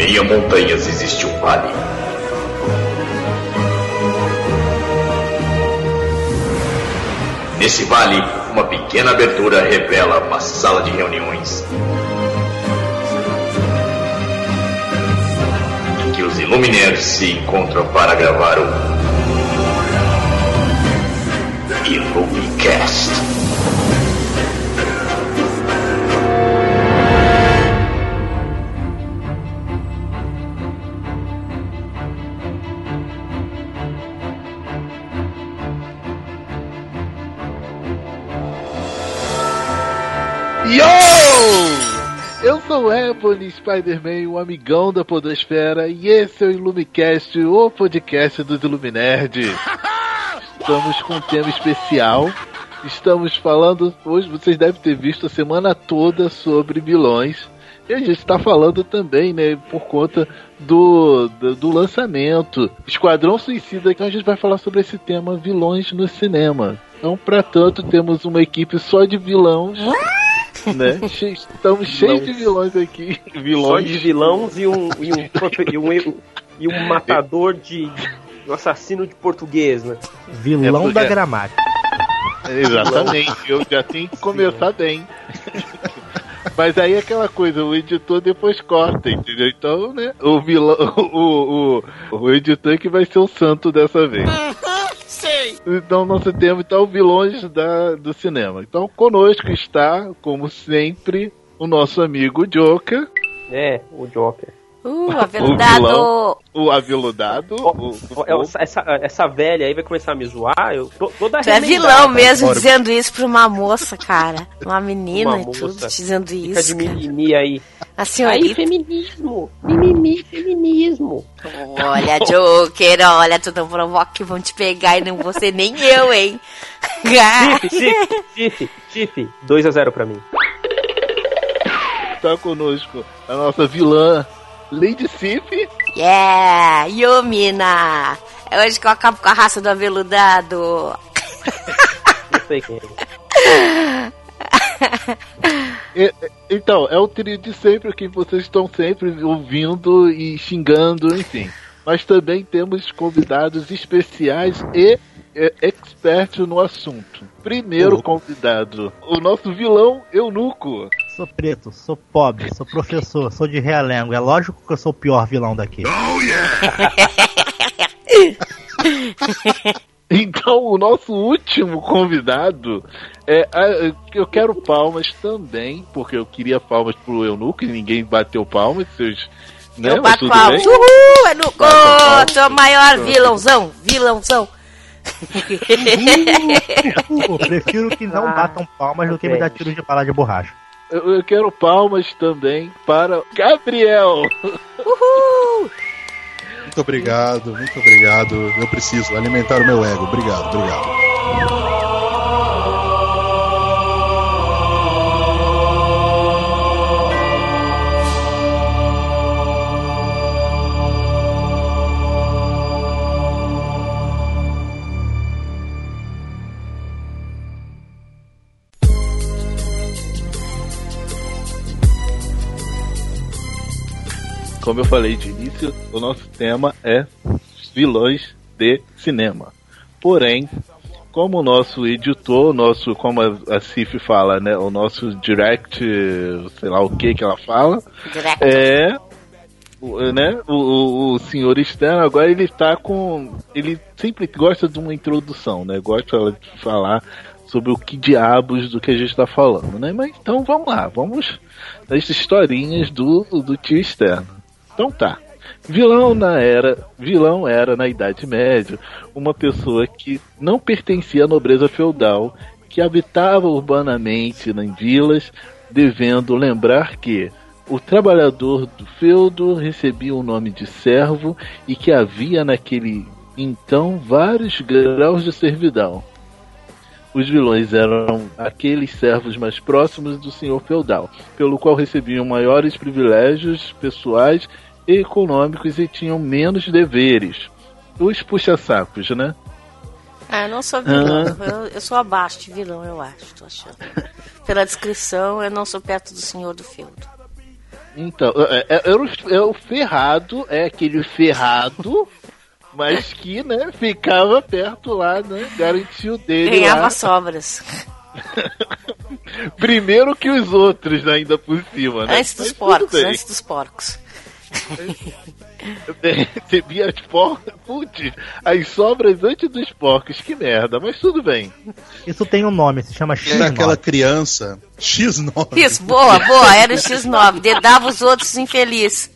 meio a montanhas existe um vale. Nesse vale, uma pequena abertura revela uma sala de reuniões. Em que os Illuminaires se encontram para gravar o Illumicast. O Ebony Spider-Man, o amigão da Podosfera, e esse é o Illumicast, o podcast dos Illuminerd. Estamos com um tema especial. Estamos falando, hoje vocês devem ter visto a semana toda sobre vilões. E a gente está falando também, né, por conta do, do, do lançamento Esquadrão Suicida, que a gente vai falar sobre esse tema, vilões no cinema. Então, para tanto, temos uma equipe só de vilões né? Estamos cheios de vilões aqui. Só Vilões. de vilões e um, e um, e um, e um matador de. um assassino de português, né? Vilão É da gramática. Exatamente. Eu já tenho que começar bem. Mas aí é aquela coisa, o editor depois corta, entendeu? Então, né? O vilão, o, o, o editor que vai ser o santo dessa vez. Então, nosso tema então vilões da, do cinema. Então, conosco está, como sempre, o nosso amigo Joker, É, o Joker. Uh, O aveludado! vilão. o aveludado, o, é, Essa, essa velha aí vai começar a me zoar. Eu tô toda Tu é vilão mesmo Bora. dizendo isso pra uma moça, cara. Uma menina Uma e tudo moça. dizendo Fica isso. de cara. mimimi aí. A Aí, senhorita. feminismo. Mimimi, feminismo. Olha, Joker, olha, tu não provoca que vão te pegar e não você nem eu, hein? Tiff, Tiff, Tiff. 2x0 pra mim. está conosco a nossa vilã, Lady Sif. yeah, Yumina! É hoje que eu acabo com a raça do aveludado. Não sei quem é. E- Então, é o trio de sempre que vocês estão sempre ouvindo e xingando, enfim. Mas também temos convidados especiais e é, expert no assunto. Primeiro Oh. convidado, o nosso vilão Eunuco. Sou preto, sou pobre, sou professor, sou de realengo. É lógico que eu sou o pior vilão daqui. Então, o nosso último convidado é. eu quero palmas também, porque eu queria palmas pro Eunuco e ninguém bateu palmas, seus. Né? eu bato palmas. bem. Uhul, é no Bata palmas. Tu é o maior vilãozão, vilãozão. Eu prefiro que não Ah, batam palmas do que me dar tiro de bala de borracha. Eu, eu quero palmas também para Gabriel. Muito obrigado, muito obrigado. Eu preciso alimentar o meu ego. Obrigado, obrigado. Como eu falei de início, o nosso tema é vilões de cinema. Porém, como o nosso editor, o nosso, como a, Cif fala, né, o nosso direct, sei lá o que que ela fala, Direto. é o- né, o, o, senhor externo agora ele tá com, ele sempre gosta de uma introdução, né, gosta de falar sobre o que diabos do que a gente tá falando, né? Mas então vamos lá, vamos nas historinhas do, do tio externo. Então tá. Vilão na era, vilão era na Idade Média uma pessoa que não pertencia à nobreza feudal, que habitava urbanamente em vilas, devendo lembrar que o trabalhador do feudo recebia o nome de servo e que havia naquele então vários graus de servidão. Os vilões eram aqueles servos mais próximos do senhor feudal, pelo qual recebiam maiores privilégios pessoais econômicos e tinham menos deveres. Os puxa-sacos, né? Ah, eu não sou vilão. Eu, eu sou abaixo de vilão, eu acho, tô achando. Pela descrição, eu não sou perto do senhor do feudo. Então, é, é- é o, é o ferrado, é aquele ferrado, mas que, né, ficava perto lá, né? Garantiu dele Ganhava lá. sobras. Primeiro que os outros, ainda por cima, né? Antes dos Mas porcos, antes dos porcos. Recebia as porcos, putz, as sobras antes dos porcos, que merda, mas tudo bem. Isso tem um nome, se chama Era aquela X9. criança X9. Isso, boa, boa, era o X9. Dedava os outros infelizes.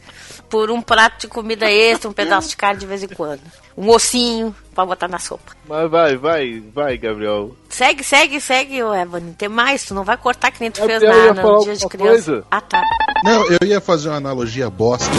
Por um prato de comida extra, um pedaço de carne de vez em quando. Um ossinho pra botar na sopa. Mas vai, vai, vai, Gabriel. Segue, segue, segue, Evan. Tem mais, tu não vai cortar que nem tu fez Gabriel ia na, no dia de alguma criança. coisa? Ah, tá. Não, eu ia fazer uma analogia bosta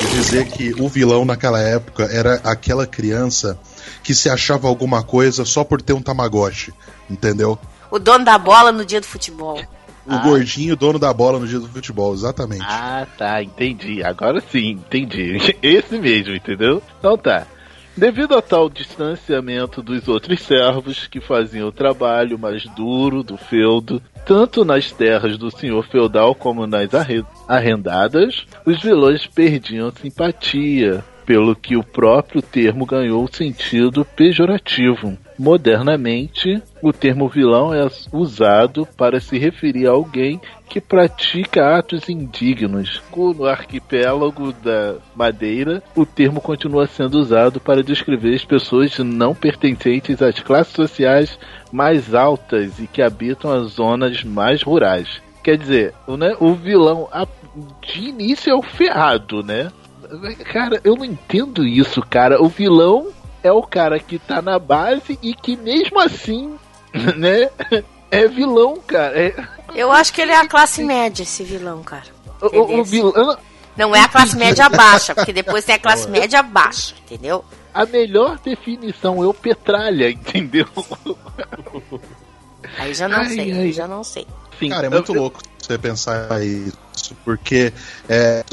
e dizer que o vilão naquela época era aquela criança que se achava alguma coisa só por ter um Tamagotchi, entendeu? O dono da bola no dia do futebol. O gordinho dono da bola no dia do futebol, exatamente. Ah, tá, entendi. Agora sim, entendi. Esse mesmo, entendeu? Então tá. Devido a tal distanciamento dos outros servos que faziam o trabalho mais duro do feudo, tanto nas terras do senhor feudal como nas arre- arrendadas, os vilões perdiam simpatia, pelo que o próprio termo ganhou sentido pejorativo. Modernamente, o termo vilão é usado para se referir a alguém que pratica atos indignos. No arquipélago da Madeira, o termo continua sendo usado para descrever as pessoas não pertencentes às classes sociais mais altas e que habitam as zonas mais rurais. Quer dizer, né, o vilão de início é o ferrado, né? Cara, eu não entendo isso, cara. O vilão é o cara que tá na base e que mesmo assim, né, é vilão, cara. É, Eu acho que ele é a classe média, esse vilão, cara. o, o- vilão, Não é a classe média baixa, porque depois tem a classe média baixa, entendeu? a melhor definição é o Petralha, entendeu? Aí já não Ai, sei, ai. aí já não sei. Sim, Cara, é muito eu- louco você pensar isso, porque é,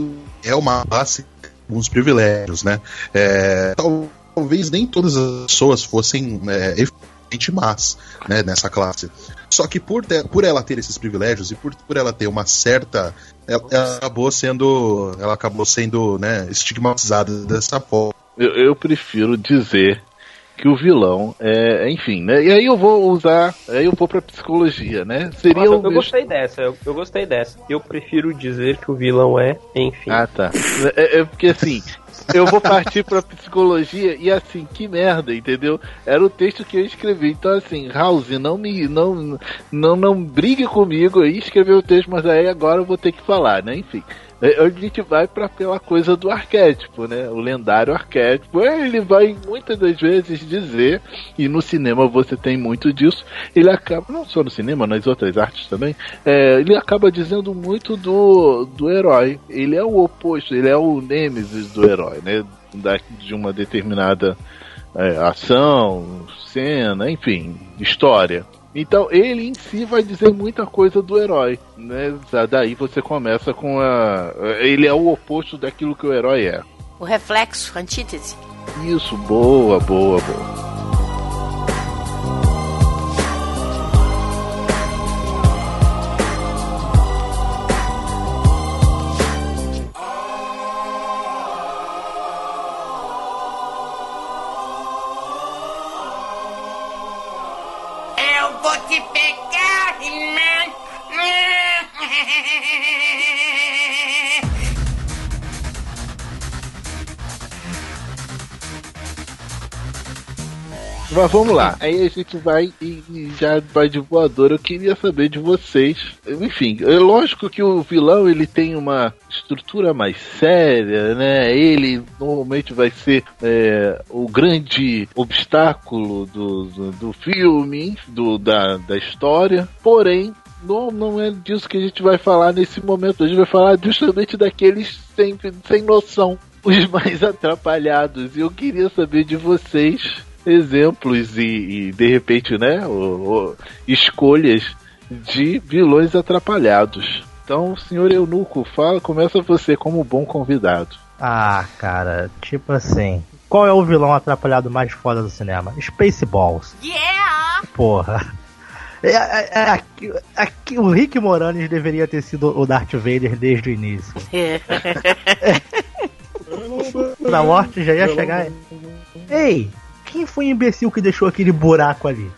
é uma classe com uns privilégios, né? É, tal- talvez nem todas as pessoas fossem é, efetivamente más né, nessa classe. Só que por, ter- por ela ter esses privilégios e por, por ela ter uma certa. Ela, ela acabou sendo. Ela acabou sendo né, estigmatizada dessa forma. Eu, eu prefiro dizer que o vilão é, enfim, né? E aí eu vou usar, aí eu vou pra psicologia, né? Seria Nossa, o eu gostei dessa, eu, eu gostei dessa. Eu prefiro dizer que o vilão é, enfim. Ah, tá. É, é porque assim, eu vou partir pra psicologia e assim, que merda, entendeu? Era o texto que eu escrevi. Então, assim, House, não me. Não, não, não brigue comigo aí, escrever o texto, mas aí agora eu vou ter que falar, né? Enfim. É, A gente vai para pela coisa do arquétipo, né? O lendário arquétipo. Ele vai muitas das vezes dizer, e no cinema você tem muito disso, ele acaba, não só no cinema, nas outras artes também, é, ele acaba dizendo muito do, do herói. Ele é o oposto, ele é o nêmesis do herói, né? Da, de uma determinada é, ação, cena, enfim, história. Então ele em si vai dizer muita coisa do herói, né? Daí você começa com a. Ele é o oposto daquilo que o herói é. O reflexo, antítese. Isso, boa, boa, boa. Eu vou te pegar, Mas vamos lá, aí a gente vai e já vai de voador. Eu queria saber de vocês. Enfim, é lógico que o vilão ele tem uma estrutura mais séria, né? Ele normalmente vai ser é, o grande obstáculo do, do, do filme, do, da, da história. Porém, não, não é disso que a gente vai falar nesse momento. A gente vai falar justamente daqueles sem, sem noção, os mais atrapalhados. E eu queria saber de vocês exemplos e, e, de repente, né, o- o- escolhas de vilões atrapalhados. Então, senhor Eunuco, fala, começa você como bom convidado. Ah, cara, tipo assim. Qual é o vilão atrapalhado mais foda do cinema? Spaceballs. Yeah! Porra. É, é, é, aqui, aqui, o Rick Moranis deveria ter sido o Darth Vader desde o início. Na morte já ia chegar. Ei, quem foi o imbecil que deixou aquele buraco ali?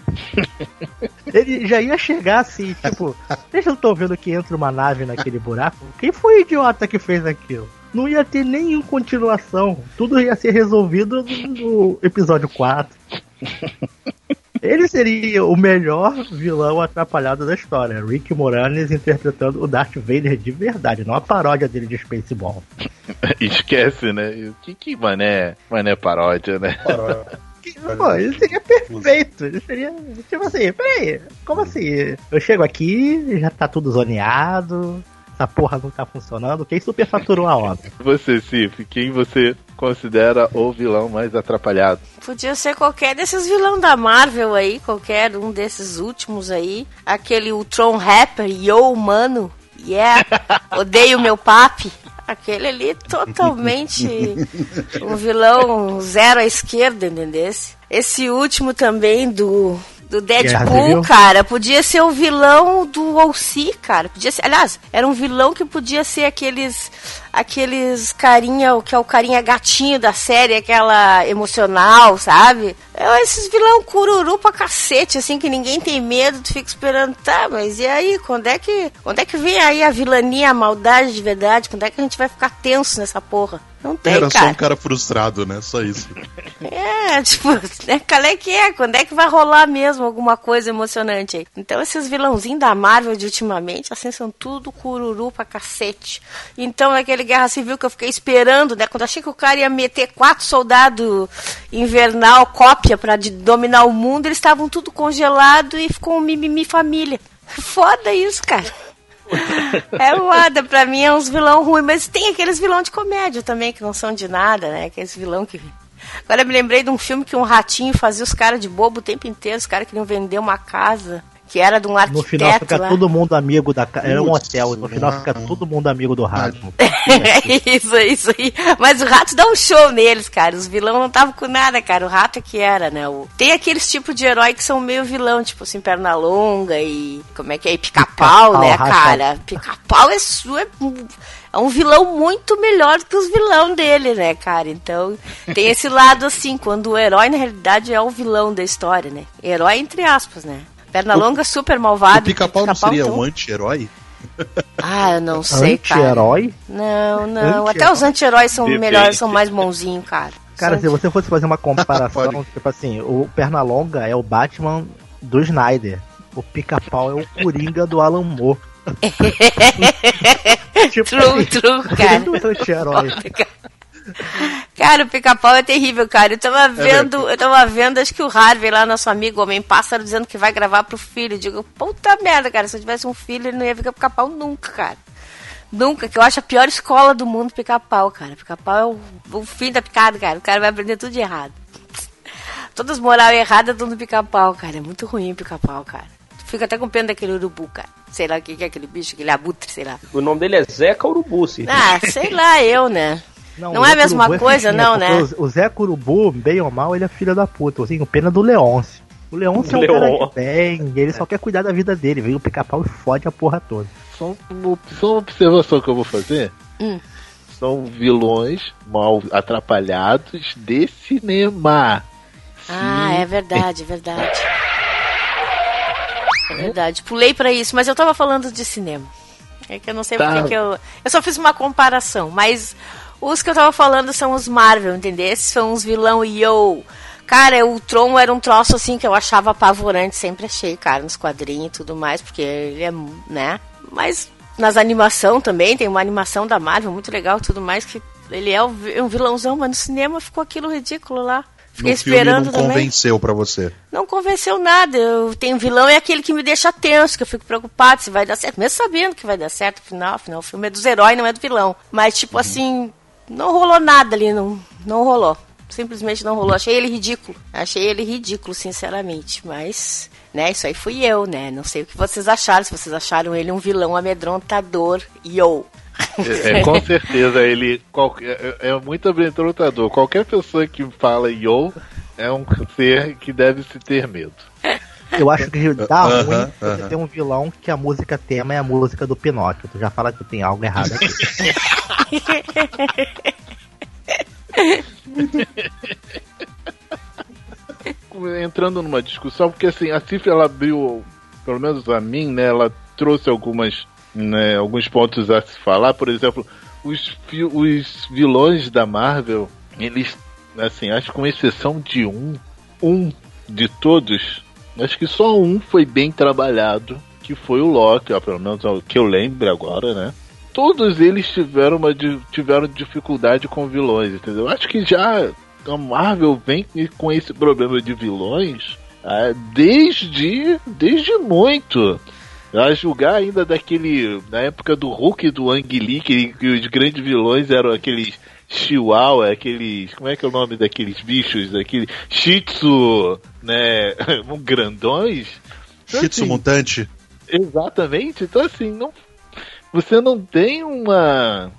Ele já ia chegar assim, tipo, deixa eu tô vendo que entra uma nave naquele buraco. Quem foi o idiota que fez aquilo? Não ia ter nenhuma continuação. Tudo ia ser resolvido no episódio 4. Ele seria o melhor vilão atrapalhado da história. Rick Moranis interpretando o Darth Vader de verdade, não a paródia dele de Spaceball. Esquece, né? O que que mané, mané paródia, né? Paródia. Pô, ele seria perfeito. Ele seria. Tipo assim, peraí, como assim? Eu chego aqui, já tá tudo zoneado, essa porra não tá funcionando. Quem superfaturou a obra? Você, Cif, quem você considera o vilão mais atrapalhado? Podia ser qualquer desses vilão da Marvel aí, qualquer um desses últimos aí. Aquele Ultron Rapper, Yo, mano. Yeah, odeio meu papi. Aquele ali totalmente um vilão zero à esquerda, entendesse? Esse último também do do Deadpool, cara, podia ser o vilão do OC, cara. Podia ser, aliás, era um vilão que podia ser aqueles aqueles carinha, o que é o carinha gatinho da série, aquela emocional, sabe? É esses vilão cururu pra cacete, assim, que ninguém tem medo, tu fica esperando, tá, mas e aí, quando é que, quando é que vem aí a vilania, a maldade de verdade? Quando é que a gente vai ficar tenso nessa porra? Não tem, Era só cara. um cara frustrado, né? Só isso. É, tipo, né, qual é que é? Quando é que vai rolar mesmo alguma coisa emocionante aí? Então esses vilãozinhos da Marvel de ultimamente, assim, são tudo cururu pra cacete. Então naquele Guerra Civil que eu fiquei esperando, né? Quando eu achei que o cara ia meter quatro soldados invernal, cópia pra de- dominar o mundo, eles estavam tudo congelado e ficou um mimimi família. Foda isso, cara. É moda, pra mim é uns vilão ruim, mas tem aqueles vilão de comédia também, que não são de nada, né? Aqueles vilão que. Agora eu me lembrei de um filme que um ratinho fazia os caras de bobo o tempo inteiro, os caras queriam vender uma casa, que era de um No arquiteto final fica lá. todo mundo amigo da casa. Era um hotel. No final fica não. todo mundo amigo do rato. isso, isso aí. Mas o rato dá um show neles, cara. Os vilão não estavam com nada, cara. O rato é que era, né? O... Tem aqueles tipos de herói que são meio vilão, tipo assim, perna longa e. Como é que é? E pica-pau, Pica-pau, né, racha- cara? Pica-pau é, é um- é um vilão muito melhor do que os vilão dele, né, cara? Então, tem esse lado assim, quando o herói, na realidade, é o vilão da história, né? Herói entre aspas, né? Perna longa, super malvado. O pica-pau não seria um anti-herói? Ah, eu não sei, cara. Anti-herói? Não, não. Anti-herói? Até os anti-heróis são Depende. melhores, são mais bonzinhos, cara. Cara, se você fosse fazer uma comparação, tipo assim, o Pernalonga é o Batman do Snyder. O pica-pau é o Coringa do Alan Moore. tipo, True, true, cara. Grande anti-herói. Cara, o pica-pau é terrível, cara. Eu tava vendo, eu tava vendo, acho que o Harvey lá, nosso amigo Homem Pássaro, dizendo que vai gravar pro filho. Eu digo, puta merda, cara, se eu tivesse um filho, ele não ia ficar pica-pau nunca, cara. Nunca, que eu acho a pior escola do mundo pica-pau, cara. Pica-pau é o, o fim da picada, cara. O cara vai aprender tudo de errado. Todas moral erradas dando pica-pau, cara. É muito ruim o pica-pau, cara. Tu fica até com pena daquele urubu, cara. Sei lá o que que é aquele bicho, aquele abutre, sei lá. O nome dele é Zeca Urubuci. Ah, sei lá, eu, né? Não o é a mesma Curubu coisa, fichinha, não, né? O, o Zé Curubu, bem ou mal, ele é filho da puta. Eu tenho pena do Leôncio. O Leôncio é um cara Leôncio. que bem, ele só quer cuidar da vida dele. Vem o pica-pau e fode a porra toda. Só uma, só uma observação que eu vou fazer. Hum. São vilões mal atrapalhados de cinema. Ah, é verdade, é verdade. É verdade. Pulei pra isso, mas eu tava falando de cinema. É que eu não sei Tá. porque que eu. Eu só fiz uma comparação, mas os que eu tava falando são os Marvel, entendeu? Esses são os vilão yo. Cara, o Tron era um troço assim que eu achava apavorante, sempre achei, cara, nos quadrinhos e tudo mais, porque ele é, né? Mas nas animação também, tem uma animação da Marvel muito legal e tudo mais, que ele é um vi- um vilãozão, mas no cinema ficou aquilo ridículo lá. Fiquei no filme esperando não também. convenceu pra você. Não convenceu nada. Eu tenho vilão é aquele que me deixa tenso, que eu fico preocupado se vai dar certo, mesmo sabendo que vai dar certo afinal, afinal o filme é dos heróis, não é do vilão. Mas tipo assim, não rolou nada ali, não, não rolou. Simplesmente não rolou. Achei ele ridículo. Achei ele ridículo, sinceramente. Mas, né, isso aí fui eu, né? Não sei o que vocês acharam. Se vocês acharam ele um vilão amedrontador, yo. É, é, com certeza, ele qualquer, é, é muito amedrontador. Qualquer pessoa que fala yo é um ser que deve se ter medo. Eu acho que dá Aham, ruim você aham. ter um vilão que a música tema é a música do Pinóquio. Tu já fala que tem algo errado aqui. entrando numa discussão, porque assim, a Cif ela abriu, pelo menos a mim, né, ela trouxe algumas, né, alguns pontos a se falar, por exemplo, os, os vilões da Marvel, eles, assim, acho que com exceção de um, um de todos, acho que só um foi bem trabalhado, que foi o Loki, ó, pelo menos é o que eu lembro agora, né? Todos eles tiveram, uma, tiveram dificuldade com vilões, entendeu? Acho que já a Marvel vem com esse problema de vilões ah, desde, desde muito. A julgar ainda daquele. Na época do Hulk e do Ang Lee, que, que os grandes vilões eram aqueles Chihuahua, aqueles. Como é que é o nome daqueles bichos? Aqueles Shih Tzu, né? grandões. Então, Shih Tzu assim, mutante. Exatamente. Então assim, não, você não tem uma,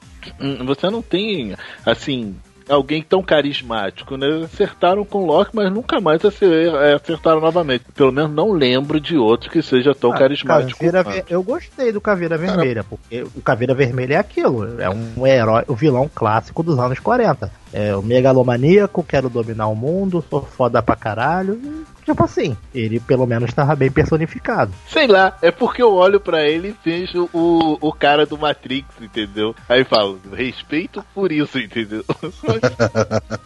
você não tem assim alguém tão carismático, né? Acertaram com o Loki, mas nunca mais é, acertaram novamente. Pelo menos não lembro de outro que seja tão Ah, carismático. Ver- Eu gostei do Caveira Vermelha, porque o Caveira Vermelha é aquilo. É um herói, o vilão clássico dos anos 40. É o megalomaníaco, quero dominar o mundo, sou foda pra caralho. e, Tipo assim, ele pelo menos estava bem personificado. Sei lá, é porque eu olho pra ele e vejo o, o cara do Matrix, entendeu? Aí eu falo, respeito por isso, entendeu?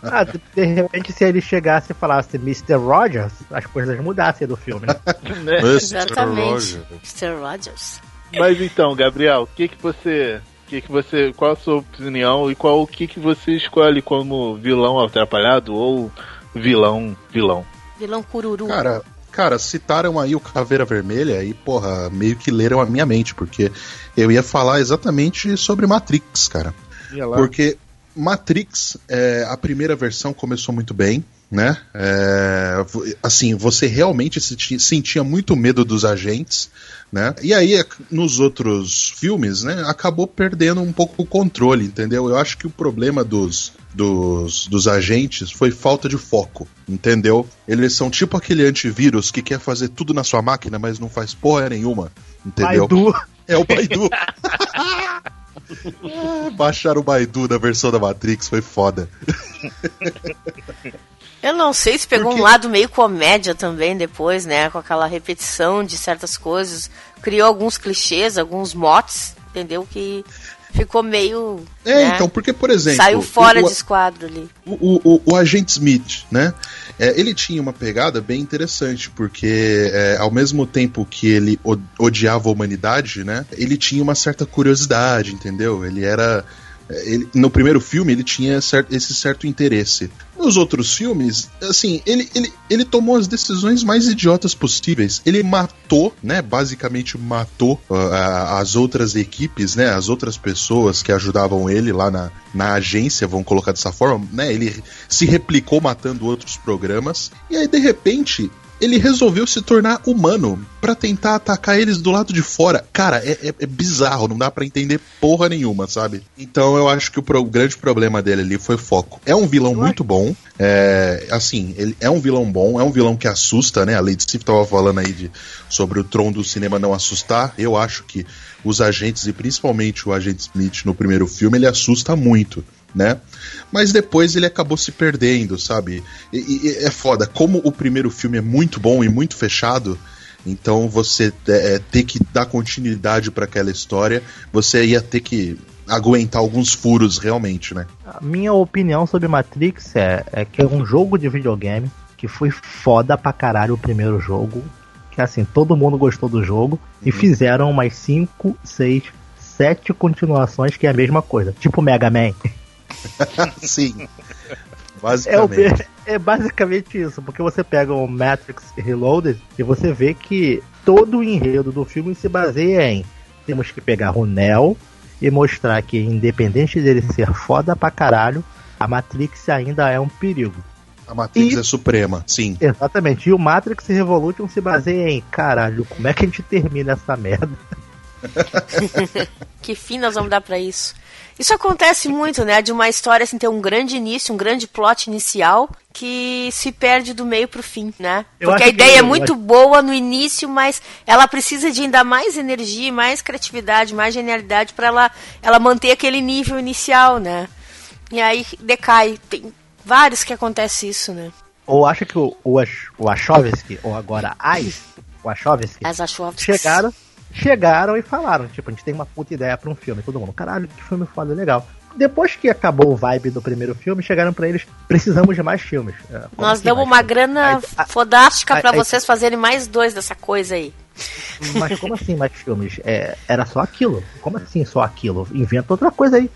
Ah, de, de repente, se ele chegasse e falasse Mr. Rogers, as coisas mudassem do filme, né? Né? Mr. Exatamente. Roger. Mr. Rogers. Mas então, Gabriel, o que que você, que que você, qual a sua opinião e qual o que que você escolhe como vilão atrapalhado ou vilão vilão? Vilão cururu. Cara, cara, citaram aí o Caveira Vermelha e, porra, meio que leram a minha mente, porque eu ia falar exatamente sobre Matrix, cara. Ia lá. Porque Matrix, é, a primeira versão começou muito bem, né? É, assim, você realmente se ti- sentia muito medo dos agentes, né? E aí, é, nos outros filmes, né, acabou perdendo um pouco o controle, entendeu? Eu acho que o problema dos, dos, dos agentes foi falta de foco, entendeu? Eles são tipo aquele antivírus que quer fazer tudo na sua máquina, mas não faz porra nenhuma, entendeu? Baidu, É o Baidu. Ah, Baixaram o Baidu na versão da Matrix, foi foda. Eu não sei se pegou Porque- um lado meio comédia também depois, né? Com aquela repetição de certas coisas. Criou alguns clichês, alguns motes, entendeu? Que ficou meio. É, né? então, porque, por exemplo. Saiu fora o, de esquadro ali. o, o, o agente Smith, né? é, ele tinha uma pegada bem interessante, porque é, ao mesmo tempo que ele odiava a humanidade, né? Ele tinha uma certa curiosidade, entendeu? Ele era. É, Ele, no primeiro filme ele tinha cer- esse certo interesse. Nos outros filmes, assim, ele, ele, ele tomou as decisões mais idiotas possíveis. Ele matou, né? Basicamente matou ah, as outras equipes, né? As outras pessoas que ajudavam ele lá na, na agência, vamos colocar dessa forma, né? Ele se replicou matando outros programas. E aí, de repente, ele resolveu se tornar humano pra tentar atacar eles do lado de fora. Cara, é, é- é bizarro, não dá pra entender porra nenhuma, sabe? Então eu acho que o, pro- o grande problema dele ali foi foco. É um vilão muito bom, é, assim, ele é um vilão bom, é um vilão que assusta, né? A Lady Sif tava falando aí de, sobre o tron do cinema não assustar. Eu acho que os agentes, e principalmente o agente Smith no primeiro filme, ele assusta muito. Né? Mas depois ele acabou se perdendo, sabe? E, e- é foda. Como o primeiro filme é muito bom e muito fechado, então você é, é, ter que dar continuidade para aquela história, você ia ter que aguentar alguns furos realmente, né? A minha opinião sobre Matrix é, é que é um jogo de videogame que foi foda pra caralho o primeiro jogo. Que assim, todo mundo gostou do jogo. E fizeram umas 5, 6, 7 continuações que é a mesma coisa. Tipo Mega Man. Sim. É, Basicamente. é basicamente isso, porque você pega o Matrix Reloaded e você vê que todo o enredo do filme se baseia em temos que pegar o Neo e mostrar que, independente dele ser foda pra caralho, a Matrix ainda é um perigo. A Matrix E- é suprema, sim. Exatamente. E o Matrix Revolution se baseia em caralho, como é que a gente termina essa merda? que fim nós vamos dar pra isso? Isso acontece muito, né? De uma história assim ter um grande início, um grande plot inicial que se perde do meio pro fim, né? Eu Porque a acho que- ideia é muito boa no início, mas ela precisa de ainda mais energia, mais criatividade, mais genialidade pra ela ela manter aquele nível inicial, né? E aí decai. Tem vários que acontece isso, né? Ou acha que o, o, o Wachowski, ou agora Ais, o Wachowski, As chegaram, chegaram e falaram, tipo, a gente tem uma puta ideia pra um filme. Todo mundo, caralho, que filme foda, legal. Depois que acabou o vibe do primeiro filme, chegaram pra eles, precisamos de mais filmes. É, como Nós assim, damos uma filmes? grana Aí- fodástica aí- pra aí- vocês fazerem mais dois dessa coisa aí. Mas como assim mais filmes? É, era só aquilo. Como assim só aquilo? Inventa outra coisa aí.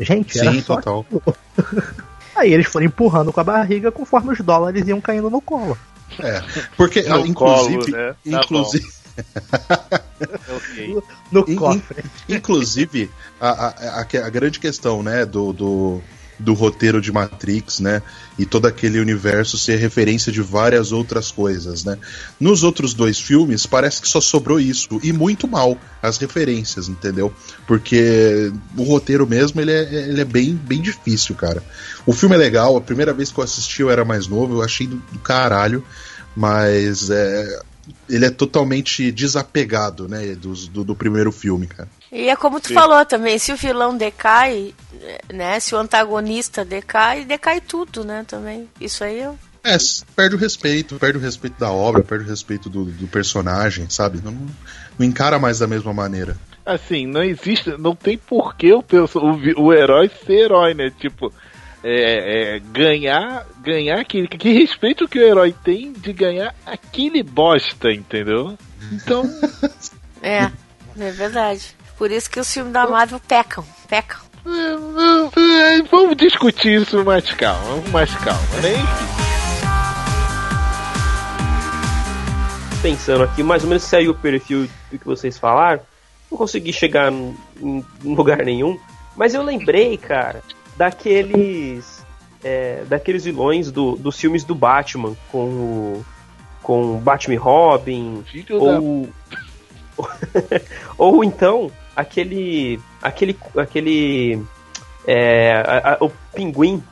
Gente, era Sim, só total. aquilo. Aí eles foram empurrando com a barriga conforme os dólares iam caindo no colo. É, porque, No ah, inclusive, colo, né? Tá inclusive, Ok. No In- cofre. Inclusive, a, a, a, a grande questão, né, do, do, do roteiro de Matrix, né, e todo aquele universo ser referência de várias outras coisas, né. Nos outros dois filmes, parece que só sobrou isso, e muito mal as referências, entendeu? Porque o roteiro mesmo, ele é, ele é bem, bem difícil, cara. O filme é legal, a primeira vez que eu assisti eu era mais novo, eu achei do, do caralho, mas é, ele é totalmente desapegado, né, dos- do, do primeiro filme, cara. E é como tu Sim. falou também, se o vilão decai, né? Se o antagonista decai, decai tudo, né? Também. Isso aí eu. É, perde o respeito, perde o respeito da obra, perde o respeito do, do personagem, sabe? Não, não encara mais da mesma maneira. Assim, não existe, não tem porquê o, o, o herói ser herói, né? Tipo, é, é, ganhar, ganhar aquele. Que respeito que o herói tem de ganhar aquele bosta, entendeu? Então, É, é verdade. Por isso que os filmes da Marvel pecam, pecam. é, vamos discutir isso mais calma, vamos mais calma, né? Pensando aqui, mais ou menos saiu o perfil do que vocês falaram. Não consegui chegar em, em lugar nenhum. Mas eu lembrei, cara, daqueles. é, daqueles vilões do, dos filmes do Batman, com o. com Batman Robin, Filho da ou ou então aquele aquele aquele é, a- a- o pinguim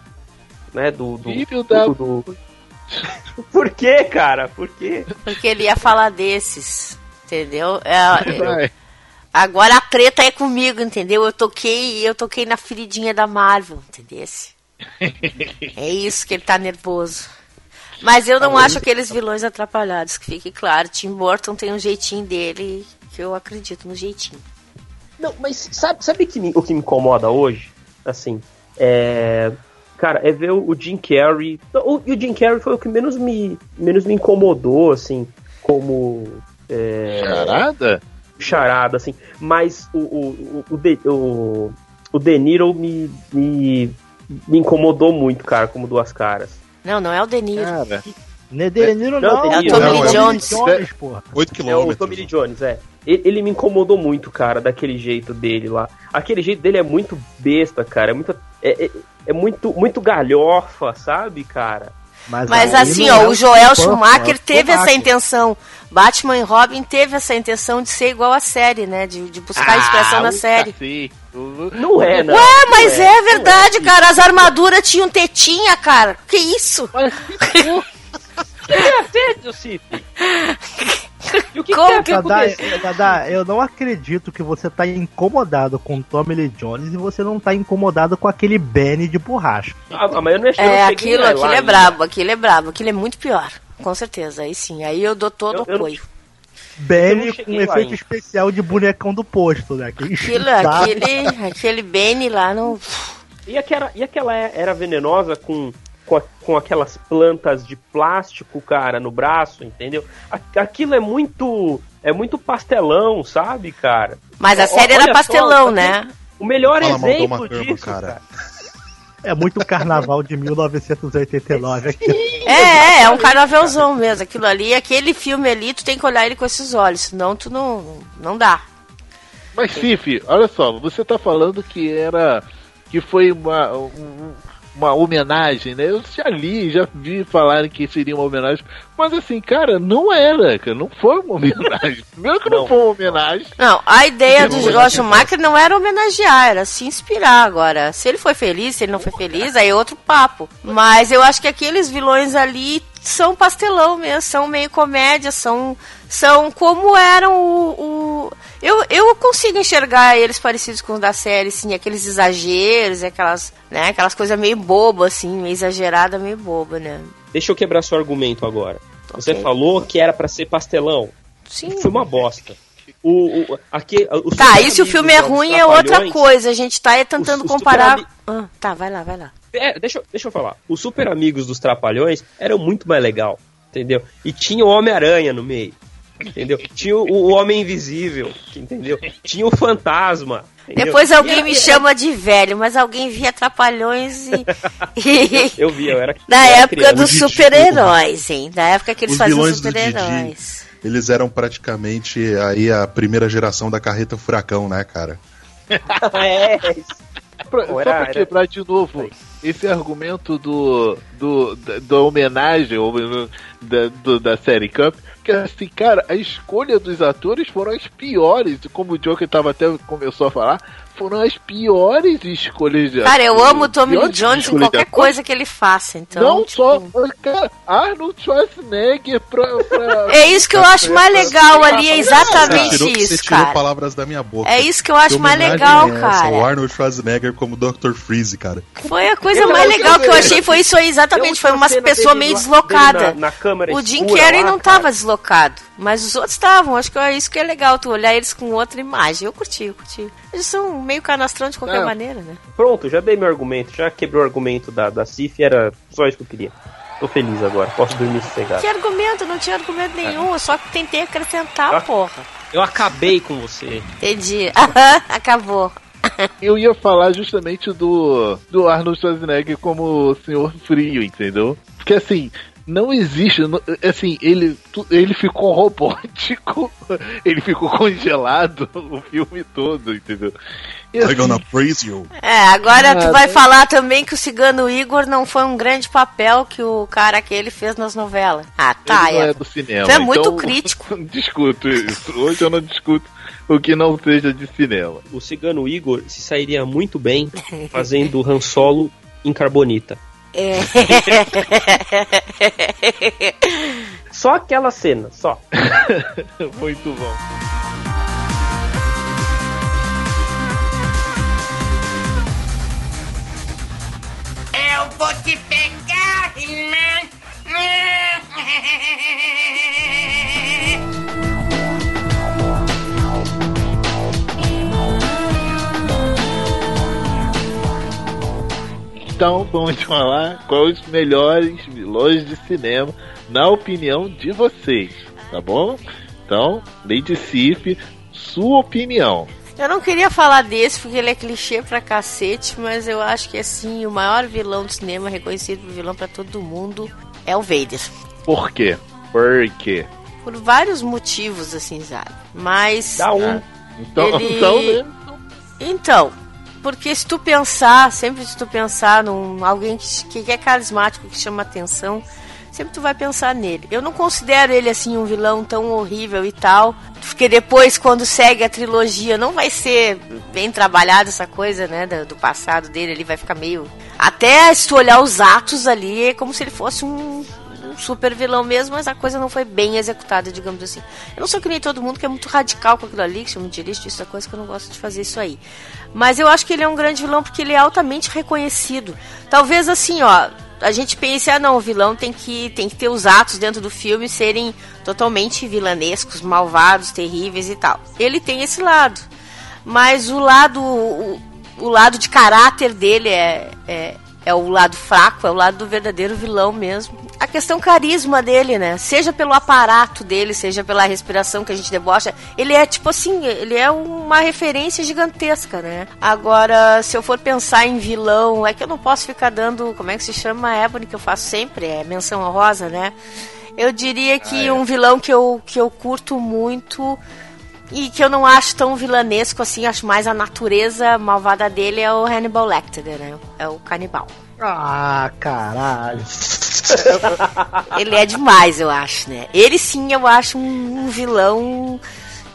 né do do, Filho da do- do- por que cara por quê Porque ele ia falar desses. Entendeu? É. agora a treta é comigo, entendeu? Eu toquei, eu toquei na feridinha da Marvel, entendeu? É isso que ele tá nervoso. Mas eu não acho aqueles vilões atrapalhados, que fique claro. Tim Burton tem um jeitinho dele que eu acredito no jeitinho. não mas sabe sabe que me- o que me incomoda hoje assim é cara é ver o, o Jim Carrey o, e o Jim Carrey foi o que menos me menos me incomodou assim como é, Charada? Charada, assim. Mas o, o, o, o, De, o, o De Niro me, me, me incomodou muito, cara, como duas caras. Não, não é o De Niro. Cara, Não, não, tem É o Niro, Tommy não, Lee é o Jones. Jones, porra. 8 É o quilômetros. Tommy Lee Jones, é. Ele, ele me incomodou muito, cara, daquele jeito dele lá. Aquele jeito dele é muito besta, cara. É muito, é, é, é muito, muito galhofa, sabe, cara? Mas aí assim, ó, é o Joel Schumacher é teve essa intenção. Batman e Robin teve essa intenção de ser igual à série, né? De, de buscar expressão na o série. cacete. O- Não é, não. Ué, mas Não é, não verdade, cara. As armaduras tinham tetinha, cara. Que isso? Mas, Sério, Cif? E o que, Como que, é que Dadá? Dadá, eu não acredito que você tá incomodado com Tommy Lee Jones e você não tá incomodado com aquele Benny de borracha. Ah, mas eu não, eu não É, cheguei aquilo, lá aquilo é ainda. brabo, aquilo é brabo, aquilo é muito pior. Com certeza, aí sim. Aí eu dou todo Eu- o eu não- apoio. Benny não com um lá efeito ainda. especial de bonecão do posto, né? Aquele Aquilo, aquele, aquele Benny lá no. E aquela, e aquela é- era venenosa com, com, a- com aquelas plantas de plástico, cara, no braço, entendeu? A- Aquilo é muito. É muito pastelão, sabe, cara? Mas a série olha era só, pastelão, tá né? O melhor Fala exemplo Turma, disso, cara. cara. É muito carnaval de 1989 aqui. É, é, é um carnavalzão mesmo. Aquilo ali, aquele filme ali, tu tem que olhar ele com esses olhos, senão tu não, não dá. mas Cif, olha só, você tá falando que era. que foi uma, um- uma homenagem, né? Eu já li, já vi falarem que seria uma homenagem, mas assim, cara, não era, cara, não foi uma homenagem. Primeiro que não, Não. foi uma homenagem. Não, a ideia do Josh Schumacher não era homenagear, era se inspirar agora. Se ele foi feliz, se ele não foi feliz, aí é outro papo. Mas eu acho que aqueles vilões ali são pastelão mesmo, são meio comédia, são, são como eram o. o- Eu, eu consigo enxergar eles parecidos com os da série, sim, aqueles exageros, aquelas, né, aquelas coisas meio bobas, assim, meio exagerada, meio boba, né? Deixa eu quebrar seu argumento agora. Você Ok. falou que era pra ser pastelão. Sim. Foi uma bosta. O, o, aqui, Tá, e se o filme é ruim é outra coisa. A gente tá aí tentando Os- os comparar. Ah, tá, vai lá, vai lá. É, deixa, deixa eu falar. Os super amigos dos Trapalhões eram muito mais legal, entendeu? E tinha o Homem-Aranha no meio, entendeu? Tinha o, o Homem Invisível, entendeu? Tinha o Fantasma. entendeu? Depois alguém era- me e chama de velho, mas alguém via Trapalhões e. e- Eu vi, eu era. Da eu era época criança. dos super-heróis, hein? Da época que eles Os faziam super-heróis. Eles eram praticamente aí a primeira geração da carreta furacão, né, cara? é, Pra- Pô, só era- pra era- quebrar de novo esse argumento do, do da, da homenagem ou, da, do- da série Cup, que assim, cara, a escolha dos atores foram as piores, como o Joker tava até começou a falar, foram as piores escolhas de Cara, eu amo o Tommy Lee Jones em qualquer coisa que ele faça, então. Não tipo, só, cara, Arnold Schwarzenegger pra, pra- É isso que eu acho mais legal ali, é Você exatamente tirou, você isso, tirou cara. palavras da minha boca. É isso que eu acho Que mais legal, é essa? O cara. Arnold Schwarzenegger como Dr. Freeze, cara. Foi a coisa Eu mais acho legal que eu achei, foi isso aí, exatamente. Foi uma pessoa meio deslocada. Na, na câmera O Jim Carrey não cara. tava deslocado, mas os outros estavam. Acho que é isso que é legal, tu olhar eles com outra imagem. Eu curti, eu curti. Eles são meio canastrão de qualquer É. maneira, né? Pronto, já dei meu argumento, já quebrou o argumento da, da Cif, era só isso que eu queria. Tô feliz agora, posso dormir sossegado. Que argumento? Não tinha argumento nenhum, eu só tentei acrescentar, Ah. porra. Eu acabei com você. Entendi. Aham, acabou. Eu ia falar justamente do, do Arnold Schwarzenegger como o Senhor Frio, entendeu? Porque assim, não existe. Assim, ele, tu- ele ficou robótico, ele ficou congelado o filme todo, entendeu? E, I'm assim, gonna praise you. É, agora tu Ah, vai né? falar também que o Cigano Igor não foi um grande papel que o cara aquele fez nas novelas. Ah, tá, ele não é. é do cinema. Tu é muito então, crítico. discuto isso. Hoje eu não discuto o que não seja de cinema. O cigano Igor se sairia muito bem fazendo Han Solo em carbonita. É. Só aquela cena, só. muito bom. Eu vou te pegar, He-Man. Então vamos falar quais os melhores vilões de cinema, na opinião de vocês, tá bom? Então, Lady Sif, sua opinião. Eu não queria falar desse porque ele é clichê pra cacete, mas eu acho que assim, o maior vilão do cinema, reconhecido por vilão pra todo mundo, é o Vader. Por quê? Por quê? Por vários motivos, assim, sabe? Mas. Dá um. Então, Ele- então né? Então, porque se tu pensar, sempre se tu pensar num alguém que, que é carismático, que chama atenção, sempre tu vai pensar nele. Eu não considero ele assim um vilão tão horrível e tal, porque depois quando segue a trilogia não vai ser bem trabalhada essa coisa, né, do, do passado dele, ele vai ficar meio até se tu olhar os atos ali, é como se ele fosse um super vilão mesmo, mas a coisa não foi bem executada, digamos assim. Eu não sou que nem todo mundo que é muito radical com aquilo ali, que chama de lixo, isso é coisa que eu não gosto de fazer isso aí. Mas eu acho que ele é um grande vilão porque ele é altamente reconhecido. Talvez assim, ó, a gente pense, ah não, o vilão tem que, tem que ter os atos dentro do filme serem totalmente vilanescos, malvados, terríveis e tal. Ele tem esse lado. Mas o lado. O, o lado de caráter dele é, é, é o lado fraco, é o lado do verdadeiro vilão mesmo. A questão carisma dele, né? Seja pelo aparato dele, seja pela respiração que a gente debocha, ele é tipo assim, ele é uma referência gigantesca, né? Agora, se eu for pensar em vilão, é que eu não posso ficar dando, como é que se chama a Ebony que eu faço sempre, é menção honrosa, né? Eu diria que um vilão que eu, que eu curto muito e que eu não acho tão vilanesco assim, acho mais a natureza malvada dele é o Hannibal Lecter, né? É o canibal. Ah, caralho. Ele é demais, eu acho, né? Ele sim, eu acho um, um vilão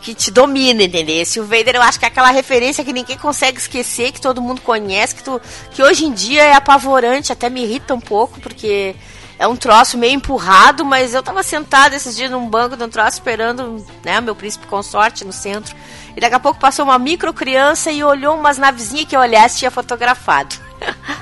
que te domina, entendeu? Se o Vader, eu acho que é aquela referência que ninguém consegue esquecer, que todo mundo conhece, que, tu, que hoje em dia é apavorante, até me irrita um pouco, porque é um troço meio empurrado, mas eu tava sentado esses dias num banco de um troço esperando, né, meu príncipe consorte no centro. E daqui a pouco passou uma micro criança e olhou umas navezinhas que eu olhasse e tinha fotografado.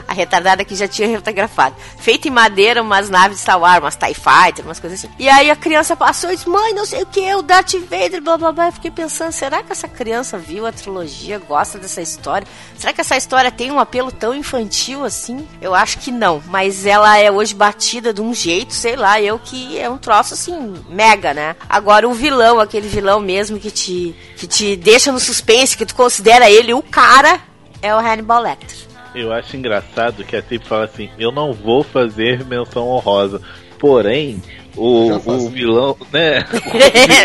A retardada que já tinha fotografado. Feito em madeira, umas naves de Star Wars, umas TIE Fighter, umas coisas assim. E aí a criança passou e disse, mãe, não sei o que, o Darth Vader, blá blá blá. Eu fiquei pensando, será que essa criança viu a trilogia, gosta dessa história? Será que essa história tem um apelo tão infantil assim? Eu acho que não, mas ela é hoje batida de um jeito, sei lá, eu que é um troço assim, mega, né? Agora o vilão, aquele vilão mesmo que te, que te deixa no suspense, que tu considera ele o cara, é o Hannibal Lecter. Eu acho engraçado que a sempre fala assim: eu não vou fazer menção honrosa. Porém, o, faço. o vilão, né?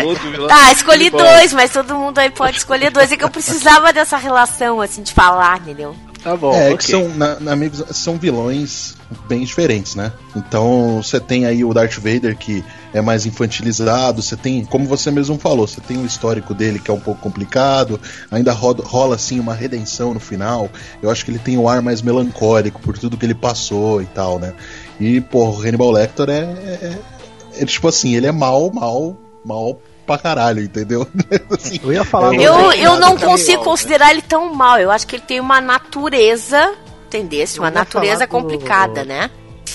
O outro vilão- Tá, escolhi Bom, dois, mas todo mundo aí pode escolher dois. É que eu precisava dessa relação, assim, de falar, entendeu? Tá bom, É, ok. que são, na, na minha visão, são vilões bem diferentes, né? Então você tem aí o Darth Vader que é mais infantilizado, você tem, como você mesmo falou, você tem o histórico dele que é um pouco complicado, ainda roda- rola assim uma redenção no final. Eu acho que ele tem o ar mais melancólico por tudo que ele passou e tal, né? E, pô, o Hannibal Lecter é, é, é tipo assim, ele é mal, mal, mal pra caralho, entendeu? Assim, Eu ia falar do Eu- Eu, Lecter, eu não consigo considerar ele tão mal. Eu acho que ele tem uma natureza, entendesse? Uma Eu ia natureza falar do- complicada, né?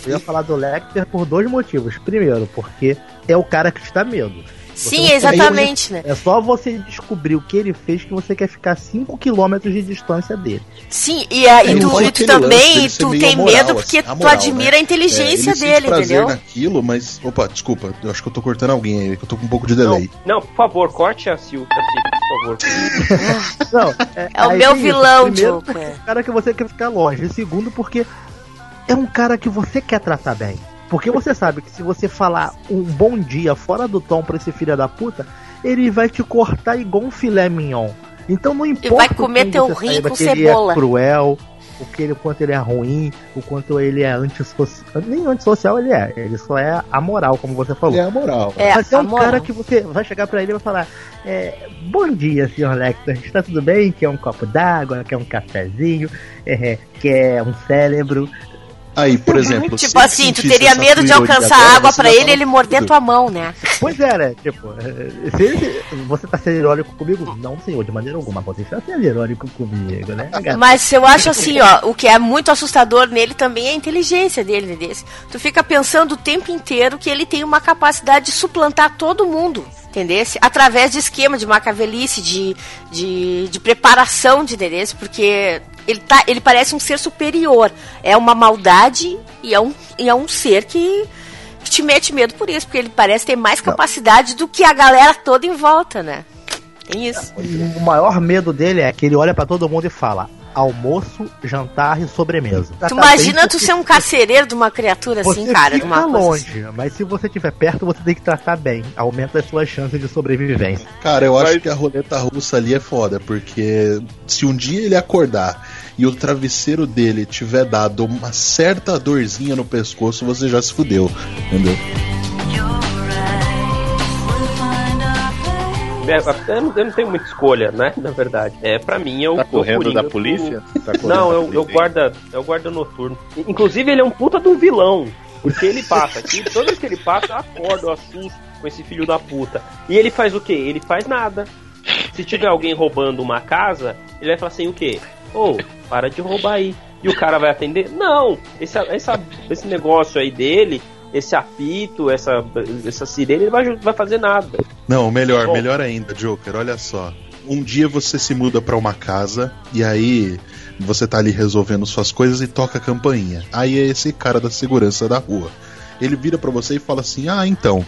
Eu ia falar do Lecter por dois motivos. Primeiro, porque é o cara que te dá medo. Sim, não exatamente, né? É só você descobrir o que ele fez que você quer ficar 5km de distância dele. Sim, e, a, e É, tu, e tu aquele lance também, tu tem amoral, medo porque assim, tu amoral, admira né? a inteligência É, dele, prazer entendeu? naquilo, mas. Opa, desculpa, eu acho que eu tô cortando alguém aí, que eu tô com um pouco de delay. Não, por favor, corte a Sil, a Sil, por favor. Não, É o aí meu vilão, Primeiro, Joker. porque é um cara que você quer ficar longe. E segundo, porque é um cara que você quer tratar bem. Porque você sabe que se você falar um bom dia fora do tom pra esse filho da puta, ele vai te cortar igual um filé mignon. Então não importa. vai o comer quanto teu rim com que ele cebola. é cruel, o, que ele, o quanto ele é ruim, o quanto ele é antissocial. Nem antissocial ele é, ele só é amoral, como você falou. É a moral. É, Mas é um amoral. cara que você vai chegar pra ele e vai falar: é, Bom dia, senhor Lecter, está tudo bem? Quer um copo d'água? Quer um cafezinho? É, quer um cérebro? Aí, por exemplo. se Tipo assim, tu teria medo de alcançar agora, água já ele e ele morder fudido. tua mão, né? Pois é, né? Tipo, é, se ele- você tá sendo irônico comigo? Não, senhor, de maneira alguma. Você está sendo irônico comigo, né? gata? Mas eu acho assim, ó, o que é muito assustador nele também é a inteligência dele, desse. Tu fica pensando o tempo inteiro que ele tem uma capacidade de suplantar todo mundo, entendesse? Através de esquema de macavelice, de, de, de preparação de interesse, porque ele, tá, ele parece um ser superior. É uma maldade e é um, e é um ser que, que te mete medo por isso, porque ele parece ter mais capacidade do que a galera toda em volta, né? Tem isso. O maior medo dele é que ele olha pra todo mundo e fala: almoço, jantar e sobremesa. Tu imagina tu ser um carcereiro de uma criatura assim, Você cara, de fica uma coisa longe, mas se você estiver perto, você tem que tratar bem. Aumenta as suas chances de sobrevivência. Cara, eu acho Mas- que a roleta russa ali é foda, porque se um dia ele acordar e o travesseiro dele tiver dado uma certa dorzinha no pescoço, você já se fudeu, entendeu? É, eu, não, eu não tenho muita escolha, né? Na verdade. É, pra mim é o Tá correndo Coringa da polícia? Tá correndo Não, eu, eu guarda, é o guarda noturno. Inclusive, ele é um puta de um vilão. Porque ele passa aqui, toda vez que ele passa, eu acordo, eu assusto com esse filho da puta. E ele faz o quê? Ele faz nada. Se tiver alguém roubando uma casa, ele vai falar assim, o quê? Ô, para de roubar aí. E o cara vai atender? Não! Esse, essa, esse negócio aí dele, esse apito, essa, essa sirene, ele vai, vai fazer nada. Não, melhor, Bom. melhor ainda, Joker, olha só. Um dia você se muda pra uma casa e aí você tá ali resolvendo suas coisas e toca a campainha. Aí é esse cara da segurança da rua. Ele vira pra você e fala assim: Ah, então,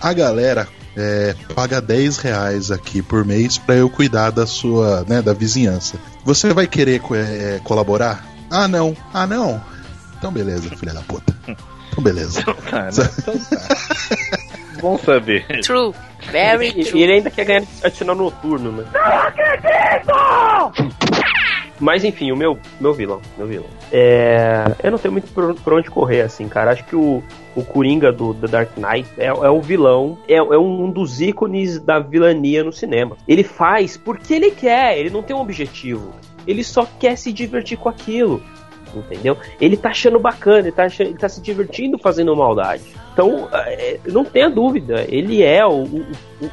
a galera é, paga 10 reais aqui por mês pra eu cuidar da sua, né, da vizinhança. Você vai querer co- é, colaborar? Ah, não. Ah, não. Então beleza, filha da puta. Então beleza. Tá, né? Então tá. Bom saber. True. Very E, true. e ele ainda quer ganhar adicional noturno, né? Mas enfim, o meu, meu vilão, meu vilão. É, eu não tenho muito por, por onde correr, assim, cara. Acho que o, o Coringa do The Dark Knight é, é o vilão, é, é um dos ícones da vilania no cinema. Ele faz porque ele quer, ele não tem um objetivo. Ele só quer se divertir com aquilo entendeu? Ele tá achando bacana, ele tá, achando, ele tá se divertindo fazendo maldade. Então, é, não tenha dúvida, ele é o, o,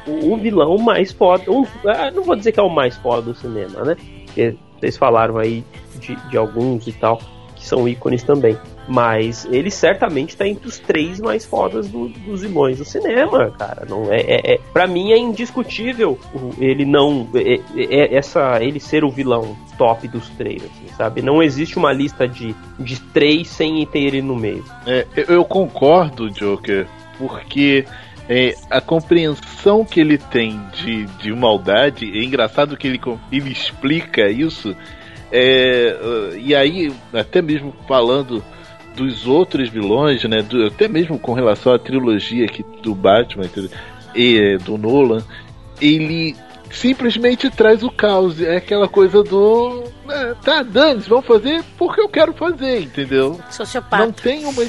o, o vilão mais foda. Um, ah, não vou dizer que é o mais foda do cinema, né? Porque vocês falaram aí de, de alguns e tal, que são ícones também. Mas ele certamente está entre os três mais fodas do, dos vilões do cinema, cara. Não é, é, é para mim é indiscutível ele não é, é, é, essa ele ser o vilão top dos três, assim, sabe? Não existe uma lista de, de três sem ter ele no meio. É, eu concordo, Joker, porque é, a compreensão que ele tem de, de maldade, é engraçado que ele, ele explica isso, é, e aí, até mesmo falando dos outros vilões, né? Do, até mesmo com relação à trilogia aqui do Batman e do Nolan, ele simplesmente traz o caos. É aquela coisa do. Né, tá, Dani, vamos fazer porque eu quero fazer, entendeu? Sociopata. Não tem uma.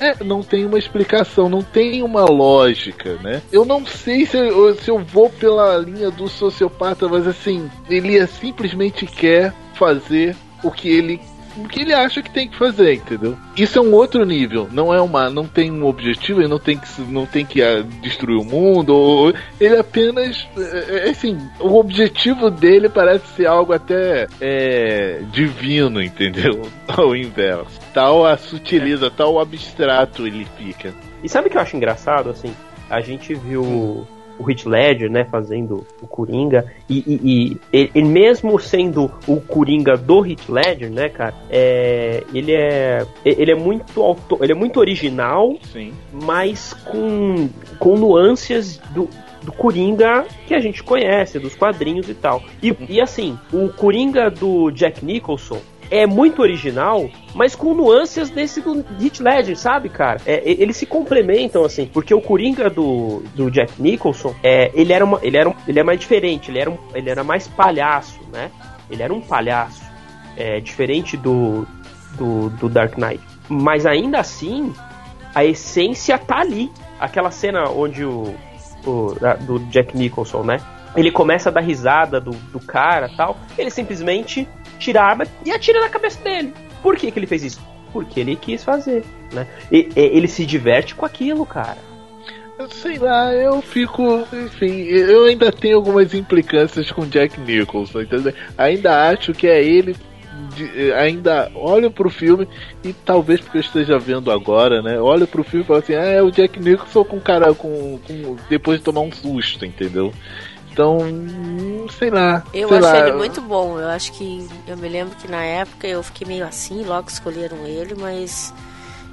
É, não tem uma explicação, não tem uma lógica, né? Eu não sei se eu, se eu vou pela linha do sociopata, mas assim, ele simplesmente quer fazer o que ele o que ele acha que tem que fazer, entendeu? Isso é um outro nível, não é uma, não tem um objetivo, ele não tem que, não tem que uh, destruir o mundo, ou, ele apenas, é, é, assim, o objetivo dele parece ser algo até é, divino, entendeu? Ao inverso. Tal a sutileza, tal o abstrato ele fica. E sabe o que eu acho engraçado, assim? A gente viu hum o Heath Ledger, né, fazendo o Coringa, e, e, e ele, mesmo sendo o Coringa do Heath Ledger, né, cara, é, ele é ele é muito auto, ele é muito original, Sim. mas com, com nuances do, do Coringa que a gente conhece, dos quadrinhos e tal. E, e assim, o Coringa do Jack Nicholson é muito original, mas com nuances desse do Heath Ledger, sabe, cara? É, eles se complementam, assim, porque o Coringa do, do Jack Nicholson, é, ele, era uma, ele, era um, ele é mais diferente, ele era, um, ele era mais palhaço, né? Ele era um palhaço, é, diferente do, do, do Dark Knight. Mas ainda assim, a essência tá ali. Aquela cena onde o, o do Jack Nicholson, né? Ele começa a dar risada do, do cara tal. Ele simplesmente tira a arma e atira na cabeça dele. Por que, que ele fez isso? Porque ele quis fazer, né? E, e, ele se diverte com aquilo, cara. Sei lá, eu fico. Enfim, eu ainda tenho algumas implicâncias com Jack Nicholson, entendeu? Ainda acho que é ele. De, ainda olho pro filme e talvez porque eu esteja vendo agora, né? Olho pro filme e falo assim: ah, é o Jack Nicholson com cara com, com depois de tomar um susto, entendeu? Então, sei lá. Eu sei acho lá. ele muito bom. Eu acho que. Eu me lembro que na época eu fiquei meio assim, logo escolheram ele, mas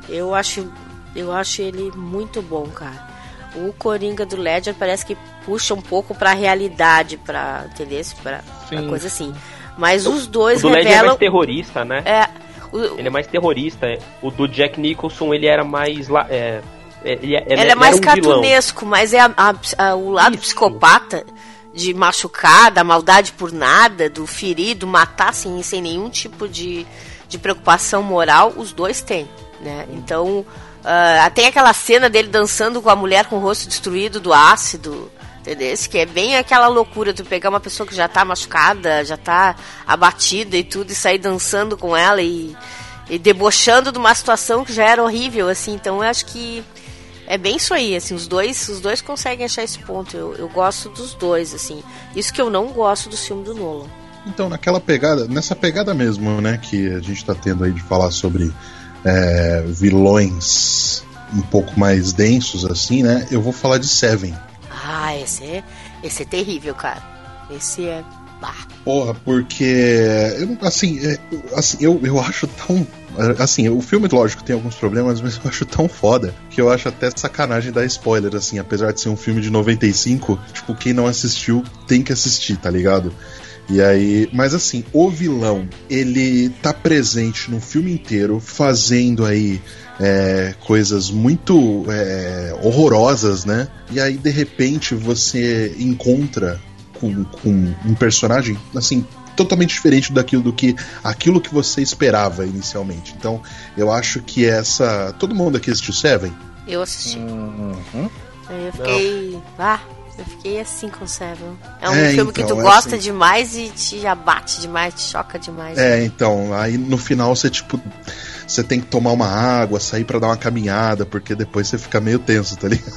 eu acho. Eu acho ele muito bom, cara. O Coringa do Ledger parece que puxa um pouco pra realidade, pra. Entendeu? Pra, pra coisa assim. Mas os dois o do revelam. Ledger é mais terrorista, né? É. O, ele é mais terrorista. O do Jack Nicholson, ele era mais. É, ele, ele, ele é mais um cartunesco, vilão. mas é a, a, a, o lado Isso. psicopata de machucar, da maldade por nada, do ferido, matar assim, sem nenhum tipo de, de preocupação moral, os dois têm, né? Então, uh, tem aquela cena dele dançando com a mulher com o rosto destruído do ácido, entendeu? Que é bem aquela loucura de pegar uma pessoa que já tá machucada, já tá abatida e tudo, e sair dançando com ela e, e debochando de uma situação que já era horrível, assim. Então, eu acho que é bem isso aí, assim, os dois, os dois conseguem achar esse ponto. Eu, eu gosto dos dois, assim. Isso que eu não gosto do filme do Nolan. Então, naquela pegada, nessa pegada mesmo, né, que a gente tá tendo aí de falar sobre é, vilões um pouco mais densos, assim, né, eu vou falar de Seven. Ah, esse é, esse é terrível, cara. Esse é. Bah. Porra, porque. Assim, é, assim eu, eu acho tão Assim, o filme, lógico, tem alguns problemas, mas eu acho tão foda que eu acho até sacanagem dar spoiler, assim, apesar de ser um filme de 95, tipo, quem não assistiu tem que assistir, tá ligado? E aí, mas assim, o vilão, ele tá presente no filme inteiro, fazendo aí é, coisas muito é, horrorosas, né? E aí, de repente, você encontra com, com um personagem, assim, totalmente diferente daquilo do que aquilo que você esperava inicialmente. Então, eu acho que essa. Todo mundo aqui assistiu Seven? Eu assisti. Uhum. Aí eu fiquei. Ah, eu fiquei assim com Seven. É um É, filme que então, tu é gosta assim. demais e te abate demais, te choca demais. É, então, aí no final você, tipo, você tem que tomar uma água, sair pra dar uma caminhada, porque depois você fica meio tenso, tá ligado?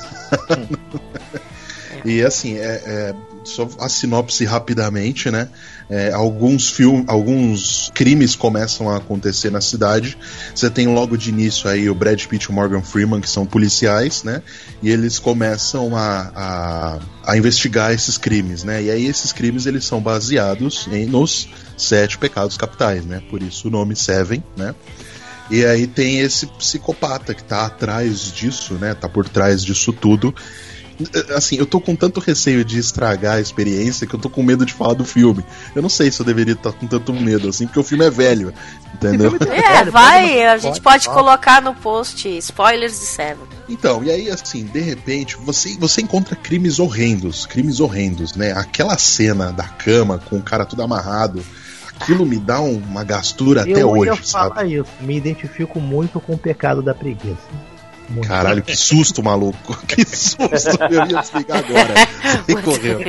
e assim, é, é, só a sinopse rapidamente, né? É, alguns filmes, alguns crimes começam a acontecer na cidade. Você tem logo de início aí o Brad Pitt e o Morgan Freeman, que são policiais, né? E eles começam a, a, a investigar esses crimes, né? E aí esses crimes eles são baseados em, nos sete pecados capitais, né? Por isso o nome Seven, né? E aí tem esse psicopata que tá atrás disso, né? Tá por trás disso tudo. Assim, eu tô com tanto receio de estragar a experiência que eu tô com medo de falar do filme. Eu não sei se eu deveria estar com tanto medo, assim, porque o filme é velho, entendeu? É, Velho, vai, a gente pode pode colocar no post spoilers de Seven. Então, e aí, assim, de repente, você, você encontra crimes horrendos, crimes horrendos, né? Aquela cena da cama com o cara tudo amarrado, aquilo me dá um- uma gastura até eu hoje, ia sabe? falar isso. Me identifico muito com o pecado da preguiça. Caralho, que susto, maluco. Que susto. Eu ia desligar agora. Você correu.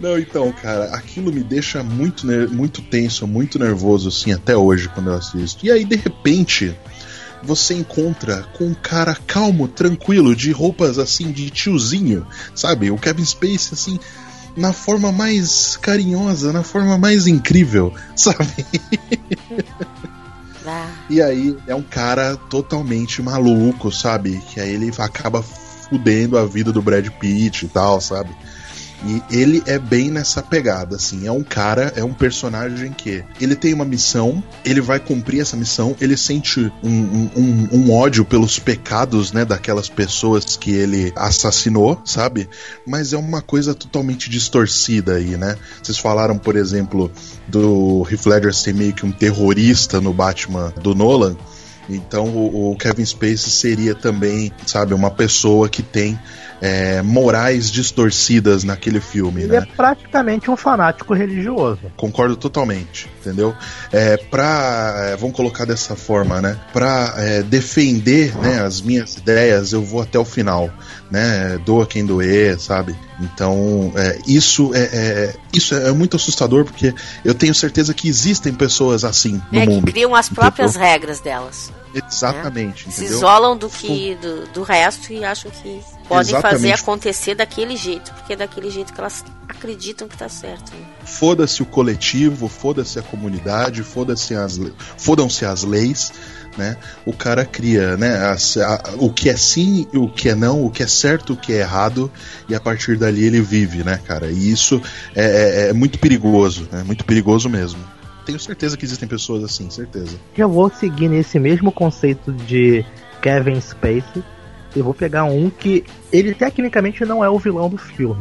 Não, então, cara, aquilo me deixa muito, muito tenso, muito nervoso, assim, até hoje, quando eu assisto. E aí, de repente, você encontra com um cara calmo, tranquilo, de roupas, assim, de tiozinho, sabe? O Kevin Spacey, assim, na forma mais carinhosa, na forma mais incrível, sabe? Ah, E aí é um cara totalmente maluco, sabe? Que aí ele acaba fudendo a vida do Brad Pitt e tal, sabe? E ele é bem nessa pegada, assim. É um cara, é um personagem que ele tem uma missão, ele vai cumprir essa missão, ele sente um, um- um- um ódio pelos pecados, né, daquelas pessoas que ele assassinou, sabe? Mas é uma coisa totalmente distorcida aí, né? Vocês falaram, por exemplo, do Heath Ledger ser meio que um terrorista no Batman do Nolan. Então o, o Kevin Spacey seria também, sabe, uma pessoa que tem é, morais distorcidas naquele filme, Ele né? é praticamente um fanático religioso. Concordo totalmente, entendeu? É, pra, é, vamos colocar dessa forma, né? Pra é, defender né, as minhas ideias, eu vou até o final, né? Doa quem doer, sabe? Então, é, isso, é, é- isso é muito assustador porque eu tenho certeza que existem pessoas assim no é, que mundo. criam as próprias regras delas. Exatamente, Se entendeu? isolam do que do, do resto e acham que podem fazer Exatamente. acontecer daquele jeito, porque é daquele jeito que elas acreditam que tá certo. né? foda-se o coletivo, foda-se a comunidade, foda-se as, fodam-se as leis, né? O cara cria, né? as- a- o que é sim, o que é não, o que é certo, o que é errado, e a partir dali ele vive, né, cara? E isso é, é- é muito perigoso, né? Muito perigoso mesmo. Tenho certeza que existem pessoas assim, certeza. Já vou seguir nesse mesmo conceito de Kevin Spacey. Eu vou pegar um que ele tecnicamente não é o vilão do filme.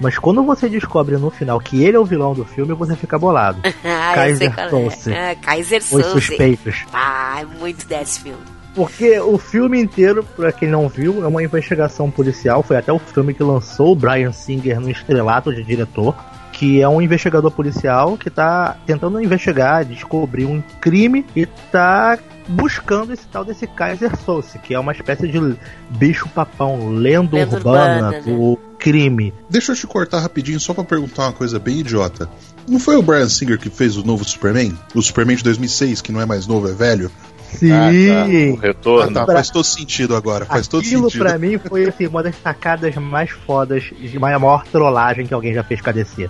Mas quando você descobre no final que ele é o vilão do filme, você fica bolado. Ah, eu sei Kaiser qual é. Ah, Kaiser Os suspeitos. Ah, é muito desse filme. Porque o filme inteiro, pra quem não viu, é uma investigação policial. Foi até o filme que lançou o Brian Singer no estrelato de diretor. Que é um investigador policial que tá tentando investigar, descobrir um crime e tá buscando esse tal desse Kaiser Soze, que é uma espécie de bicho-papão, lenda, Lenda urbana, urbana, né? do crime. Deixa eu te cortar rapidinho só pra perguntar uma coisa bem idiota. Não foi o Brian Singer que fez o novo Superman? O Superman de 2006, que não é mais novo, é velho? Sim! Ah, tá. O Ah, retorno. tá, Pra- faz todo sentido agora, faz todo Aquilo sentido. pra mim foi assim, uma das sacadas mais fodas, de maior, trollagem que alguém já fez com a DC.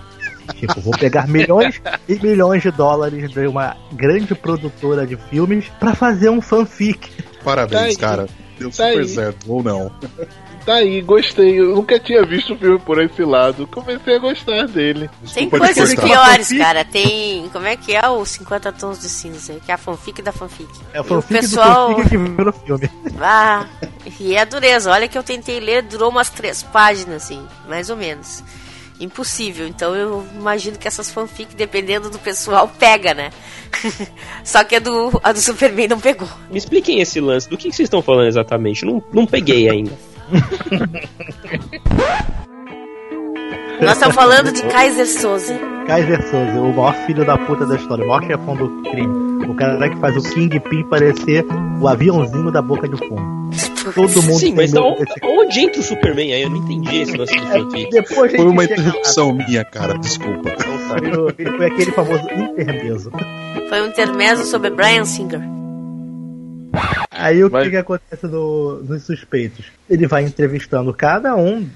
Tipo, vou pegar milhões e milhões de dólares de uma grande produtora de filmes pra fazer um fanfic. Parabéns, Tá cara. Deu Tá super aí. certo, ou não. Tá aí, gostei. Eu nunca tinha visto o filme por esse lado. Comecei a gostar dele. Tem Desculpa coisas cortar. piores, cara. Tem. Como é que é o 50 Tons de Cinza? Que é a fanfic da fanfic. É o E fanfic pessoal- do fanfic que viu no filme. Ah, e é dureza. Olha que eu tentei ler, durou umas três páginas, assim, mais ou menos. Impossível. Então eu imagino que essas fanfic, dependendo do pessoal, pega, né? Só que a do, a do Superman não pegou. Me expliquem esse lance. Do que, que vocês estão falando exatamente? Não, não peguei ainda. Nós estamos falando de Kaiser Soze. Kaiser Soze, o maior filho da puta da história, o maior chefão do crime. O cara que faz o Kingpin parecer o aviãozinho da boca de fumo. Todo mundo Sim, mas da onde, desse onde entra o Superman aí? Eu não entendi esse lance do científico. Depois Foi uma interrupção minha, cara, desculpa. Ele, foi aquele famoso intermeso. Foi um intermezzo sobre Brian Singer. Aí o Mas- que, que acontece no- nos suspeitos? Ele vai entrevistando cada um,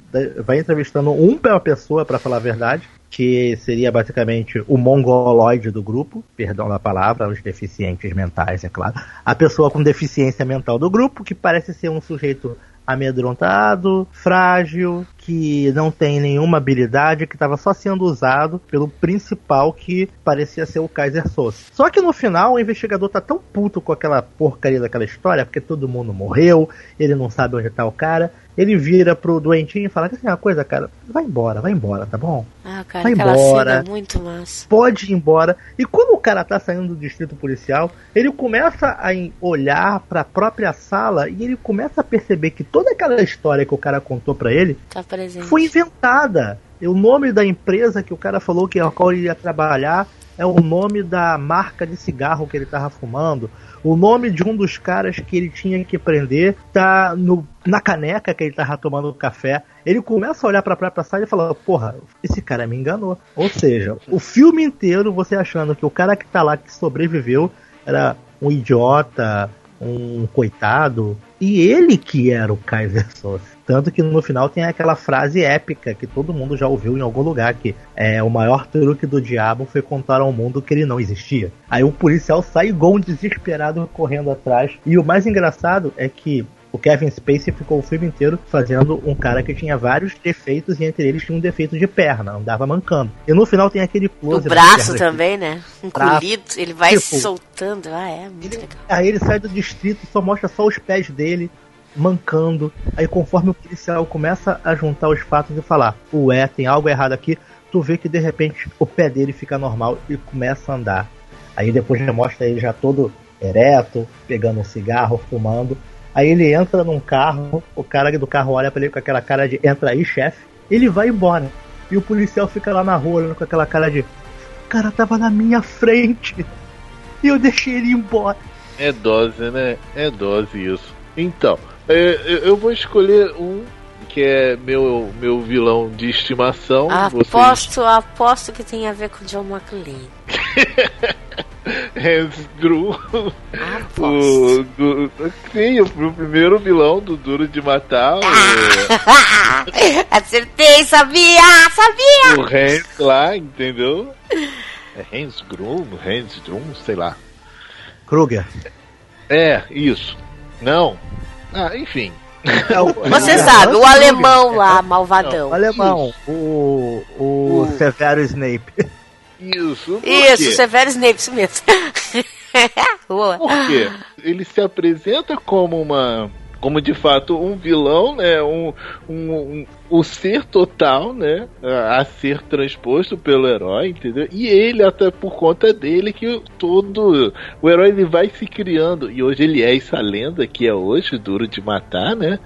vai entrevistando um pela pessoa, pra falar a verdade, que seria basicamente o mongoloide do grupo, perdão da palavra, os deficientes mentais, é claro. A pessoa com deficiência mental do grupo, que parece ser um sujeito amedrontado, frágil, que não tem nenhuma habilidade, que estava só sendo usado pelo principal que parecia ser o Kaiser Soze. Só que no final o investigador tá tão puto com aquela porcaria daquela história, porque todo mundo morreu, ele não sabe onde tá o cara, ele vira pro doentinho e fala que assim, uma coisa, cara, vai embora, vai embora, tá bom? Ah, cara, Vai embora. é muito massa. pode ir embora. E quando o cara tá saindo do distrito policial, ele começa a olhar para a própria sala e ele começa a perceber que toda aquela história que o cara contou pra ele Tá presente. foi inventada. O nome da empresa que o cara falou que a qual ele ia trabalhar é o nome da marca de cigarro que ele tava fumando. O nome de um dos caras que ele tinha que prender tá no, na caneca que ele tava tomando café. Ele começa a olhar pra própria sala e fala: Porra, esse cara me enganou. Ou seja, o filme inteiro você achando que o cara que tá lá que sobreviveu era um idiota, um coitado, e ele que era o Kaiser Soze. Tanto que no final tem aquela frase épica que todo mundo já ouviu em algum lugar, que é o maior truque do diabo foi contar ao mundo que ele não existia. Aí o policial sai um desesperado correndo atrás. E o mais engraçado é que o Kevin Spacey ficou o filme inteiro fazendo um cara que tinha vários defeitos e entre eles tinha um defeito de perna, andava mancando. E no final tem aquele O close. na braço também, né? Braço. Encolhido, ele vai Tipo, soltando. Ah, é muito legal. Aí ele sai do distrito, só mostra só os pés dele mancando. Aí conforme o policial começa a juntar os fatos e falar, ué, tem algo errado aqui, tu vê que de repente o pé dele fica normal e começa a andar. Aí depois já mostra ele já todo ereto, pegando um cigarro, fumando. Aí ele entra num carro, o cara do carro olha pra ele com aquela cara de entra aí, chefe. Ele vai embora. E o policial fica lá na rua olhando com aquela cara de o cara tava na minha frente. E eu deixei ele embora. É dose, né? É dose isso. Então, é, eu vou escolher um que é meu, meu vilão de estimação. Vocês- Aposto, aposto que tem a ver com o John McClane. Hans Gru. Aposto. O, do, sim, o, o primeiro vilão do Duro de Matar. o- Acertei, sabia, sabia! o Hans lá, entendeu? É Hans Grum, Hans Drum, sei lá. Kruger. É, isso. Não. Ah, enfim. Você sabe, o alemão lá, malvadão. o alemão. O, o O- Severo Snape. Isso. Isso? Severo Snape, isso mesmo. Boa. Por quê? Ele se apresenta como uma. Como de fato um vilão, né? Um, um, um- o ser total, né? A ser transposto pelo herói, entendeu? E ele, até por conta dele, que todo. O herói ele vai se criando. E hoje ele é essa lenda que é hoje, duro de matar, né?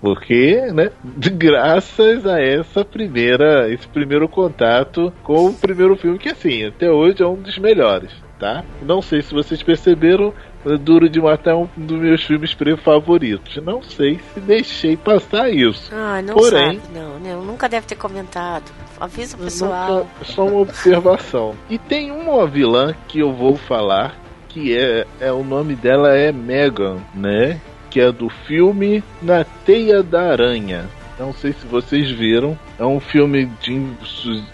Porque, né? Graças a essa primeira. Esse primeiro contato com o primeiro filme, que assim, até hoje é um dos melhores tá? Não sei se vocês perceberam, Duro de Matar é um dos meus filmes favoritos. Não sei se deixei passar isso. Ah, não Porém- sabe, não, né? Nunca deve ter comentado. Avisa o pessoal. Nunca- só uma observação. E tem uma vilã que eu vou falar que é, é o nome dela é Megan, né? Que é do filme Na Teia da Aranha. Não sei se vocês viram. É um filme de,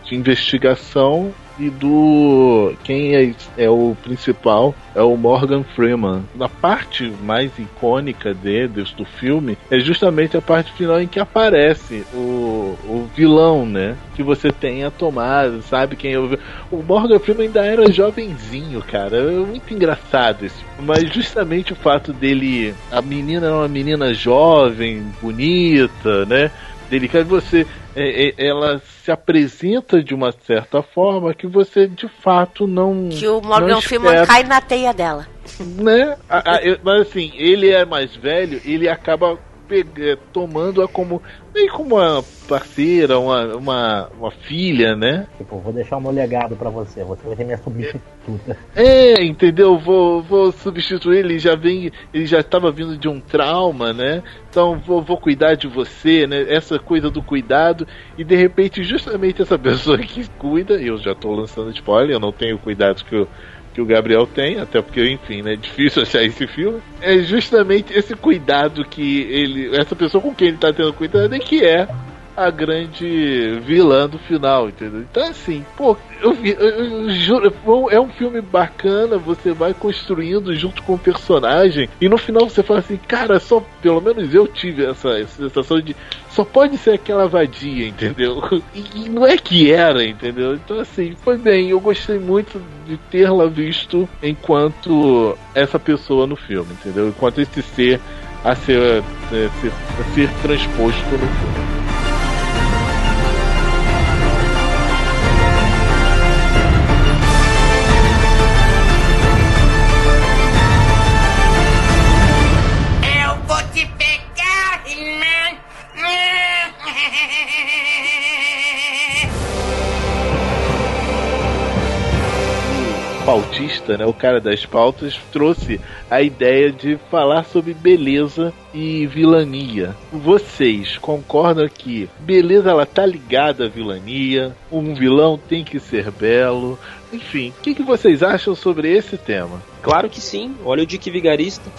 de investigação e do quem é, é o principal é o Morgan Freeman. Na parte mais icônica deles do filme é justamente a parte final em que aparece o, o vilão, né? Que você tem a tomada, sabe quem é o O Morgan Freeman ainda era jovenzinho, cara. É muito engraçado isso. Mas justamente o fato dele. A menina era uma menina jovem, bonita, né? Delicada, você. é, é, ela se apresenta de uma certa forma que você de fato não. Que o Morgan Freeman cai na teia dela. né? A- a- eu- mas assim, ele é mais velho, ele acaba pega- tomando-a como meio como uma parceira, uma, uma, uma filha, né? Tipo, vou deixar o meu legado pra você, você vai ser minha substituta. É, entendeu? Vou, vou substituir, ele já vem, ele já estava vindo de um trauma, né? Então vou, vou cuidar de você, né? Essa coisa do cuidado e de repente justamente essa pessoa que cuida, eu já tô lançando spoiler, eu não tenho cuidado que o que o Gabriel tem, até porque, enfim, né, é difícil achar esse filme. É justamente esse cuidado que ele, essa pessoa com quem ele tá tendo cuidado é que é a grande vilã do final, entendeu? Então, assim, pô, eu, eu- eu juro, é um filme bacana, você vai construindo junto com o personagem, e no final você fala assim, cara, só, pelo menos eu tive essa, essa sensação de, só pode ser aquela vadia, entendeu? E, e não é que era, entendeu? Então, assim, foi bem, eu gostei muito de tê-la visto enquanto essa pessoa no filme, entendeu? Enquanto esse ser a ser, é, ser, a ser transposto no filme. Pautista, né, o cara das pautas, trouxe a ideia de falar sobre beleza e vilania. Vocês concordam que beleza ela tá ligada à vilania? Um vilão tem que ser belo? Enfim, o que, que vocês acham sobre esse tema? Claro que sim. Olha o Dick Vigarista.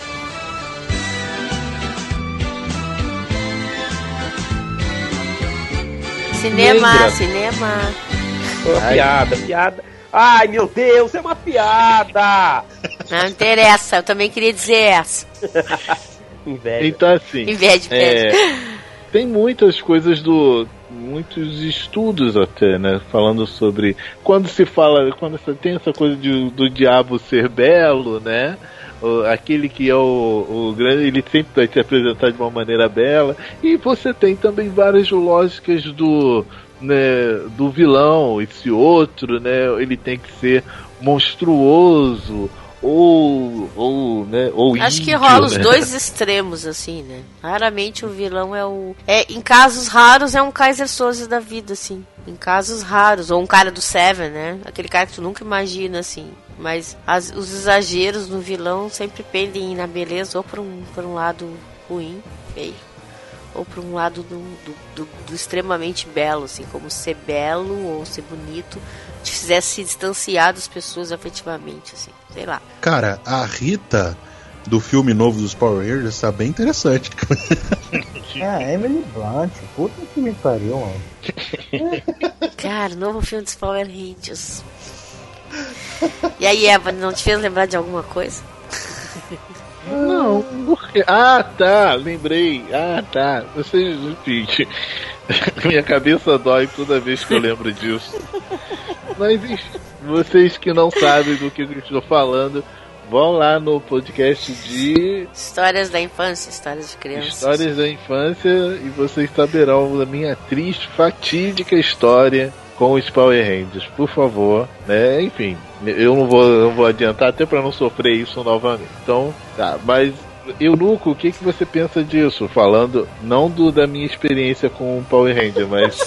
Cinema, Lembra? cinema. Ai. piada, piada. Ai, meu Deus, é uma piada! Não interessa, eu também queria dizer essa. Inveja. Então, assim, Inveja, é, inveja. tem muitas coisas do. muitos estudos até, né? Falando sobre. Quando se fala. Quando você tem essa coisa de, do diabo ser belo, né? Aquele que é o, o grande, ele sempre vai te apresentar de uma maneira bela. E você tem também várias lógicas do, né, do vilão, esse outro, né? Ele tem que ser monstruoso ou, ou, né? Ou Acho que índio, rola os né? dois extremos, assim, né? Raramente o vilão é o. É, em casos raros é um Kaiser Soze da vida, assim. Em casos raros. Ou um cara do Seven, né? Aquele cara que tu nunca imagina, assim. Mas as- os exageros no vilão sempre pendem na beleza ou pra um, pra um lado ruim, feio. Ou pra um lado do, do, do- do extremamente belo, assim, como ser belo ou ser bonito te fizesse se distanciar das pessoas afetivamente, assim, sei lá. Cara, a Rita do filme novo dos Power Rangers tá bem interessante. É, Emily Blunt, puta que me pariu, mano. Cara, novo filme dos Power Rangers. E aí, Eva, não te fez lembrar de alguma coisa? Não, por quê? Ah, tá, lembrei. Ah, tá. Vocês, enfim, minha cabeça dói toda vez que eu lembro disso. Mas, vocês que não sabem do que eu estou falando, vão lá no podcast de Histórias da infância, histórias de crianças. Histórias da Infância e vocês saberão da minha triste, fatídica história com os Power Rangers, por favor, né? Enfim, eu não vou, não vou adiantar até para não sofrer isso novamente. Então, tá, mas Eunuco, o que, que você pensa disso? Falando não do, da minha experiência com o Power Ranger, mas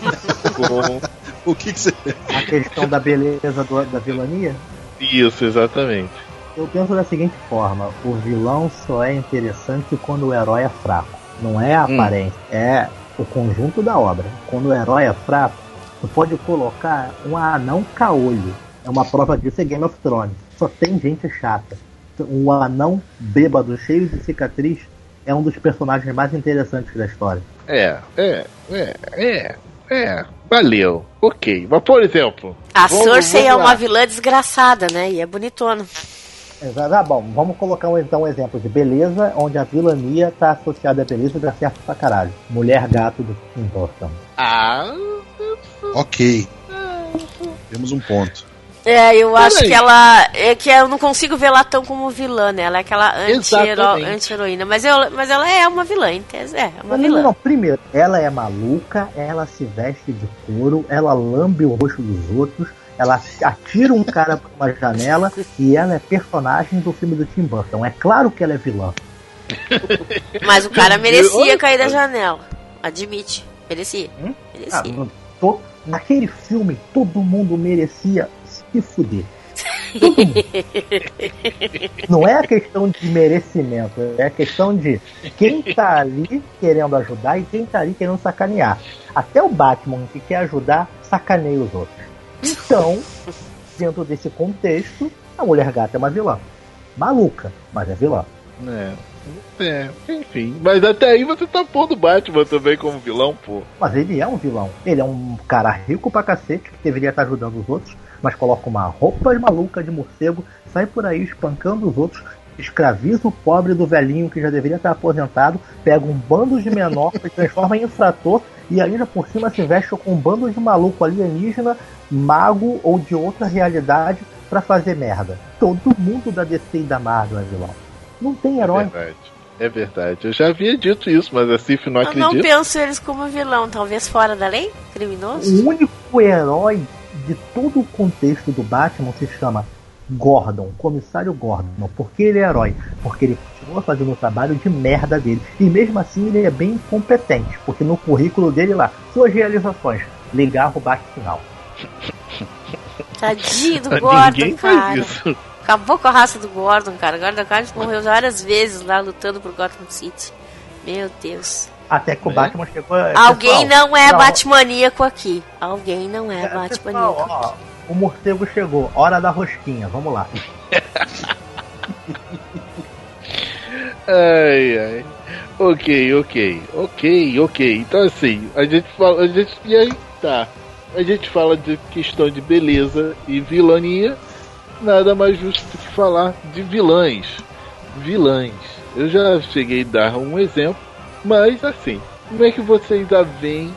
com O que, que você. A questão da beleza do- da vilania. isso, exatamente. Eu penso da seguinte forma: o vilão só é interessante quando o herói é fraco. Não é a Hum. aparência, é o conjunto da obra. Quando o herói é fraco, tu pode colocar um anão caolho. É uma prova disso é Game of Thrones. Só tem gente chata. Um anão bêbado, cheio de cicatriz, é um dos personagens mais interessantes da história. É, é, é, é, é. Valeu. Ok. Mas, por exemplo. A vamos- Cersei é uma vilã desgraçada, né? E é bonitona. Exato. Ah, bom, vamos colocar um, então um exemplo de beleza, onde a vilania está associada à beleza e dá certo pra caralho. Mulher gato do Tim Burton. Ah, Ok. Temos um ponto. É, eu acho Peraí. que ela. É que eu não consigo ver ela tão como vilã, né? Ela é aquela anti-heroína. mas, eu, mas ela é uma vilã, em tese. É, uma Não, vilã. não, primeiro, ela é maluca, ela se veste de couro, ela lambe o rosto dos outros, ela atira um cara por uma janela e ela é personagem do filme do Tim Burton. É claro que ela é vilã. Mas o cara merecia cair da janela. Admite. Merecia. Hum? Ah, Merecia. no- to- naquele filme, todo mundo merecia se fuder. Todo mundo. Não é a questão de merecimento, é a questão de quem tá ali querendo ajudar e quem tá ali querendo sacanear. Até o Batman que quer ajudar, sacaneia os outros. Então, dentro desse contexto, a mulher gata é uma vilã. Maluca, mas é vilã. É. É, enfim. Mas até aí você tá pondo o Batman também como vilão, pô. Mas ele é um vilão. Ele é um cara rico pra cacete que deveria estar ajudando os outros, mas coloca uma roupa maluca de morcego, sai por aí espancando os outros, escraviza o pobre do velhinho que já deveria estar aposentado, pega um bando de menor, se transforma em infrator e ainda por cima se veste com um bando de maluco alienígena, mago ou de outra realidade pra fazer merda. Todo mundo da DC e da Marvel é vilão. Não tem É herói. verdade. É verdade. Eu já havia dito isso, mas a Cif não Eu não acredita. penso eles como vilão, talvez fora da lei? Criminoso? O único herói de todo o contexto do Batman se chama Gordon, comissário Gordon. Por que ele é herói? Porque ele continua fazendo o trabalho de merda dele. E mesmo assim ele é bem competente, porque no currículo dele lá, suas realizações, ligar o bate-final. Tadinho do Ninguém Gordon, faz cara. isso. Acabou com a raça do Gordon, cara. O Gordon Carlos morreu várias vezes lá lutando por Gotham City. Meu Deus. Até que o É. Batman chegou. Alguém pessoal, não é não, batmaníaco aqui. Alguém não é, é, pessoal, batmaníaco. ó, o morcego chegou, hora da rosquinha, vamos lá. Ai, ai. Ok, ok, ok, ok. Então assim, a gente fala. A gente. E aí tá. A gente fala de questão de beleza e vilania. Nada mais justo do que falar de vilãs. Vilãs. Eu já cheguei a dar um exemplo, mas assim, como é que vocês a veem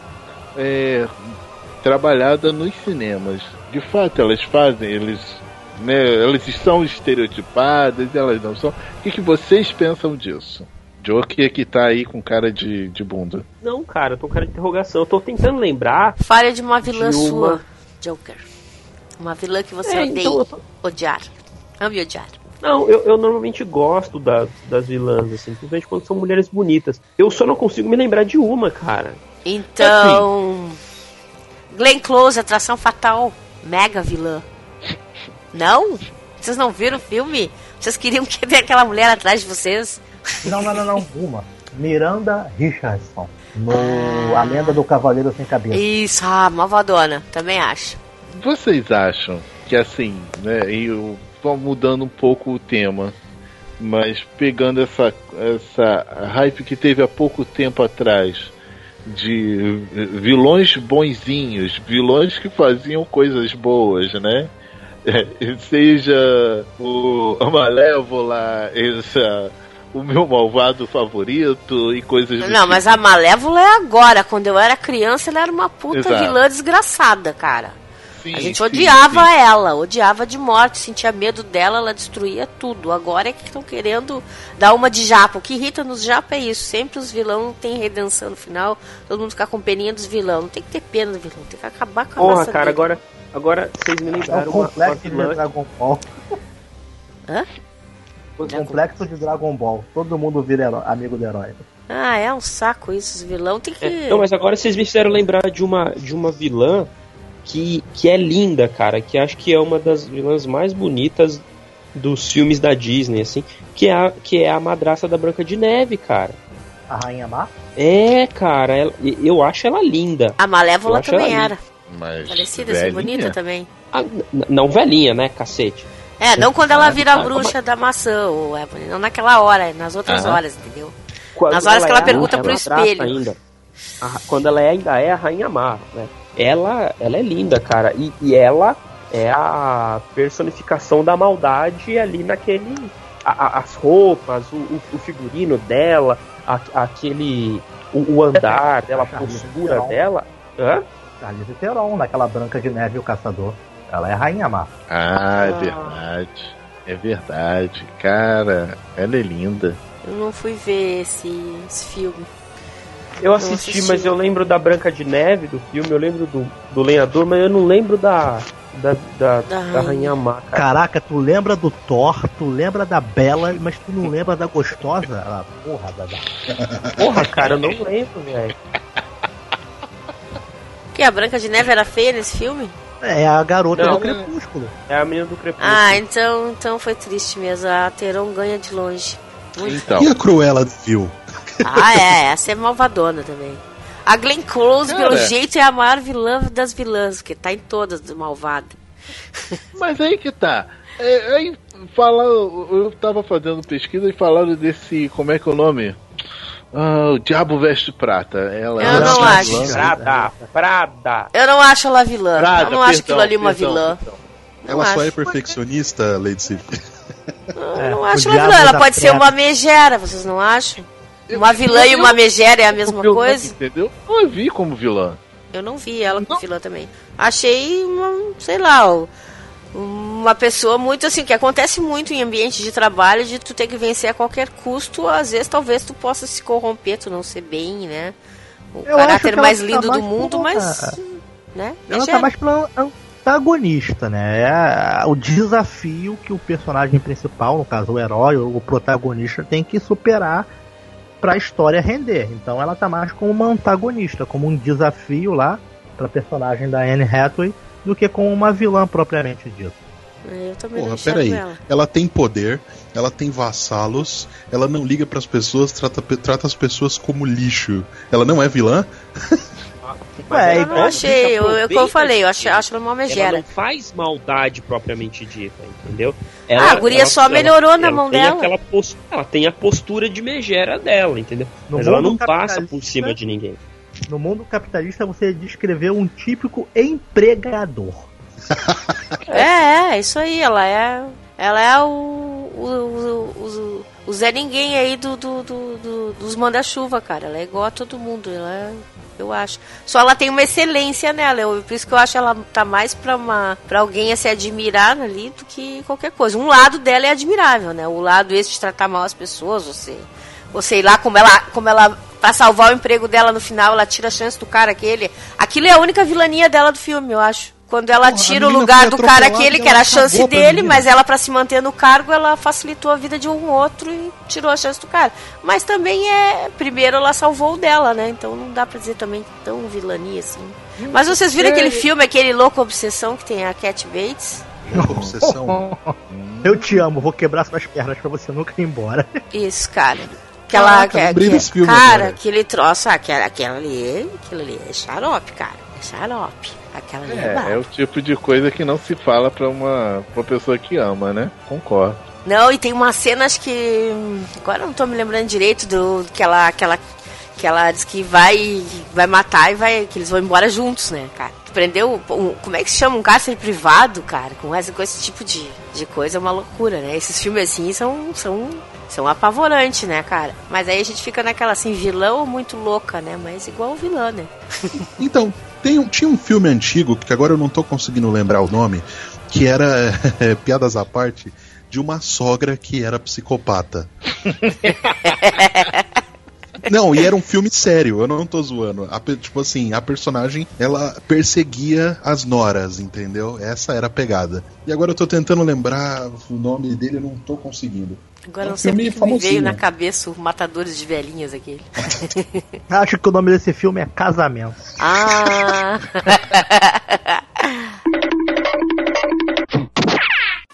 é, trabalhada nos cinemas? De fato, elas fazem, eles, né, elas são estereotipadas, elas não são. O que, que vocês pensam disso? Joker que tá aí com cara de, de bunda. Não, cara, eu tô com cara de interrogação. Eu tô tentando lembrar. Falha de uma vilã De uma- sua, Joker. Uma vilã que você É, odeia. então Odiar. Ame odiar. Não, eu, eu normalmente gosto das, das vilãs, assim, principalmente quando são mulheres bonitas. Eu só não consigo me lembrar de uma, cara. Então. Glenn Close, Atração Fatal. Mega vilã. Não? Vocês não viram o filme? Vocês queriam que ter aquela mulher atrás de vocês? Não, não, não, não, uma. Miranda Richardson, no A Lenda do Cavaleiro Sem Cabeça. Isso, ah, malvadona. Também acho. Vocês acham que assim, né? E eu vou mudando um pouco o tema, mas pegando essa, essa hype que teve há pouco tempo atrás de vilões bonzinhos, vilões que faziam coisas boas, né? Seja o a Malévola, essa, o meu malvado favorito e coisas Não, tipo. mas a Malévola é agora. Quando eu era criança, ela era uma puta Exato. vilã desgraçada, cara. Sim, A gente sim, odiava sim. ela, odiava de morte, sentia medo dela, ela destruía tudo. Agora é que estão querendo dar uma de japa. O que irrita nos japa é isso. Sempre os vilão têm redenção no final, todo mundo fica com peninha dos vilão. Não tem que ter pena do vilão, tem que acabar com a Porra, cara, dele. agora, agora vocês me É o lembraram uma, uma complexo de. Dragon Ball. Hã? O complexo de Dragon Ball. Todo mundo vira herói- amigo do herói. Ah, é um saco isso, os vilão tem que... É, não, mas agora vocês me fizeram lembrar de uma, de uma vilã que, que é linda, cara, que acho que é uma das vilãs mais bonitas dos filmes da Disney, assim, que é a, que é a madraça da Branca de Neve, cara. A Rainha Má? É, cara, ela- eu acho ela linda. A Malévola também ela era. Mas Parecida, assim, bonita também. Ah, não velhinha, né, cacete? É, não quando ela vira a bruxa da maçã, ou é, não naquela hora, é nas outras Aham. horas, entendeu? Quando Nas horas que ela é pergunta a pro espelho. Ainda, A- quando ela é- ainda é a Rainha Má, né? Ela, ela é linda, cara. E, e ela é a personificação da maldade ali naquele. a- a- as roupas, o, o- o figurino dela, a- aquele. O, o andar dela, a postura dela. Hã? Charlize Theron, naquela Branca de Neve e o Caçador. Ela é a Rainha Má. Ah, é Ah. verdade. É verdade. Cara, ela é linda. Eu não fui ver esse, esse filme. Eu assisti, assisti. mas eu lembro da Branca de Neve do filme, eu lembro do, do lenhador, mas eu não lembro da, da, da, Da da Rainha Má, cara. Caraca, tu lembra do Thor, tu lembra da Bela, mas tu não lembra da gostosa? Ah, porra, da, da- Porra, cara, eu não lembro, velho. Que a Branca de Neve era feia nesse filme? É a garota Não, do Crepúsculo. É a menina do Crepúsculo. Ah, então, então foi triste mesmo. A Teron ganha de longe. Muito. Então, E a Cruella viu? Ah, é, essa é malvadona também. A Glenn Close, Cara. pelo jeito, é a maior vilã das vilãs, porque tá em todas do malvado. mas aí que tá. É, aí fala, eu tava fazendo pesquisa e falaram desse, como é que é o nome? Ah, o Diabo Veste Prata. Ela Eu é não acho. vilã. Prada, Prada. Eu não acho ela vilã. Prada, eu não acho aquilo ali uma perdão, vilã. perdão. Ela só acho. é perfeccionista, Lady Sif. Eu não o acho ela vilã. Ela pode ser uma megera, vocês não acham? Uma vilã e uma megera é a mesma eu- coisa? Entendeu? Eu vi como vilã. Eu não vi ela como vilã também. Achei uma, sei lá, uma pessoa muito assim, que acontece muito em ambiente de trabalho, de tu ter que vencer a qualquer custo, às vezes talvez tu possa se corromper, tu não ser bem, né? O Eu acho caráter que ela mais tá lindo do mais mundo, como mas. a- Né? Ela Megera. tá mais pela antagonista, né? É a- o desafio que o personagem principal, no caso o herói, o protagonista, tem que superar pra história render. Então ela tá mais como uma antagonista, como um desafio lá pra personagem da Anne Hathaway, do que como uma vilã propriamente dita. Eu também Porra, peraí. ela. Ela tem poder, ela tem vassalos, ela não liga pras pessoas, trata, trata as pessoas como lixo. Ela não é vilã? É, Eu ela não achei, eu, eu, como eu falei, eu acho acho, acho ela uma Ela megera. não faz maldade propriamente dita, entendeu? Ah, a guria só melhorou na mão dela. Aquela ela tem a postura de megera dela, entendeu? No Mas ela não passa por cima de ninguém. No mundo capitalista você descreveu um típico empregador. É, é, isso aí, ela é. Ela é o. O, o, o, o Zé Ninguém aí do, do, do- do- dos manda-chuva, cara. Ela é igual a todo mundo, ela é- Eu acho. Só ela tem uma excelência nela. Eu, por isso que eu acho ela tá mais pra, uma, pra alguém a se admirar ali do que qualquer coisa. Um lado dela é admirável, né? O lado esse de tratar mal as pessoas, você. Ou sei lá, como ela, como ela. Pra salvar o emprego dela no final, ela tira a chance do cara aquele. Aquilo é a única vilania dela do filme, eu acho. Quando ela Porra, tira o lugar do cara aquele, que era a chance dele, mas ela, pra se manter no cargo, ela facilitou a vida de um outro e tirou a chance do cara. Mas também é. Primeiro ela salvou o dela, né? Então não dá pra dizer também tão vilania assim. Mas vocês viram aquele filme, aquele Louco Obsessão que tem a Cat Bates? Obsessão. Eu te amo, vou quebrar suas pernas pra você nunca ir embora. Isso, cara. Aquela, Caraca, que- que- filme cara, agora. aquele troço, ah, aquela, aquela ali, aquilo ali é xarope, cara. É xarope. Aquela é, É, o tipo de coisa que não se fala pra uma, pra uma pessoa que ama, né? Concordo. Não, e tem umas cenas que. Agora eu não tô me lembrando direito do que ela, que ela, que ela diz que vai, vai matar e vai. que eles vão embora juntos, né, cara? Prendeu. um- como é que se chama? Um cárcere privado, cara, com esse, com esse tipo de, de coisa é uma loucura, né? Esses filmes assim são. são são apavorantes, né, cara? Mas aí a gente fica naquela assim, vilão ou muito louca, né? Mas igual o vilão, né? Então, tem um- tinha um filme antigo, que agora eu não tô conseguindo lembrar o nome, que era, piadas à parte, de uma sogra que era psicopata. Não, e era um filme sério, eu não tô zoando. A tipo assim, a personagem, ela perseguia as noras, entendeu? Essa era a pegada. E agora eu tô tentando lembrar o nome dele, eu não tô conseguindo. Agora É um não sei filme porque me veio na cabeça o Matadores de Velhinhas aquele. Acho que o nome desse filme é Casamento. Ah!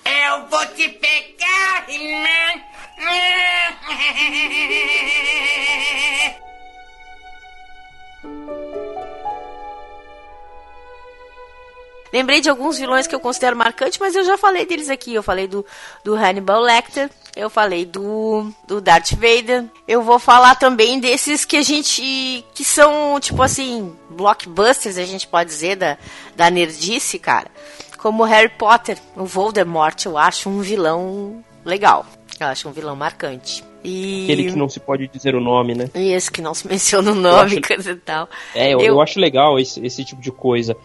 Eu vou te pegar. Lembrei de alguns vilões que eu considero marcantes, mas eu já falei deles aqui. Eu falei do, do Hannibal Lecter, eu falei do, do Darth Vader. Eu vou falar também desses que a gente. que são, tipo assim, blockbusters, a gente pode dizer, da, da nerdice, cara. Como Harry Potter, o Voldemort, eu acho um vilão legal. Eu acho um vilão marcante. E. Aquele que não se pode dizer o nome, né? E esse que não se menciona o nome, acho- coisa e tal. É, eu, Eu- eu acho legal esse, esse tipo de coisa.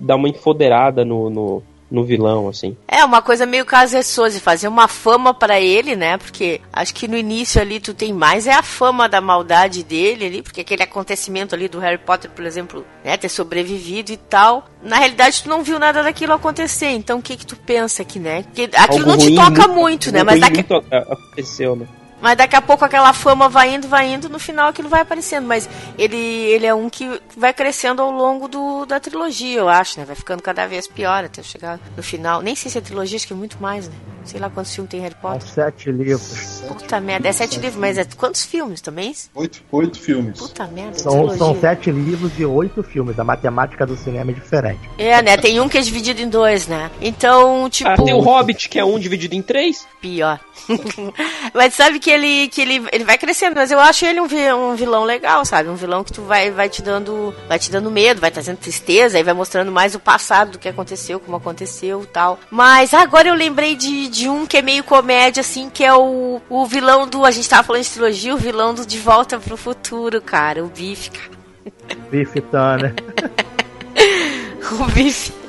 Dar uma enfoderada no, no, no vilão, assim. É, uma coisa meio Casa Souza, fazer uma fama pra ele, né? Porque acho que no início ali tu tem mais é a fama da maldade dele ali, porque aquele acontecimento ali do Harry Potter, por exemplo, né, ter sobrevivido e tal. Na realidade tu não viu nada daquilo acontecer, então o que que tu pensa aqui, né? Porque aquilo Algo não te toca muito- muito, né? Mas daqui, muito aconteceu, né? Mas daqui a pouco aquela fama vai indo, vai indo, no final aquilo vai aparecendo. Mas ele, ele é um que vai crescendo ao longo do, da trilogia, eu acho, né? Vai ficando cada vez pior até chegar no final. Nem sei se é trilogia, acho que é muito mais, né? Sei lá quantos filmes tem Harry São Potter. sete livros. Puta merda, é sete livros, mas é quantos filmes também? Oito, oito filmes. Puta merda, São, trilogia. são sete livros e oito filmes. A matemática do cinema é diferente. É, né? Tem um que é dividido em dois, né? Então, tipo. Ah, tem o Hobbit, que é um dividido em três. pior. mas sabe que ele que ele, ele vai crescendo, mas eu acho ele um, um vilão legal, sabe? Um vilão que tu vai vai te dando vai te dando medo, vai trazendo tristeza, aí vai mostrando mais o passado do que aconteceu, como aconteceu, e tal. Mas agora eu lembrei de, de um que é meio comédia assim, que é o, o vilão do a gente tava falando de trilogia, o vilão do De Volta pro Futuro, cara, o Biff, cara. Biff Tanner. O Biff.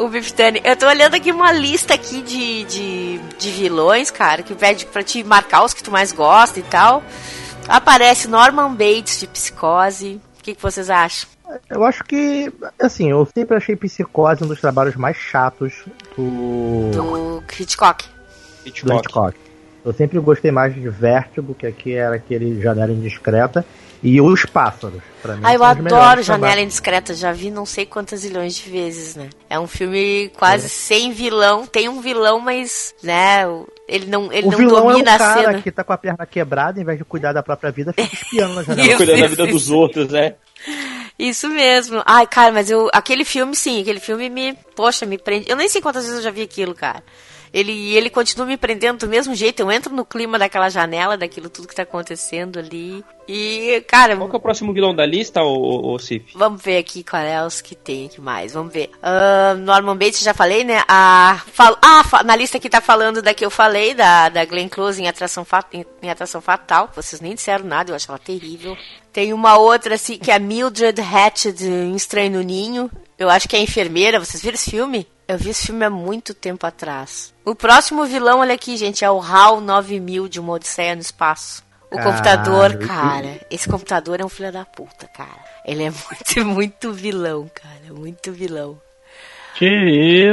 O Biff Tannen. Eu tô olhando aqui uma lista aqui de, de, de vilões, cara, que pede pra te marcar os que tu mais gosta e tal. Aparece Norman Bates de Psicose. O que, que vocês acham? Eu acho que, assim, eu sempre achei Psicose um dos trabalhos mais chatos do, Do Hitchcock. do Hitchcock. Hitchcock. Eu sempre gostei mais de Vértigo, que aqui era aquele janela indiscreta, e Os Pássaros. Pra mim, Ah, eu adoro Janela. Indiscreta, já vi não sei quantas zilhões de vezes, né? É um filme quase sem vilão, tem um vilão, mas, né, ele não, ele O não vilão é domina um a cara cena. que tá com a perna quebrada, em vez de cuidar da própria vida, fica espiando na janela. Cuidando da vida dos outros, né? Isso mesmo. Ai, cara, mas eu. Aquele filme, sim, aquele filme me. Poxa, me prende. Eu nem sei quantas vezes eu já vi aquilo, cara. Ele, ele continua me prendendo do mesmo jeito. Eu entro no clima daquela janela, daquilo tudo que tá acontecendo ali. E, cara, Qual que é o próximo vilão da lista, ô Cif? Vamos ver aqui qual é os que tem aqui mais. Vamos ver. Ah, Norman Bates, já falei, né? A, fal- ah, fa- na lista que tá falando da que eu falei, da, da Glenn Close em Atração, Fa- em, em Atração Fatal. Vocês nem disseram nada, eu acho ela terrível. Tem uma outra, assim, que é a Mildred Hatched em Estranho no Ninho. Eu acho que é a enfermeira. Vocês viram esse filme? Eu vi esse filme há muito tempo atrás. O próximo vilão, olha aqui, gente, é o HAL 9000 de uma Odisseia no Espaço. O computador, cara. Esse computador é um filho da puta, cara. Ele é muito, muito vilão, cara. Muito vilão. Que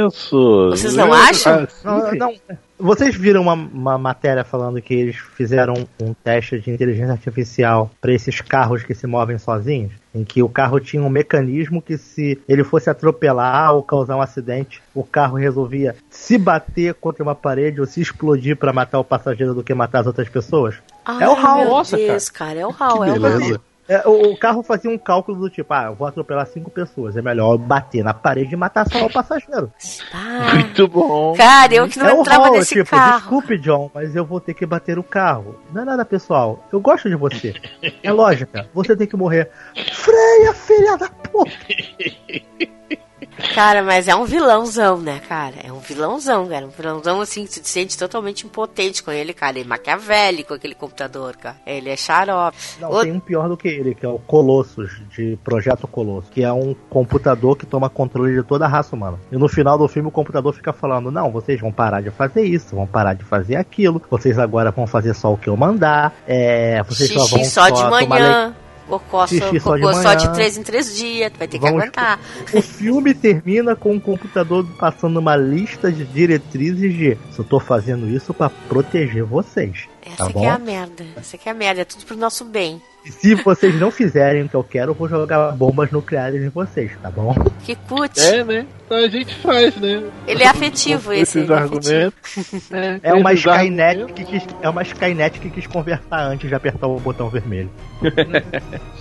isso? Vocês não Eu- acham? Não, não. Vocês viram uma, uma matéria falando que eles fizeram um teste de inteligência artificial para esses carros que se movem sozinhos? Em que o carro tinha um mecanismo que, se ele fosse atropelar ou causar um acidente, o carro resolvia se bater contra uma parede ou se explodir para matar o passageiro do que matar as outras pessoas? Ai, É o HAL. Nossa, Deus, cara. É o HAL, Que é o HAL. beleza. É, o, o carro fazia um cálculo do tipo: ah, eu vou atropelar cinco pessoas, é melhor eu bater na parede e matar só o passageiro. Ah, Muito bom. cara, eu que não é o entrava Hall, nesse tipo, carro. desculpe, John, mas eu vou ter que bater o carro. Não é nada pessoal. Eu gosto de você. É lógica. Você tem que morrer. Freia, filha da puta! Cara, mas é um vilãozão, né, cara? É um vilãozão, cara. Um vilãozão, assim, que te sente totalmente impotente com ele, cara. Ele é maquiavélico, aquele computador, cara. Ele é xarope. Não, Outro- tem um pior do que ele, que é o Colossus, de Projeto Colossus, que é um computador que toma controle de toda a raça humana. E no final do filme o computador fica falando: não, vocês vão parar de fazer isso, vão parar de fazer aquilo, vocês agora vão fazer só o que eu mandar, é, vocês só Xixi vão só de tomar leite. manhã. Cocô só, Xixi só de cocô só de três em três dias. Tu vai ter que Vamos- aguentar. O filme termina com o computador passando uma lista de diretrizes de eu tô fazendo isso pra proteger vocês. Essa Tá que bom? é a merda. Essa que é a merda. É tudo pro nosso bem. E se vocês não fizerem o que eu quero, eu vou jogar bombas nucleares em vocês, tá bom? Que cut. É, né? Então a gente faz, né? Ele é afetivo, esse. Esses ele é argumentos. né? É uma Skynet argumentos. que quis, é uma Skynet que quis conversar antes de apertar o botão vermelho.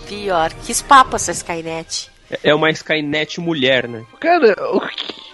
Pior. Quis papo essa Skynet. É uma Skynet mulher, né? Cara, o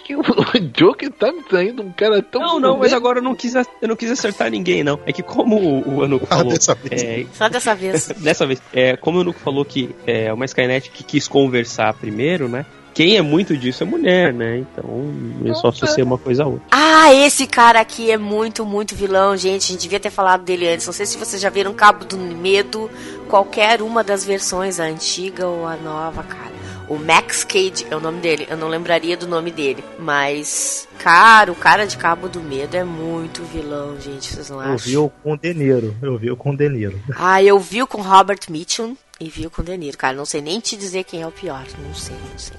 que o Joker tá me traindo um cara tão. Não, não, mas agora eu não quis, eu não quis acertar ninguém, não. É que como o, o Anuco Ah, falou. dessa vez. é, Só dessa vez. dessa vez, é, como o Anuco falou que é uma Skynet que quis conversar primeiro, né? quem é muito disso é mulher, né? Então eu só associei uma coisa a outra. Ah, esse cara aqui é muito, muito vilão, gente. A gente devia ter falado dele antes. Não sei se vocês já viram Cabo do Medo, qualquer uma das versões, a antiga ou a nova, cara. O Max Cage é o nome dele. Eu não lembraria do nome dele. Mas, cara, o cara de Cabo do Medo é muito vilão, gente. Vocês não Eu acham? vi o com De Niro. Eu vi o com De Niro. Ah, eu vi o com Robert Mitchum e vi o com De Niro, cara. Não sei nem te dizer quem é o pior. Não sei, não sei.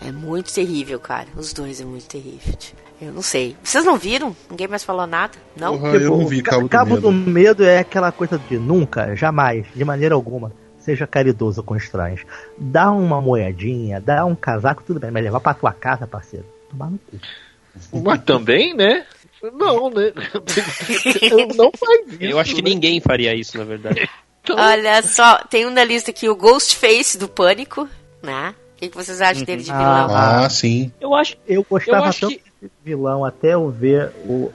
É muito terrível, cara. Os dois é muito terrível. Eu não sei. Vocês não viram? Ninguém mais falou nada? Não? Porra, eu não vi Ca- Cabo, do Cabo Medo. do Medo é aquela coisa de nunca, jamais, de maneira alguma. Seja caridoso com estranhos. Dá uma moedinha, dá um casaco, tudo bem, mas levar pra tua casa, parceiro. Tomar no cu. Mas também, né? Não, né? não faz isso. Eu acho que né? ninguém faria isso, na verdade. Olha só, tem um na lista aqui, o Ghostface do Pânico, né? O que, que vocês acham dele de vilão? Ah, sim. Eu acho Eu gostava Eu acho tanto que- desse vilão até eu ver o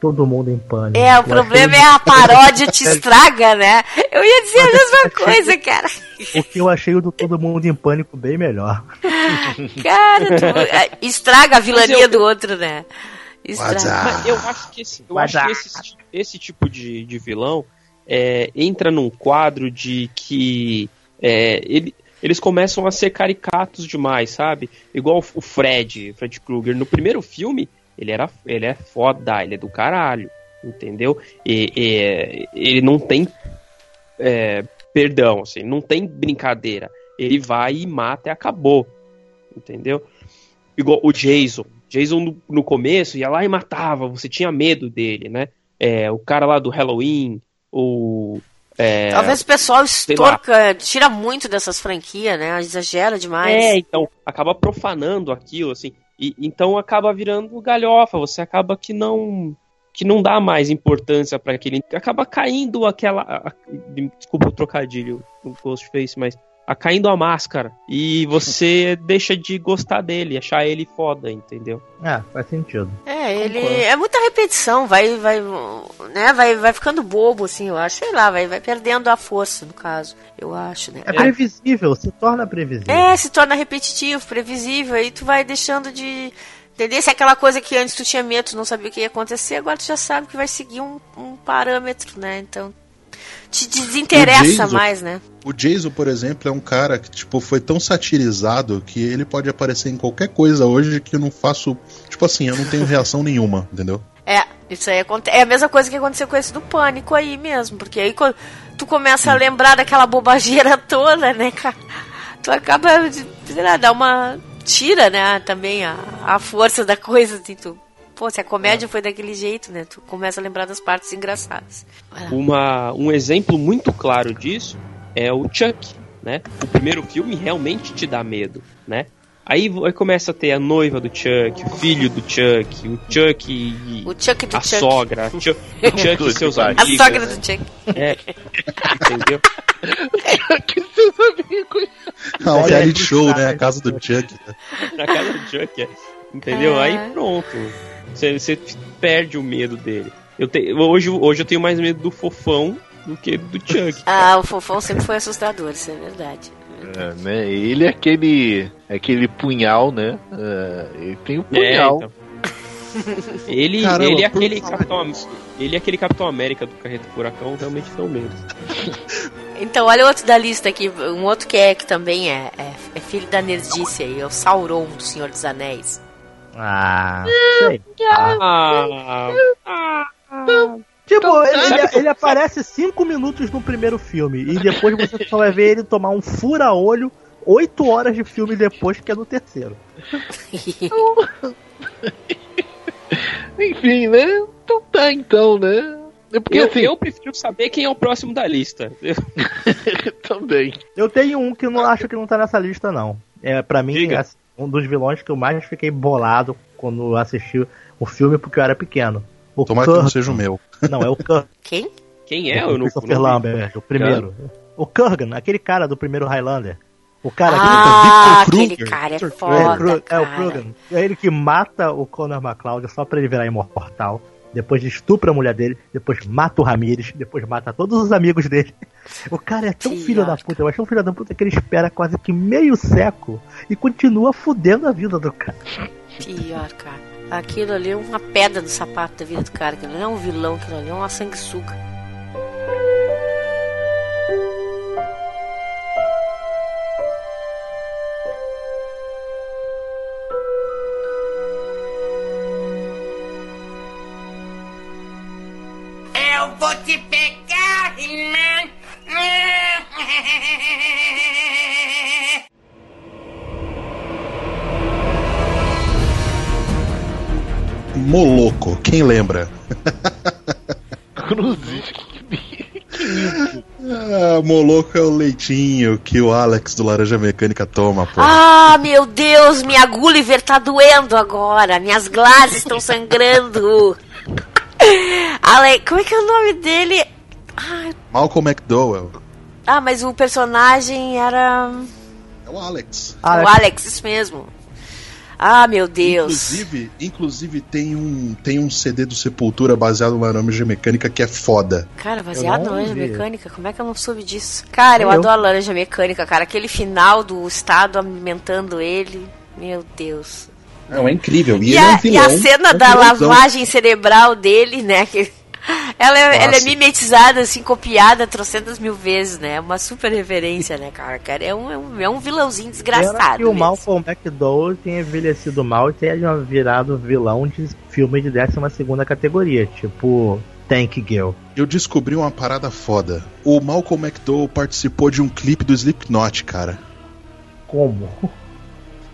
Todo Mundo em Pânico. É, o Eu problema achei- é a paródia te estraga, né? Eu ia dizer a mesma coisa, cara. O que eu achei o do Todo Mundo em Pânico bem melhor. Cara, tu- é, estraga a vilania eu- do outro, né? Estraga. Eu acho que esse, eu acho que esse, esse tipo de, de vilão é, entra num quadro de que é, ele- eles começam a ser caricatos demais, sabe? Igual o Fred, Fred Krueger. No primeiro filme, ele, era, ele é foda, ele é do caralho, entendeu? E, e, ele não tem é, perdão, assim, não tem brincadeira. Ele vai e mata e acabou, entendeu? Igual o Jason. Jason no, no começo ia lá e matava, você tinha medo dele, né? É, o cara lá do Halloween, o. é, Talvez o pessoal estorca, tira muito dessas franquias, né? Exagera demais. É, então, acaba profanando aquilo, assim. E, então acaba virando galhofa, você acaba que não que não dá mais importância para aquele. Acaba caindo aquela. desculpa o trocadilho no Ghostface, mas. A caindo a máscara. E você deixa de gostar dele, achar ele foda, entendeu? É, faz sentido. É, ele é muita repetição, vai, vai, né, vai, vai ficando bobo, assim, eu acho, sei lá, vai, vai perdendo a força, no caso, eu acho, né? É previsível, se torna previsível. É, se torna repetitivo, previsível, aí tu vai deixando de. Entender? Se é aquela coisa que antes tu tinha medo, tu não sabia o que ia acontecer, agora tu já sabe que vai seguir um, um parâmetro, né? Então. Te desinteressa Jason- mais, né? O Jason, por exemplo, é um cara que tipo, foi tão satirizado que ele pode aparecer em qualquer coisa hoje que eu não faço. Tipo assim, eu não tenho reação nenhuma, entendeu? É, isso aí é a mesma coisa que aconteceu com esse do pânico aí mesmo, porque aí quando tu começa a lembrar daquela bobageira toda, né, cara? Tu acaba, de, sei lá, dá uma. tira, né, também a, a força da coisa, assim, tu. Pô, se a comédia foi daquele jeito, né? Tu começa a lembrar das partes engraçadas. Uma, um exemplo muito claro disso é o Chuck, né? O primeiro filme realmente te dá medo, né? Aí, aí começa a ter a noiva do Chuck, o filho do Chuck, o Chuck e O Chuck do a Chuck. sogra, o Chuck, o Chuck e seus A A amigos. sogra do Chuck. É, entendeu? que seus amigos. Ah, olha É, de show, né? é, A casa do Chuck. né? Na casa do Chuck, é. entendeu? É. Aí pronto, você, você perde o medo dele. Eu te, hoje, hoje eu tenho mais medo do fofão do que do Chuck. Ah, o fofão sempre foi assustador, isso é verdade. É, né? Ele é aquele, é aquele punhal, né? É, ele tem o punhal. então. Ele, Caramba, ele, é aquele Capitão, ele é aquele Capitão América do Carreta Furacão, realmente deu medo. Então, olha outro da lista aqui, um outro que é que também é, é, é filho da nerdice aí, é o Sauron do Senhor dos Anéis. Ah, sei. Ah, Tipo, ele, sabe ele- ele aparece cinco minutos no primeiro filme e depois você só vai ver ele tomar um fura-olho oito horas de filme depois, que é no terceiro. Enfim, né? Então tá, então, né? É porque eu, assim, eu prefiro saber quem é o próximo da lista. também. Eu tenho um que eu não acho que não tá nessa lista, não. É, pra mim, Diga. Um dos vilões que eu mais fiquei bolado quando assisti o filme porque eu era pequeno. O Tomara que não Kurgan. seja o meu. Não, é o Kurgan. Quem? Quem é? o Eu Christopher não- Lambert, o primeiro. O Kurgan, aquele cara do primeiro Highlander. O cara Ah, Victor aquele Kruger. cara é É, foda, Kru- é o cara. Krugan. É ele que mata o Conor McCloud só pra ele virar imortal. Depois estupra a mulher dele, depois mata o Ramires, depois mata todos os amigos dele. O cara é tão Pior, filho da puta, eu acho um filho da puta que ele espera quase que meio século e continua fudendo a vida do cara. Pior, cara. Aquilo ali é uma pedra do sapato da vida do cara. Aquilo não é um vilão, aquilo ali é uma sanguessuga. Eu vou te pegar, He-Man. Moloco, quem lembra? Cruzes. Que isso? Ah, Moloco é o leitinho que o Alex do Laranja Mecânica toma, pô. Ah, meu Deus, minha Gulliver tá doendo agora. Minhas glazes estão sangrando. Ale... Como é que é o nome dele? Ah, Malcolm McDowell. ah, mas o personagem era. É o Alex. O Alex, isso mesmo. Ah, meu Deus. Inclusive, inclusive tem um tem um CD do Sepultura baseado no Laranja Mecânica que é foda. Cara, baseado na laranja mecânica, como é que eu não soube disso? Cara, eu, Eu. adoro laranja mecânica, cara. Aquele final do Estado alimentando ele. Meu Deus. Não, é incrível. E, E, é a, um e vilão. a cena é um da vilãozão. lavagem cerebral dele, né? que- ela, é, ela é mimetizada, assim, copiada trocentas mil vezes, né? É uma super referência, né, cara? cara é, um, é, um, é um vilãozinho desgraçado. que o mesmo. Malcolm McDowell tenha envelhecido mal e tenha virado vilão de filme de 12 categoria, tipo Tank Girl. Eu descobri uma parada foda. O Malcolm McDowell participou de um clipe do Slipknot, cara. Como?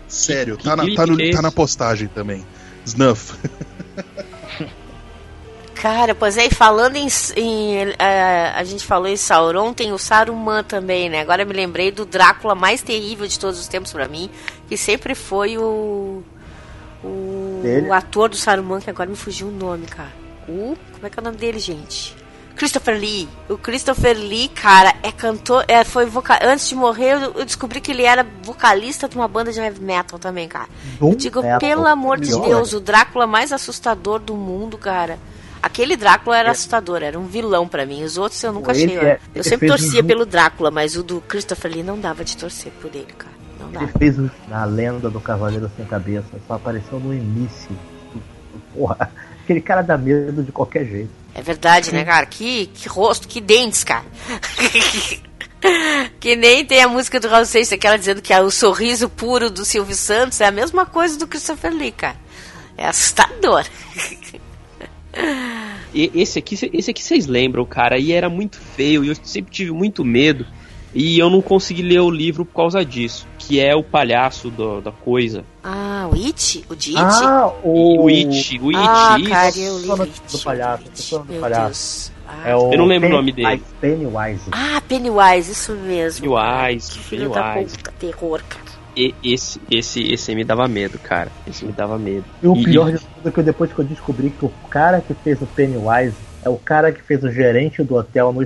Sério, Que tá na, tá, no- que é tá na postagem também. Snuff. Cara, pois é, e falando em. em, eh, a gente falou em Sauron, tem o Saruman também, né? Agora eu me lembrei do Drácula mais terrível de todos os tempos pra mim, que sempre foi o. O, o ator do Saruman, que agora me fugiu o nome, cara. O. Como é que é o nome dele, gente? Christopher Lee. O Christopher Lee, cara, é cantor. É, foi voca... Antes de morrer, eu, eu descobri que ele era vocalista de uma banda de heavy metal também, cara. Eu digo, metal. pelo amor de. Deus, o Drácula mais assustador do mundo, cara. Aquele Drácula era assustador, era um vilão pra mim. Os outros eu nunca Ele achei. é- eu sempre torcia um- pelo Drácula, mas o do Christopher Lee não dava de torcer por ele, cara. Não Ele dava. fez na lenda do Cavaleiro Sem Cabeça, só apareceu no início. Porra, aquele cara dá medo de qualquer jeito. É verdade, né, cara? Que, que rosto, que dentes, cara. que nem tem a música do Raul Seixas, aquela dizendo que é o sorriso puro do Silvio Santos. É a mesma coisa do Christopher Lee, cara. É assustador. E- esse aqui, esse aqui vocês lembram, cara, e era muito feio, e eu sempre tive muito medo, e eu não consegui ler o livro por causa disso, que é o palhaço do- da coisa. Ah, o It? O de It? Ah, o. O It, o It, ah, isso. cara, eu li o It. do palhaço, It. do Meu palhaço. Deus. Ah, É o Eu não lembro o nome dele. Pennywise. Ah, Pennywise, isso mesmo. Pennywise, Que filho da Pennywise. puta, terror, cara. E esse, esse, esse me dava medo, cara. Esse me dava medo. E o E- pior de tudo é que eu- depois que eu descobri que o cara que fez o Pennywise é o cara que fez o gerente do hotel no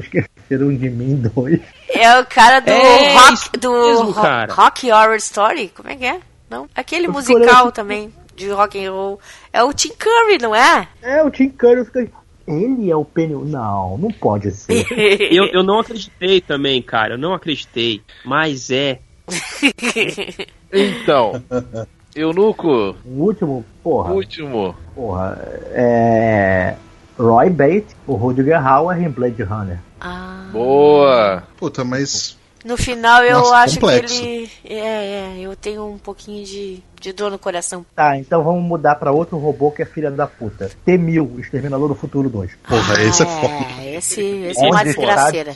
Esqueceram de Mim 2. É o cara do É, rock, do mesmo, cara. Rock Horror Story, como é que é? Não, aquele Eu musical falei- também de rock and roll. É o Tim Curry, não é? É, o Tim Curry. eu fiquei, Ele é o Pennywise. Não, não pode ser. Eu, eu não acreditei também, cara. Eu não acreditei. Mas é. Então, Eunuco, O último, porra, último. porra, é. Roy Bate, o Rudiger Hauer em Blade Runner. Ah, Boa. Puta, mas no final eu Nossa, acho complexo. que ele. É, é, eu tenho um pouquinho de, de dor no coração. Tá, então vamos mudar pra outro robô que é filha da puta. T-1000, o Exterminador do Futuro 2. Porra, esse é foda. É, esse, esse é uma desgraceira.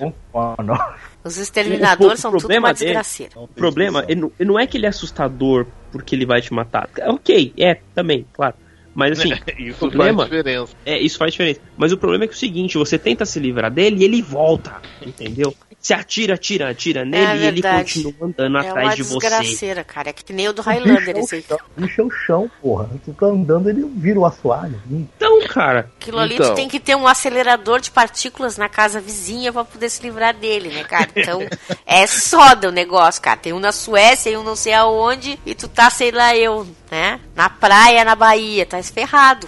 Os exterminadores O são tudo problema uma dele- desgraceira. O problema ele não é que ele é assustador porque ele vai te matar. Ok, é, também, claro. Mas assim, Isso problema- faz diferença. é, isso faz diferença. Mas o problema é que é o seguinte, você tenta se livrar dele e ele volta, entendeu? Você atira, atira, atira nele e ele verdade. continua andando É atrás uma de você. desgraceira, cara. É que nem o do Highlander esse aí. Bicho é o chão, porra. Tu tá andando, ele vira o assoalho. Então, cara, Aquilo ali Então. tu tem que ter um acelerador de partículas na casa vizinha pra poder se livrar dele, né, cara? Então é soda o negócio, cara. Tem um na Suécia e um não sei aonde e tu tá, sei lá, eu, né? Na praia, na Bahia, tá esferrado.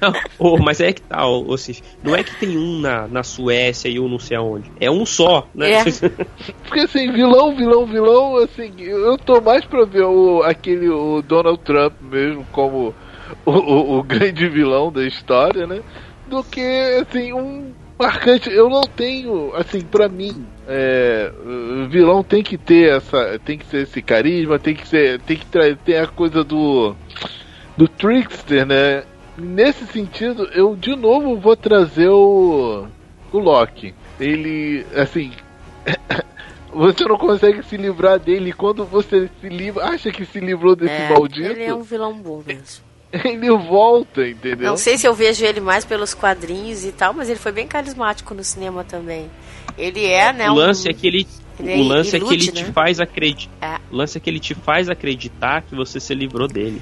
Não, ô, mas é que tá, ô, Cif, não é que tem um na, na Suécia e um não sei aonde. É um só, né? É. Porque assim, vilão, vilão, vilão, assim, eu tô mais pra ver o, aquele o Donald Trump mesmo como o, o, o grande vilão da história, né? Do que, assim, um marcante. Eu não tenho, assim, pra mim, é, vilão tem que ter essa. Tem que ter esse carisma, tem que ser. Tem que ter a coisa do. Do Trickster, né? Nesse sentido, eu de novo vou trazer o. O Loki. Ele, assim. Você não consegue se livrar dele quando você se livra, acha que se livrou desse É, maldito, ele é um vilão bom mesmo. ele volta, entendeu? Não sei se eu vejo ele mais pelos quadrinhos e tal, mas ele foi bem carismático no cinema também. Ele é, né? o lance um- é que ele. ele o lance ilude, é que ele né? te faz acreditar. É. O lance é que ele te faz acreditar que você se livrou dele.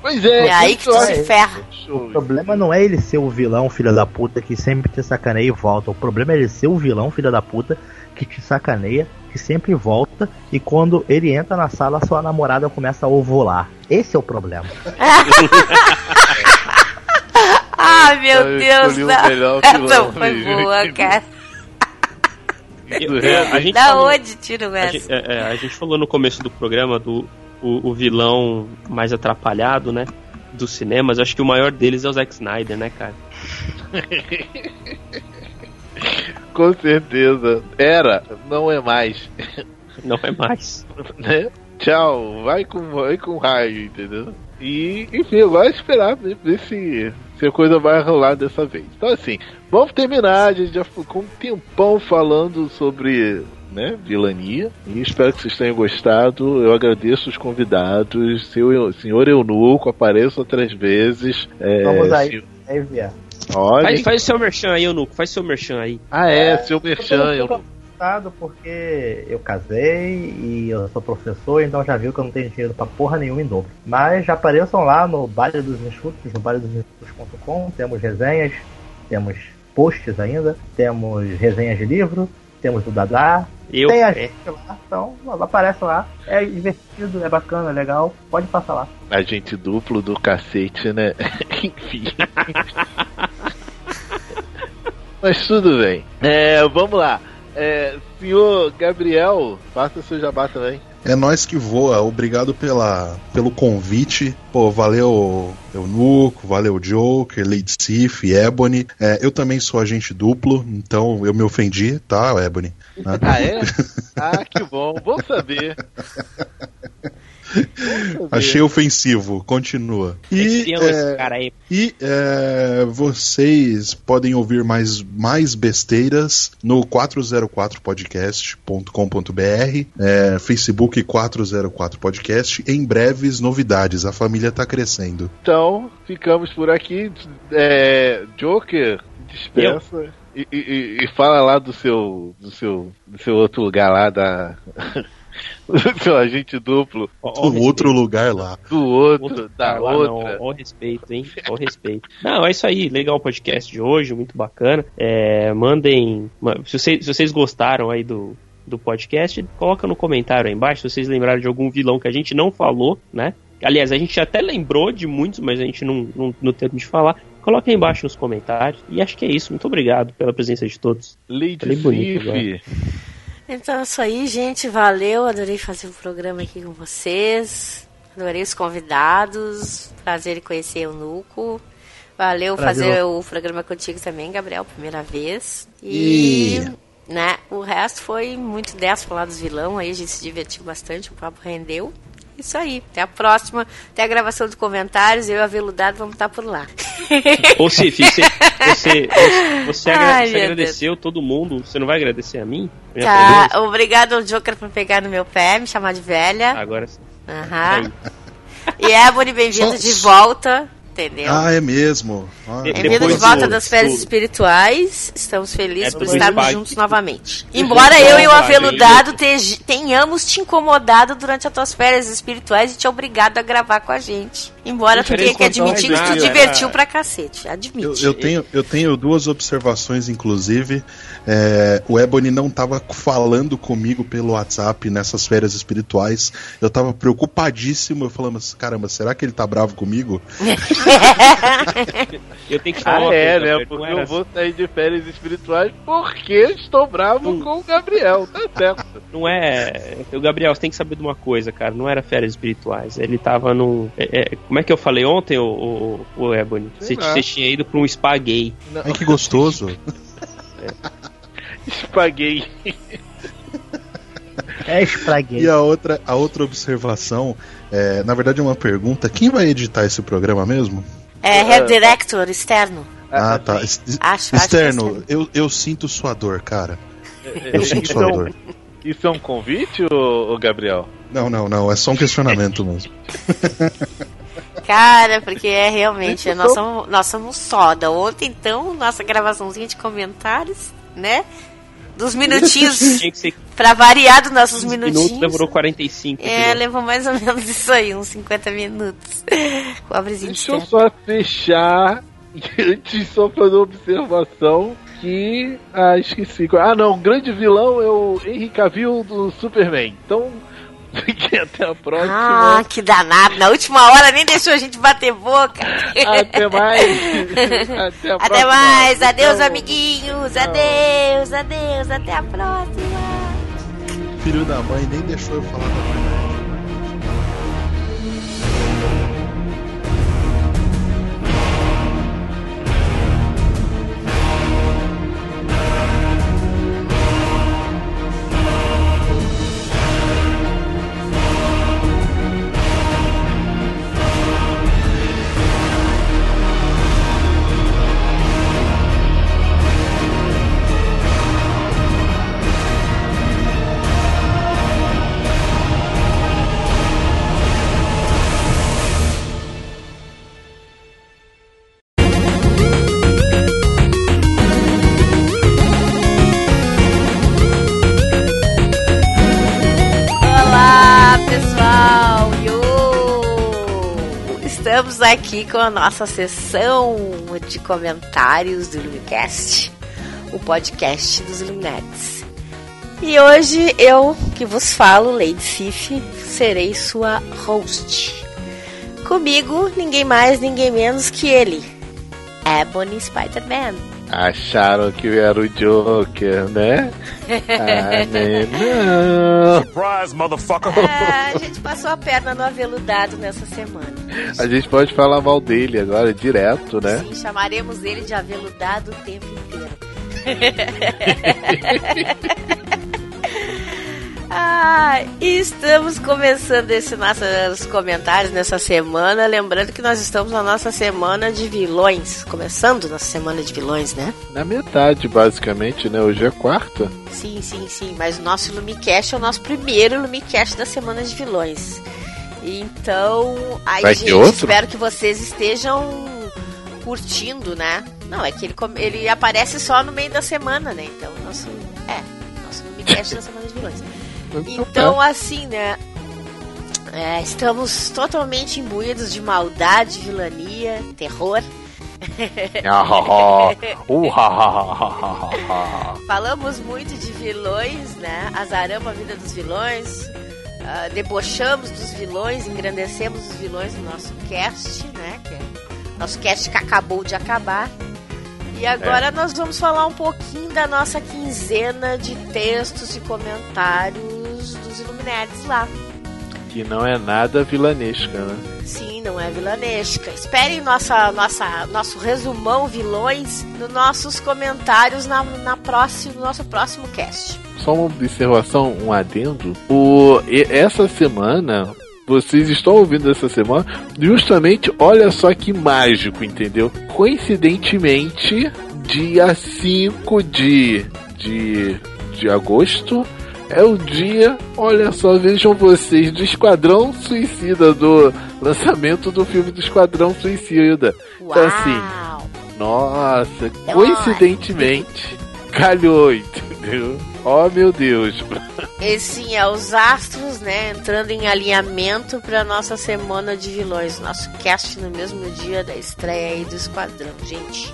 Pois é, É aí que isso tu se ferra. O problema não é ele ser o vilão, filho da puta, que sempre te sacaneia e volta. O problema é ele ser o vilão, filho da puta, que te sacaneia, que sempre volta, e quando ele entra na sala, sua namorada começa a ovular. Esse é o problema. Ah, meu Eu Deus, não. melhor Essa foi boa, cara. É, a gente Da falou- onde tiram A essa? gente, é, é, a gente falou no começo do programa do o, o vilão mais atrapalhado, né? Dos cinemas. Acho que o maior deles é o Zack Snyder, né, cara? Com certeza. Era, não é mais. Não é mais. né? Tchau, vai com, vai com raio, entendeu? E, enfim, agora é esperar ver, ver se, se a coisa vai rolar dessa vez. Então, assim, vamos terminar. A gente já ficou um tempão falando sobre né, vilania. E espero que vocês tenham gostado. Eu agradeço os convidados. Seu, senhor Eunuco, apareça outras vezes. É, Vamos aí. se- Aí, Via. Olha. Faz, faz o seu merchan aí, Eunuco. Faz seu merchan aí. Ah, é, seu merchan. Eu tô Eunuco. assustado porque eu casei e eu sou professor, então já viu que eu não tenho dinheiro pra porra nenhuma em dobro. Mas já apareçam lá no Baile dos Enxutos, no bailedosενxutos.com, temos resenhas, temos posts ainda, temos resenhas de livro, temos do Dadá, Eu. tem a é, gente lá, então aparece lá, é divertido, é bacana, é legal, pode passar lá. Agente duplo do cacete, né? Enfim. Mas tudo bem. É, vamos lá. É, senhor Gabriel, faça seu jabá também. É nós que voa. Obrigado pela, pelo convite. Pô, valeu Eunuco, valeu Joker, Lady Sif, Ebony. É, eu também sou agente duplo, então eu me ofendi, tá, Ebony? Né? Ah, é? Ah, que bom. Bom saber. Achei ofensivo, continua. E, é, cara aí. e é, vocês podem ouvir mais, mais besteiras no 404podcast.com.br, é, Facebook 404 Podcast. Em breves novidades, a família tá crescendo. Então, ficamos por aqui. É, Joker, dispensa. E, e- e- e fala lá do seu, do seu, do seu outro lugar lá da, do seu agente duplo, Ó, ó o Um outro lugar lá. do outro, Outro da outra. Ó, o respeito, hein? Ó, o respeito. Não, é isso aí. Legal o podcast de hoje, muito bacana. É, mandem. ma- Se vocês, se vocês gostaram aí do, do podcast, coloca no comentário aí embaixo se vocês lembraram de algum vilão que a gente não falou, né? Aliás, a gente até lembrou de muitos, mas a gente não, não, não teve de falar. Coloca aí embaixo nos comentários. E acho que é isso. Muito obrigado pela presença de todos. Lady Sif. Então é isso aí, gente. Valeu. Adorei fazer o programa aqui com vocês. Adorei os convidados. Prazer em conhecer o Nuco. Valeu Prazer. fazer o programa contigo também, Gabriel, primeira vez. E, né, o resto foi muito 10 falar dos vilão, aí a gente se divertiu bastante, o papo rendeu. Isso aí, até a próxima, até a gravação de comentários, eu e a Veludado vamos estar por lá. Ô, Cif, você, você, você, agra- Ai, você agradeceu todo mundo. Você não vai agradecer a mim? Tá, presença? obrigado ao Joker por pegar no meu pé, me chamar de velha. Agora sim. Aham. E Ebony, bem-vindo Só- de volta, entendeu? Ah, é mesmo. Ah, É Bem-vindo de volta das férias do- espirituais. Estamos felizes É, por estarmos juntos novamente. Embora eu e o Aveludado te- tenhamos te incomodado durante as tuas férias espirituais e te obrigado a gravar com a gente. Embora tu tenha que admitir que tu te divertiu pra cacete. Eu, Admite. eu tenho, eu tenho duas observações, inclusive. É, o Ebony não tava falando comigo pelo WhatsApp nessas férias espirituais. Eu tava preocupadíssimo. Eu falando, mas, caramba, será que ele tá bravo comigo? Eu tenho que falar Ah, é, coisa, né? Porque eu vou sair de férias espirituais porque estou bravo com o Gabriel, tá certo. Não é. O Gabriel, você tem que saber de uma coisa, cara. Não era férias espirituais. Ele tava num. é, é, como é que eu falei ontem, o, o, o Ebony? Você, você tinha ido pra um spa gay. Ai, que gostoso. Espaguei. É espraguei. E a outra, a outra observação, é, na verdade é uma pergunta. Quem vai editar esse programa mesmo? É, Head Director externo. Ah, tá. Es- es- Acho- acho Externo, que é eu, eu sinto sua dor, cara. É, Eu sinto sua é dor. isso é um convite, ô, ô Gabriel? Não, não, não. É só um questionamento mesmo. Cara, porque é realmente, nós somos, nós somos soda. Ontem, então, nossa gravaçãozinha de comentários, né? Dos minutinhos, pra variar dos nossos 15 minutinhos. minutos, demorou 45. É, entendeu? levou mais ou menos isso aí, uns 50 minutos. Pobrezinho Deixa eu só fechar antes só fazer uma observação que. Ah, esqueci. Ah, não, o grande vilão é o Henry Cavill do Superman. Então, fiquem até a Ah, próxima. que danado. Na última hora nem deixou a gente bater boca. Até mais. Até, a Até próxima. mais. Adeus, Tchau. amiguinhos. Adeus, adeus. Até a próxima. Filho da mãe nem deixou eu falar da verdade. Aqui com a nossa sessão de comentários do Lumicast, o podcast dos Illuminates. E hoje eu, que vos falo, Lady Sif, serei sua host. Comigo, ninguém mais, ninguém menos que ele, Ebony Spider-Man. Acharam que eu era o Joker, né? Ah, né? Não. Surprise, motherfucker! Ah, a gente passou a perna no aveludado nessa semana. A gente pode falar mal dele agora, direto, né? Sim, chamaremos ele de aveludado o tempo inteiro. ah, e estamos começando esses nossos comentários nessa semana. Lembrando que nós estamos na nossa semana de vilões. Começando nossa semana de vilões, né? Na metade, basicamente, né? Hoje é quarta. Sim, sim, sim. Mas o nosso Lumicast é o nosso primeiro Lumicast da semana de vilões. Então, aí, Vai gente, espero que vocês estejam curtindo, né? Não, é que ele, ele aparece só no meio da semana, né? Então, nosso. É, nosso Lumicast da semana de vilões. Então, assim, né? é, estamos totalmente imbuídos de maldade, vilania, terror. Falamos muito de vilões, né? Azaramos a vida dos vilões, ah, debochamos dos vilões, engrandecemos os vilões no nosso cast, né? Que é nosso cast que acabou de acabar. E agora nós vamos falar um pouquinho da nossa quinzena de textos e comentários dos Illuminates lá. Que não é nada vilanesca, né? Sim, não é vilanesca. Esperem nossa, nossa, nosso resumão vilões nos nossos comentários na, na próximo, no nosso próximo cast. Só uma observação, um adendo. O, e- essa semana, vocês estão ouvindo essa semana, justamente, olha só que mágico, entendeu? Coincidentemente, dia 5 de, de, de agosto é o dia, olha só, vejam vocês, do Esquadrão Suicida, do lançamento do filme do Esquadrão Suicida. Então, assim, Uau! nossa, coincidentemente, calhou, entendeu? entendeu? Oh meu Deus. E sim, é os astros, né, entrando em alinhamento para nossa semana de vilões. Nosso cast no mesmo dia da estreia aí do Esquadrão, gente.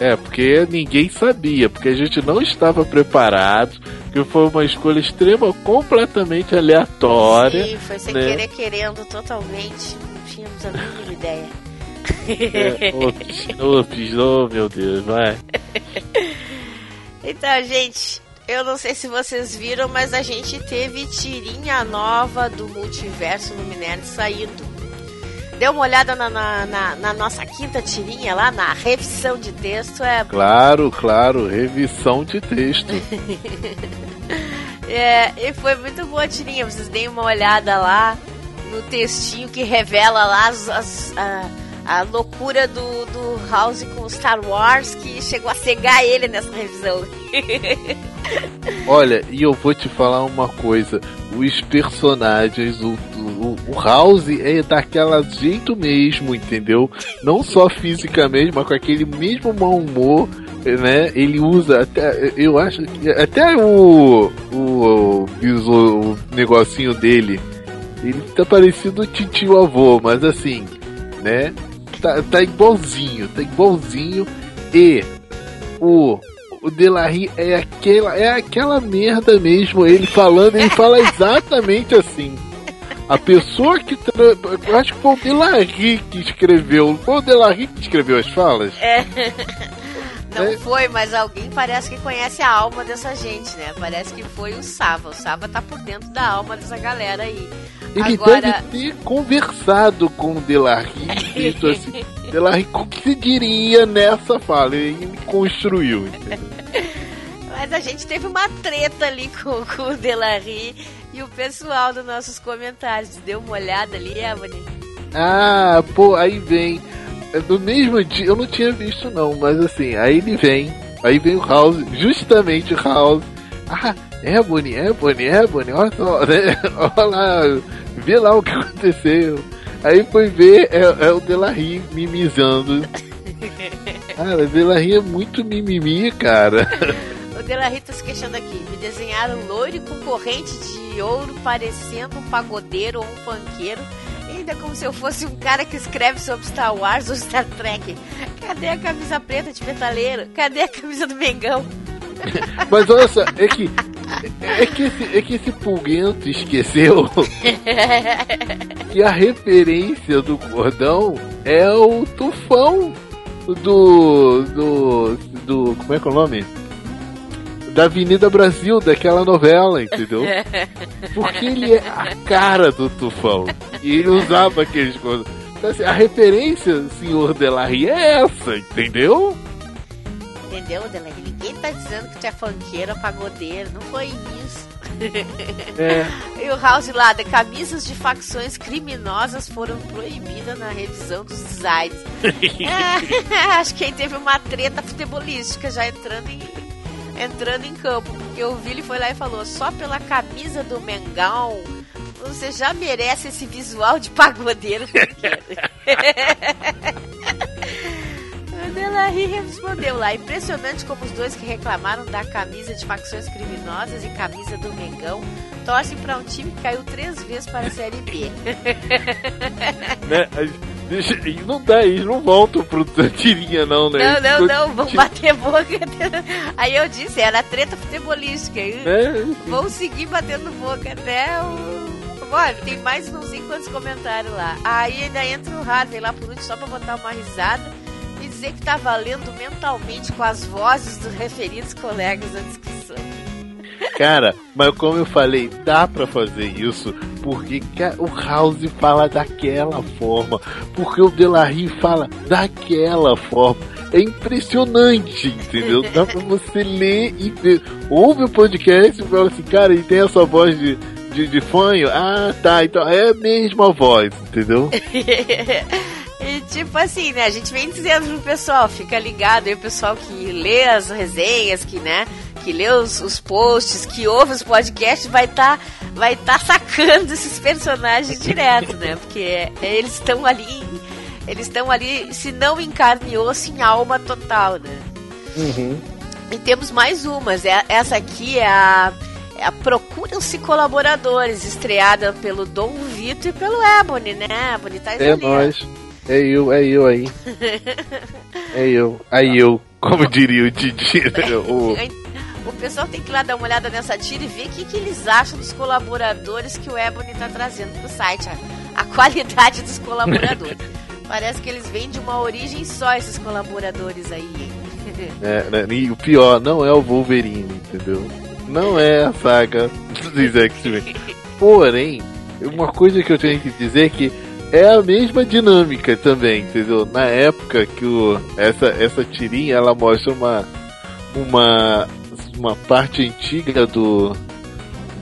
É, porque ninguém sabia, porque a gente não estava preparado, que foi uma escolha extrema, completamente aleatória. Sim, foi sem né? querer querendo totalmente. Não tínhamos a mínima ideia. É, ops, ops, oh meu Deus, vai. Então, gente, eu não sei se vocês viram, mas a gente teve tirinha nova do multiverso Luminary saindo. Dê uma olhada na, na, na- na nossa quinta tirinha lá, na revisão de texto. É, Claro, claro, revisão de texto. é, e foi muito boa a tirinha. Vocês deem uma olhada lá no textinho que revela lá as- as- a, a loucura do, do House com Star Wars, que chegou a cegar ele nessa revisão. Olha, e eu vou te falar uma coisa: os personagens, o, o, o House é daquela jeito mesmo, entendeu? Não só fisicamente, mas com aquele mesmo mau humor, né? Ele usa até, eu acho que até o o, biso- o negocinho dele, ele tá parecido o titio avô, mas assim, né? Tá, tá igualzinho, tá igualzinho e o o Delarry é aquela, é aquela merda mesmo. Ele falando, ele fala exatamente assim. A pessoa que. Tra... Eu acho que foi o Delarry que escreveu. Foi o Delarry que escreveu as falas? É. Não É. foi, mas alguém parece que conhece a alma dessa gente, né? Parece que foi o Sava. O Sava tá por dentro da alma dessa galera aí. Ele Agora- deve ter conversado com o Delarry dito assim: Você diria nessa fala? E ele construiu. entendeu? Mas a gente teve uma treta ali com, com o Delarry e o pessoal dos nossos comentários. Deu uma olhada ali, Ebony? Ah, pô, aí vem. é No mesmo dia, eu não tinha visto não, mas assim, aí ele vem. Aí vem o House, justamente o House. Ah, Ebony, Ebony, Ebony, olha só, né? Olha lá, vê lá o que aconteceu. Aí foi ver, é, é o Delarry mimizando. Cara, o Delarry é muito mimimi, cara. O Delarry tá se queixando aqui. Me desenharam loiro com corrente de ouro parecendo um pagodeiro ou um funkeiro. Ainda como se eu fosse um cara que escreve sobre Star Wars ou Star Trek. Cadê a camisa preta de metaleiro? Cadê a camisa do Mengão? Mas olha só, é que. É que esse, é que esse pulguento esqueceu que a referência do cordão é o tufão do. do. do. como é que é o nome? Da Avenida Brasil, daquela novela, entendeu? Porque ele é a cara do tufão. E ele usava aqueles coisas. Então, assim, a referência, senhor Delarry, é essa, entendeu? Entendeu, Delarry? Ninguém tá dizendo que tu é funkeiro ou pagodeiro. Não foi isso. É. E o House lá, de camisas de facções criminosas foram proibidas na revisão dos designs. É, acho que aí teve uma treta futebolística já entrando em, entrando em campo. Porque o Vili foi lá e falou: só pela camisa do Mengão você já merece esse visual de pagodeiro. O Delarry respondeu lá, impressionante como os dois que reclamaram da camisa de facções criminosas e camisa do Mengão torcem para um time que caiu três vezes para a Série B. né? E não dá, eles não voltam pro tirinha, não, né? Não, não, não, vão bater boca. Aí eu disse, era treta futebolística. aí É, Vão seguir batendo boca até o. Olha, tem mais não sei quantos comentários lá. Aí ainda entra o Harvey lá por último só pra botar uma risada e dizer que tá valendo mentalmente com as vozes dos referidos colegas da discussão. Cara, mas como eu falei, dá pra fazer isso porque o House fala daquela forma, porque o Delarry fala daquela forma. É impressionante, entendeu? Dá pra você ler e ver. Ouve o podcast e fala assim, cara, ele tem essa voz de, de, de fanho? Ah, tá, então é a mesma voz, entendeu? tipo assim, né? A gente vem dizendo pro pessoal, fica ligado aí, o pessoal que lê as resenhas, que, né? Que lê os, os posts, que ouve os podcasts, vai estar vai tá sacando esses personagens direto, né? Porque é, eles estão ali, eles estão ali, se não em carne e osso, em alma total, né? E temos mais umas. É- Essa aqui é a, é a Procuram-se Colaboradores, estreada pelo Dom Vito e pelo Ebony, né? Ebony tá É ali, nós. É eu, é eu aí. É eu. Aí eu, como diria o Didi. né? o, O pessoal tem que ir lá dar uma olhada nessa tira e ver o que, que eles acham dos colaboradores que o Ebony tá trazendo pro site. A, a qualidade dos colaboradores. Parece que eles vêm de uma origem só, esses colaboradores aí. é, né, e o pior, não é o Wolverine, entendeu? Não é a saga dos X-Men. Porém, uma coisa que eu tenho que dizer é que é a mesma dinâmica também, entendeu? Na época que o, essa, essa tirinha ela mostra uma, uma, uma parte antiga do,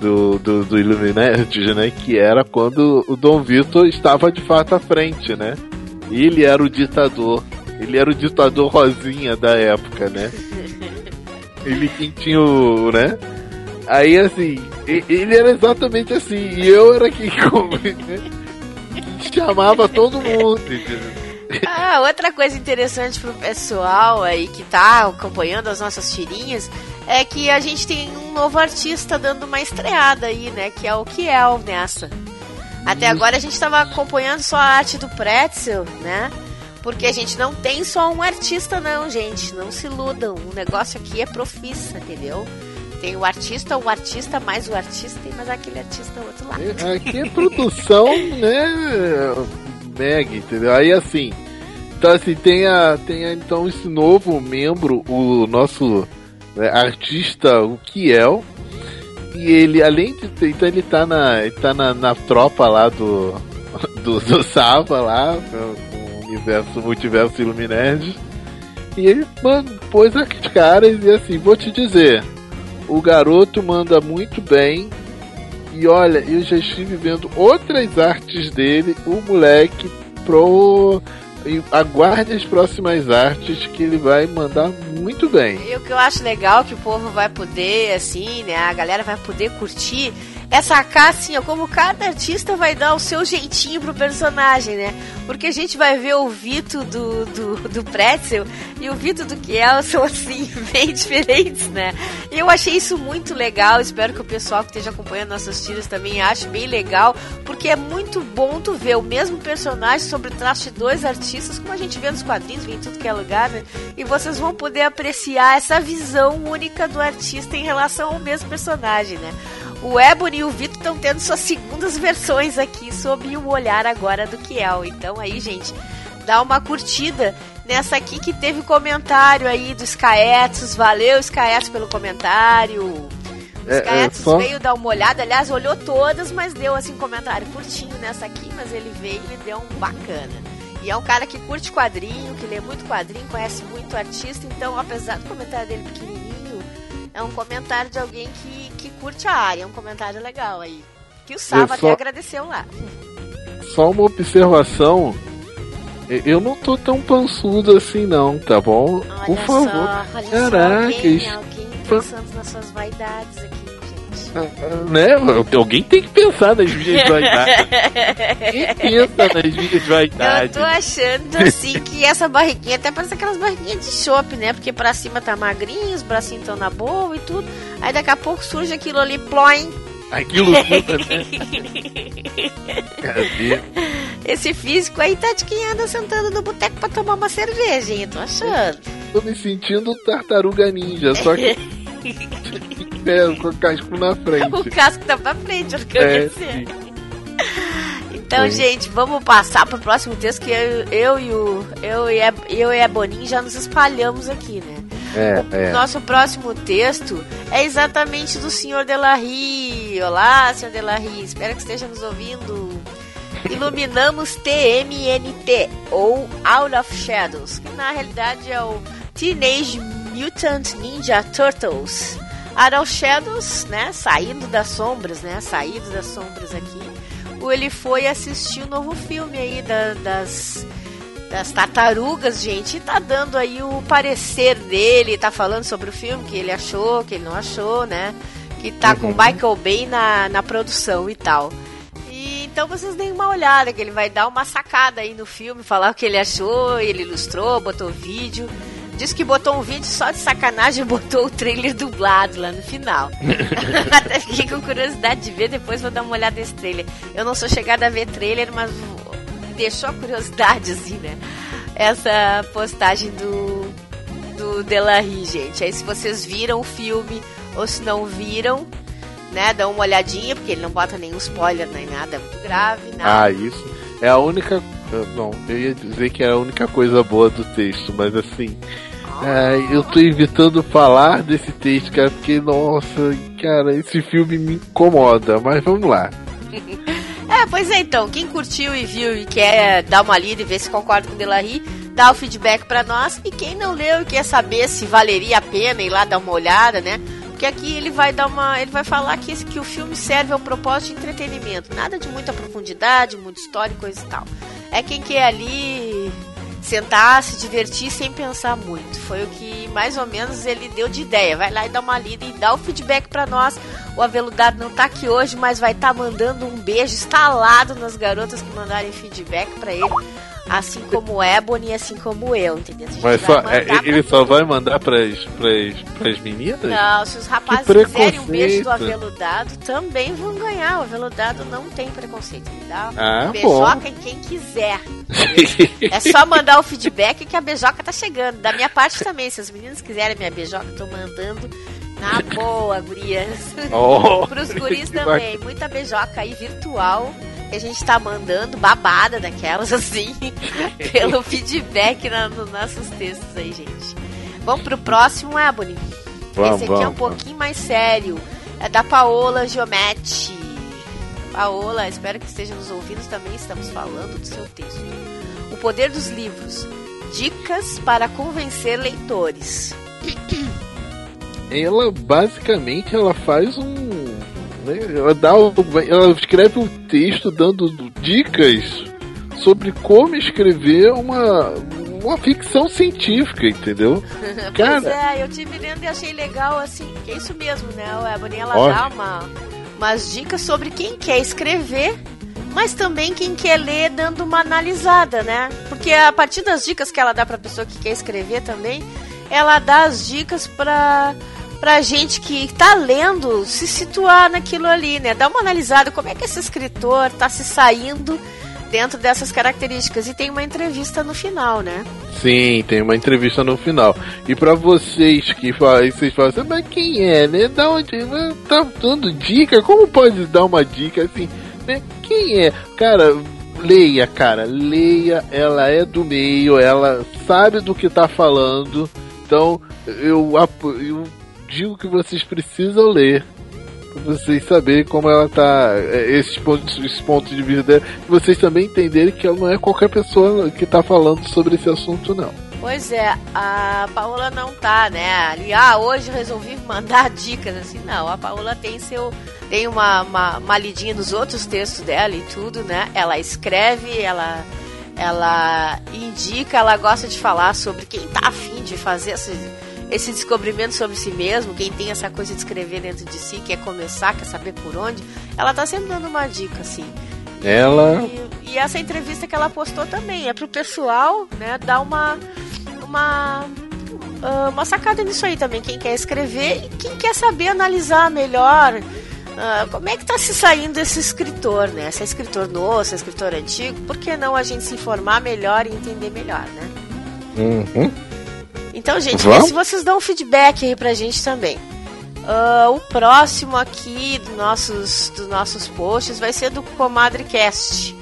do, do, do Illuminati, né? Que era quando o Dom Vitor estava de fato à frente, né? Ele era o ditador. Ele era o ditador rosinha da época, né? Ele quem tinha o, né? Aí assim, ele era exatamente assim, e eu era quem né? Chamava todo mundo, entendeu? Ah, outra coisa interessante pro pessoal aí que tá acompanhando as nossas tirinhas é que a gente tem um novo artista dando uma estreada aí, né? Que é o Kiel nessa. Até agora a gente tava acompanhando só a arte do Pretzel, né? Porque a gente não tem só um artista, não, gente. Não se iludam. O negócio aqui é profissa, entendeu? Tem o artista, o artista, mais o artista e mais aquele artista outro lá. Aqui é produção, né? Mega, entendeu? Aí assim. Então assim, tem, a, tem a, então esse novo membro, o nosso né, artista, o Kiel. E ele, além de então ele tá na. Ele tá na, na tropa lá do. Do, do Sava lá, o universo, multiverso Illuminati. E ele mano, pôs as caras e assim, vou te dizer, o garoto manda muito bem. E olha, eu já estive vendo outras artes dele, o moleque pro. Aguarde as próximas artes que ele vai mandar muito bem. E o que eu acho legal que o povo vai poder, assim, né? A galera vai poder curtir é sacar, assim, ó, como cada artista vai dar o seu jeitinho pro personagem, né? Porque a gente vai ver o Vito do, do, do Pretzel e o Vito do Kiel são, assim, bem diferentes, né? E eu achei isso muito legal. Espero que o pessoal que esteja acompanhando nossas tiras também ache bem legal, porque é muito bom tu ver o mesmo personagem sobre o traço de dois artistas, como a gente vê nos quadrinhos, vem em tudo que é lugar, né? E vocês vão poder apreciar essa visão única do artista em relação ao mesmo personagem, né? O Ebony e o Vitor estão tendo suas segundas versões aqui sob o olhar agora do Kiel. Então aí, gente, dá uma curtida nessa aqui que teve comentário aí do Skyetsus. Valeu, Skyetsus, pelo comentário. O É, é, Skyetsus só- veio dar uma olhada, aliás, olhou todas, mas deu assim comentário curtinho nessa aqui, mas ele veio e deu um bacana. E é um cara que curte quadrinho, que lê muito quadrinho, conhece muito artista, então apesar do comentário dele pequenininho, é um comentário de alguém que, que curte a área, é um comentário legal aí. Que o Sava só- até agradeceu lá. Só uma observação. Eu não tô tão pançudo assim não, tá bom? Olha Por favor. só, Caraca, só, alguém, alguém pensando nas suas vaidades aqui, Né? Alguém tem que pensar nas minhas vaidades. Quem pensa nas minhas Eu vaidades? tô achando assim que essa barriguinha até parece aquelas barriguinhas de chopp, né? Porque pra cima tá magrinho, os bracinhos estão na boa e tudo. Aí daqui a pouco surge aquilo ali, ploin. Aquilo tudo, né? Cadê? Esse físico aí tá de quem anda sentando no boteco pra tomar uma cerveja, hein? Eu tô achando. Tô me sentindo tartaruga ninja, só que com o casco na O frente. casco tá pra frente, eu quero É. Então, Oi. gente, vamos passar pro próximo texto que eu, eu e o eu e a, eu e a Boninho já nos espalhamos aqui, né? É, é. Nosso próximo texto é exatamente do Senhor Delarry. Olá, Senhor Delarry, espero que esteja nos ouvindo. Iluminamos TMNT, ou Out of Shadows, que na realidade é o Teenage Mutant Ninja Turtles. Of Shadows, né, saindo das sombras, né, saído das sombras aqui. Ele foi assistir o novo filme aí da- das das tartarugas, gente, e tá dando aí o parecer dele, tá falando sobre o filme, que ele achou, que ele não achou, né? Que tá com o Michael Bay na, na produção e tal. E então vocês deem uma olhada, que ele vai dar uma sacada aí no filme, falar o que ele achou, ele ilustrou, botou vídeo. Disse que botou um vídeo só de sacanagem e botou o trailer dublado lá no final. Até fiquei com curiosidade de ver, depois vou dar uma olhada nesse trailer. Eu não sou chegada a ver trailer, mas deixou a curiosidade, assim, né? Essa postagem do, do Delarry, gente. Aí se vocês viram o filme ou se não viram, né, dão uma olhadinha, porque ele não bota nenhum spoiler nem nada muito grave, nada. Ah, isso. É a única. Não, eu ia dizer que é a única coisa boa do texto, mas assim. É, eu tô evitando falar desse texto, cara, porque, nossa, cara, esse filme me incomoda, mas vamos lá. É, pois é, então, quem curtiu e viu e quer dar uma lida e ver se concorda com o Delarry, dá o feedback pra nós. E quem não leu e quer saber se valeria a pena ir lá dar uma olhada, né? Porque aqui ele vai dar uma. Ele vai falar que, esse, que o filme serve ao propósito de entretenimento. Nada de muita profundidade, muita história e coisa e tal. É quem quer ali sentar, se divertir sem pensar muito. Foi o que mais ou menos ele deu de ideia. Vai lá e dá uma lida e dá o feedback pra nós. O aveludado não tá aqui hoje, mas vai estar tá mandando um beijo estalado nas garotas que mandarem feedback pra ele. Assim como Ebony, assim como eu, entendeu? Mas só, é, ele só vai mandar pras, pras, pras meninas? Não, se os rapazes quiserem um beijo do aveludado, também vão ganhar. O aveludado não tem preconceito. Ele dá Ah, beijoca em quem quiser. É só mandar o feedback que a beijoca tá chegando. Da minha parte também. Se os meninos quiserem minha beijoca, tô mandando na boa, gurias. Oh, Pros guris também. Muita beijoca aí virtual. Que a gente tá mandando babada daquelas assim. pelo feedback na, nos nossos textos aí, gente. Vamos pro próximo, Ebony. Vamos, Esse aqui é um vamos, pouquinho mais sério. É da Paola Giometti. Paola, espero que esteja nos ouvindo também. Estamos falando do seu texto. O poder dos livros. Dicas para convencer leitores. ela basicamente ela faz um né, ela dá ela escreve um texto dando dicas sobre como escrever uma uma ficção científica entendeu pois Cara. é, eu tive lendo e achei legal, assim, que é isso mesmo, né? O Ebony, ela Ótimo. dá uma, umas dicas sobre quem quer escrever, mas também quem quer ler dando uma analisada, né? Porque a partir das dicas que ela dá pra pessoa que quer escrever também, ela dá as dicas pra, pra gente que tá lendo se situar naquilo ali, né? Dá uma analisada, como é que esse escritor tá se saindo dentro dessas características. E tem uma entrevista no final, né? sim tem uma entrevista no final. E pra vocês que falam vocês falam assim, mas quem é né? Dá onde tá dando dica? Como pode dar uma dica assim né? Quem é? Cara leia cara. Leia ela é do meio ela sabe do que tá falando. Então eu eu digo que vocês precisam ler pra vocês saberem como ela tá é, esses pontos esses pontos de vista dela vocês também entenderem que ela não é qualquer pessoa que tá falando sobre esse assunto não Pois é, a Paola não tá, né? Ali, ah, hoje resolvi mandar dicas, assim, não. A Paola tem seu. Tem uma, uma, uma lidinha nos outros textos dela e tudo, né? Ela escreve, ela. Ela indica, ela gosta de falar sobre quem tá afim de fazer esse, esse descobrimento sobre si mesmo, quem tem essa coisa de escrever dentro de si, quer começar, quer saber por onde. Ela tá sempre dando uma dica, assim. ela E, e essa entrevista que ela postou também é pro pessoal, né, dar uma uma ah, uma sacada nisso aí também, quem quer escrever e quem quer saber analisar melhor ah, como é que tá se saindo esse escritor, né? Se é escritor novo, se é escritor antigo, por que não a gente se informar melhor e entender melhor, né? Uhum. Então, gente, se vocês dão um feedback aí pra gente também. Ah, o próximo aqui dos nossos, dos nossos posts vai ser do ComadreCast.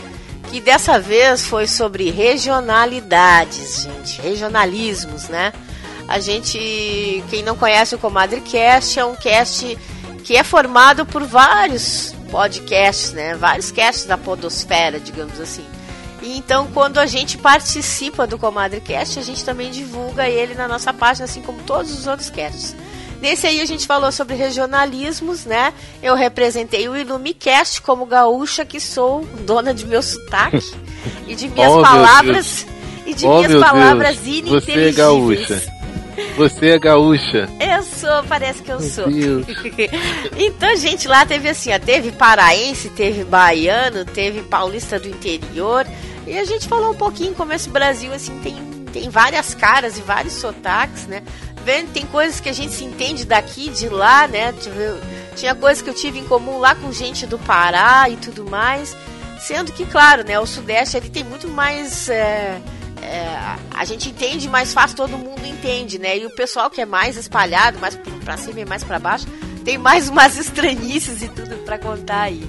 Que dessa vez foi sobre regionalidades, gente. Regionalismos, né? A gente, quem não conhece o ComadreCast, é um cast que é formado por vários podcasts, né? Vários casts da podosfera, digamos assim. E então, quando a gente participa do ComadreCast, a gente também divulga ele na nossa página, assim como todos os outros casts. Nesse aí a gente falou sobre regionalismos, né? Eu representei o Ilumicast como gaúcha que sou, dona de meu sotaque e de minhas Oh, palavras e de Oh, minhas palavras Deus, você é ininteligíveis. gaúcha. Você é gaúcha. Eu sou, parece que eu Meu sou. Então, gente, lá teve assim, ó, teve paraense, teve baiano, teve paulista do interior. E a gente falou um pouquinho como esse Brasil, assim, tem tem várias caras e vários sotaques, né? Vendo, tem coisas que a gente se entende daqui, de lá, né? Tipo, tinha coisas que eu tive em comum lá com gente do Pará e tudo mais. Sendo que, claro, né, o Sudeste ele tem muito mais. É, é, a gente entende mais fácil, todo mundo entende, né? E o pessoal que é mais espalhado, mais pra cima e mais para baixo, tem mais umas estranhices e tudo para contar aí.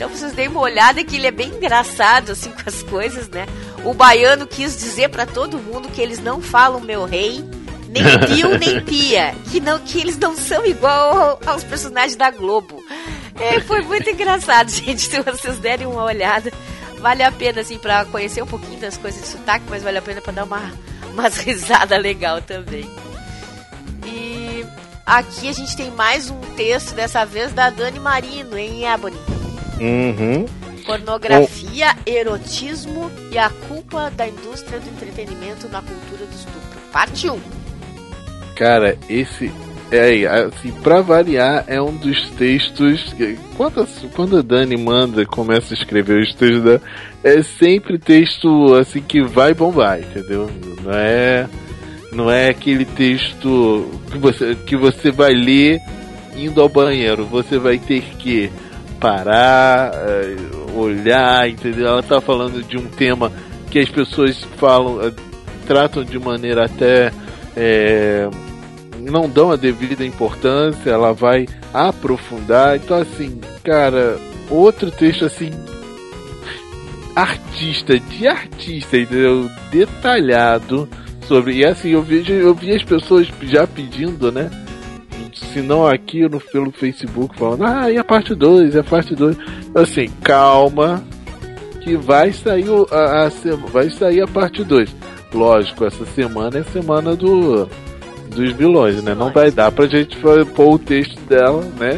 Então vocês deem uma olhada que ele é bem engraçado assim com as coisas, né? O baiano quis dizer para todo mundo que eles não falam meu rei, nem pio nem pia, que não que eles não são igual aos personagens da Globo. É, foi muito engraçado, gente, se vocês derem uma olhada. Vale a pena assim para conhecer um pouquinho das coisas de sotaque, mas vale a pena para dar uma umas risada legal também. E aqui a gente tem mais um texto dessa vez da Dani Marino em Ebony. Uhum. Pornografia, erotismo e a culpa da indústria do entretenimento na cultura do estupro. Parte 1. Cara, esse. É, assim, pra variar, é um dos textos. que- Quando a, quando a Dani manda, começa a escrever os textos dela, é sempre texto assim que vai bombar, entendeu? Não é. Não é aquele texto que você, que você vai ler indo ao banheiro. Você vai ter que parar, eh, olhar, entendeu? Ela tá falando de um tema que as pessoas falam, eh, tratam de maneira até. eh, não dão a devida importância, ela vai aprofundar. Então, assim, cara, outro texto assim. Artista, de artista, entendeu? Detalhado sobre. E assim, eu vejo, eu vi as pessoas já pedindo, né? Se não aqui no, pelo Facebook, falando, ah, e a parte 2, e a parte 2. Assim, calma, que vai sair a, a sema- vai sair a parte 2. Lógico, essa semana é a semana do dos vilões, né? Não vai dar pra gente pôr o texto dela, né?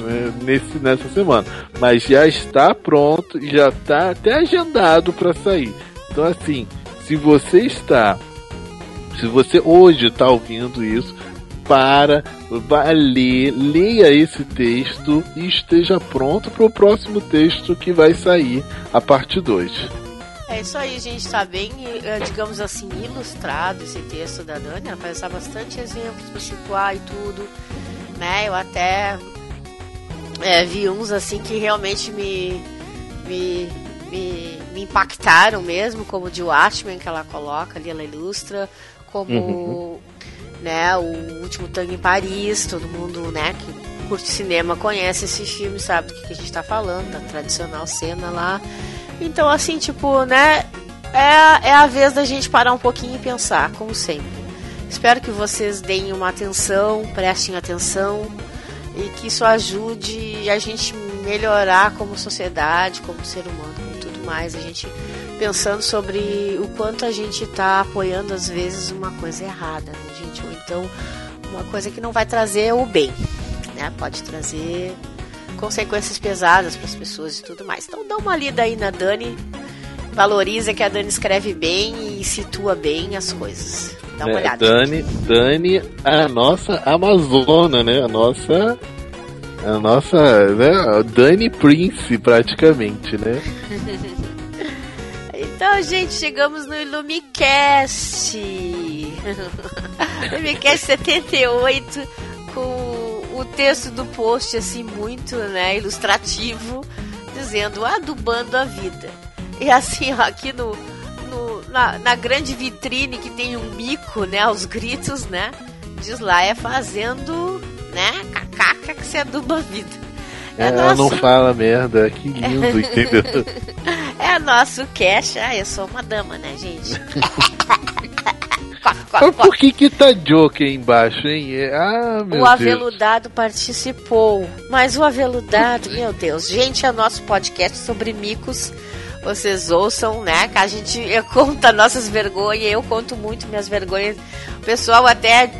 né, Nesse, nessa semana. Mas já está pronto já está até agendado para sair. Então assim, se você está. Se você hoje está ouvindo isso, para, vá ler, leia esse texto e esteja pronto para o próximo texto que vai sair, a parte 2. É isso aí, gente. Tá bem, eh, digamos assim, ilustrado esse texto da Dani. Ela vai usar bastante exemplos para situar e tudo. Né? Eu até eh, vi uns assim que realmente me, me, me, me impactaram mesmo, como o de Watchmen que ela coloca ali, ela ilustra, como né, o último Tango em Paris, todo mundo né, que curte cinema conhece esse filme, sabe do que, a gente tá falando, da tradicional cena lá. Então, assim, tipo, né? É, é a vez da gente parar um pouquinho e pensar, como sempre. Espero que vocês deem uma atenção, prestem atenção e que isso ajude a gente melhorar como sociedade, como ser humano, como tudo mais. A gente pensando sobre o quanto a gente está apoiando às vezes uma coisa errada, né, gente? Ou então uma coisa que não vai trazer o bem, né? Pode trazer consequências pesadas para as pessoas e tudo mais. Então dá uma lida aí na Dani, valoriza que a Dani escreve bem e situa bem as coisas. Dá uma É, olhada. Dani, Dani, a nossa Amazona, né? A nossa. A nossa. Né? Dani Prince, praticamente, né? Então, gente, chegamos no Ilumicast. Ilumicast 78 com o texto do post assim muito, né, ilustrativo, dizendo adubando a vida. E assim, ó, aqui no, no- na, na grande vitrine que tem um mico, né, aos gritos, né, diz lá é fazendo, né, cacaca que se aduba a vida. É Ela não nosso- fala merda, que lindo, entendeu? É nosso cash. Ah, eu sou uma dama, né, gente? Mas por que que tá Joker aí embaixo, hein? É- Ah, meu o Deus. aveludado participou. Mas o aveludado, meu Deus, gente, é nosso podcast sobre micos. Vocês ouçam, né? Que a gente conta nossas vergonhas, eu conto muito minhas vergonhas. O pessoal até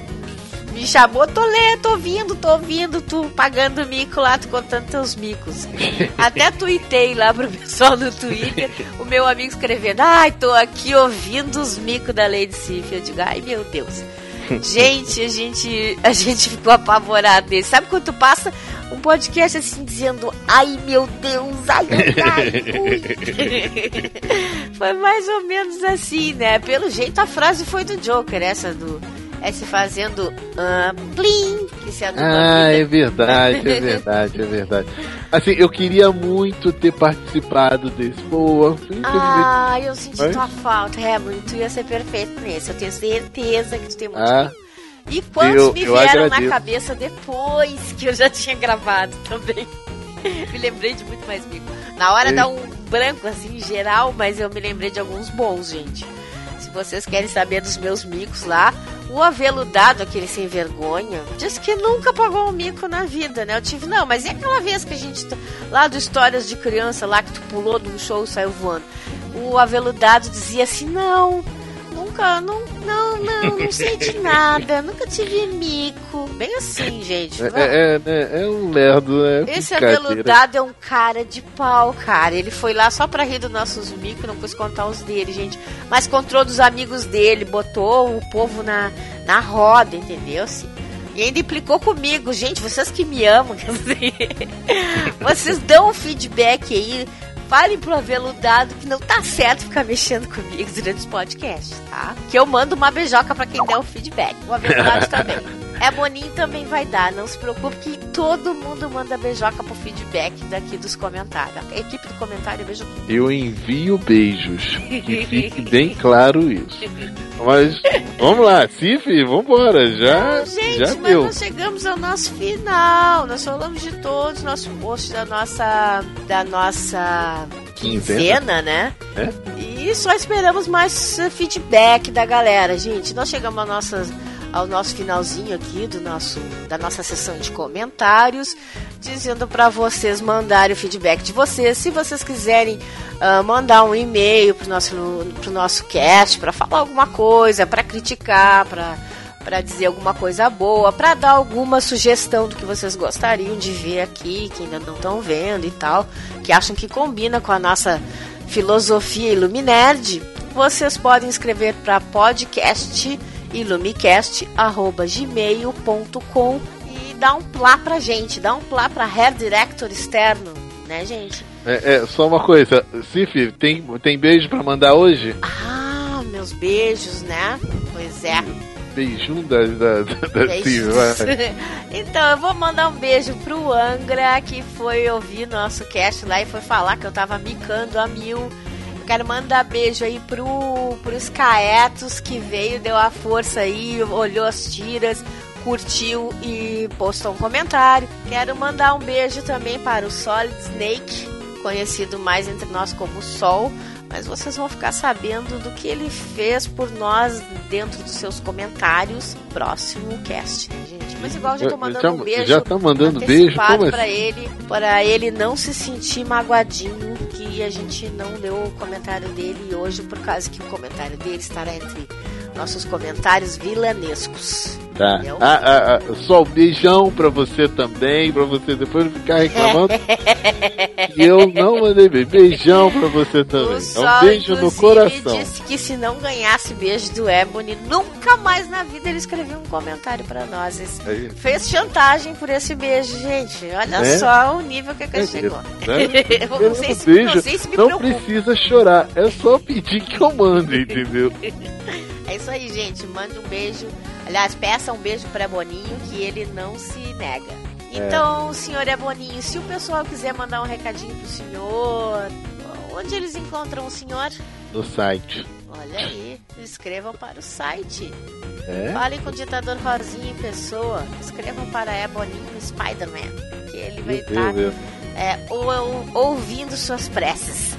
me chamou, tô lendo, tô ouvindo, tô ouvindo, tu pagando mico lá, tu contando teus micos. Até tuitei lá pro pessoal no Twitter, o meu amigo escrevendo, ai, tô aqui ouvindo os micos da Lady Sif. Eu digo, ai meu Deus. Gente, a gente, a gente ficou apavorado dele. Sabe quando tu passa um podcast assim dizendo, ai meu Deus, ai, ai, ai, ui. Foi mais ou menos assim, né? Pelo jeito a frase foi do Joker, essa do. É se fazendo ah, plim, que se é do Ah, é verdade, é verdade, é verdade. Assim, eu queria muito ter participado desse. Pô, infelizmente. Ah, eu senti Oi? tua falta. É, Bruno, tu ia ser perfeito nesse. Eu tenho certeza que tu tem muito. Ah, E quantos eu- me vieram na cabeça depois que eu já tinha gravado também. me lembrei de muito mais mico. Na hora Ei. dá um branco assim, geral, mas eu me lembrei de alguns bons, gente. Vocês querem saber dos meus micos lá, o aveludado, aquele sem vergonha, disse que nunca pagou um mico na vida, né? Eu tive, não, mas e aquela vez que a gente, lá do Histórias de Criança, lá que tu pulou de um show e saiu voando? O aveludado dizia assim, não, nunca, não, não, não, não senti nada, nunca tive mico. Bem assim, gente. é, é, é, é um lerdo, é Esse brincadeira. aveludado é um cara de pau, cara. Ele foi lá só pra rir dos nossos micos, não quis contar os dele, gente. Mas contou dos amigos dele, botou o povo na, na roda, entendeu? -se? E ainda implicou comigo, gente, vocês que me amam, quer dizer, vocês dão um feedback aí. Falem pro aveludado que não tá certo ficar mexendo comigo durante os podcasts, tá? Que eu mando uma beijoca pra quem der o feedback. O aveludado também. É Boninho também vai dar, não se preocupe que todo mundo manda beijoca pro feedback daqui dos comentários. A equipe do comentário, beijo. Eu envio beijos. Que fique bem claro isso. Mas vamos lá, Cif, vambora. Já, Não, gente, já mas deu. nós chegamos ao nosso final. Nós falamos de todos os nossos posts da nossa da nossa Quinzena? né? É? E só esperamos mais feedback da galera, gente. Nós chegamos ao nosso, ao nosso finalzinho aqui do nosso da nossa sessão de comentários, dizendo para vocês mandarem o feedback de vocês. Se vocês quiserem ah, mandar um e-mail pro nosso pro nosso cast para falar alguma coisa, para criticar, para para dizer alguma coisa boa, para dar alguma sugestão do que vocês gostariam de ver aqui, que ainda não estão vendo e tal, que acham que combina com a nossa filosofia Iluminerd, vocês podem escrever para podcast ilumicast@gmail.com e dar um plá pra gente, dar um plá pra Hair Director externo, né, gente? É, é, só uma coisa, Cif, tem, tem beijo pra mandar hoje? Ah, meus beijos, né? Pois é. Beijum da, da, da, Cif, então, eu vou mandar um beijo pro Angra, que foi ouvir nosso cast lá e foi falar que eu tava micando a mil. Quero mandar beijo aí pro, pros Caetos, que veio, deu a força aí, olhou as tiras, curtiu e postou um comentário. Quero mandar um beijo também para o Solid Snake, conhecido mais entre nós como Sol. Mas vocês vão ficar sabendo do que ele fez por nós dentro dos seus comentários próximo cast, né, gente? Mas igual já tô mandando já, um beijo. já tá mandando beijo? Como pra assim? ele, para ele não se sentir magoadinho que a gente não leu o comentário dele hoje por causa que o comentário dele estará entre nossos comentários vilanescos. Tá. Ah, ah, ah, só um beijão pra você também, pra você depois ficar reclamando. que eu não mandei beijo. Beijão pra você também. O É um beijo no coração. disse que se não ganhasse beijo do Ebony, nunca mais na vida ele escreveu um comentário pra nós. Esse- Aí, Fez chantagem por esse beijo, gente. Olha É? só o nível que a é, coisa chegou. né? Eu não, sei se, beijo não sei se me não preocupa. precisa chorar, é só pedir que eu mande, entendeu? É isso aí, gente. Mande um beijo. Aliás, peça um beijo para Boninho que ele não se nega. Então, senhor é Boninho, se o pessoal quiser mandar um recadinho pro senhor, onde eles encontram o senhor? No site. Olha aí, escrevam para o site. É? Falem com o ditador Rosinha em pessoa. Escrevam para é Boninho Spider-Man, que ele vai estar Deus. é, ou- ou- ouvindo suas preces.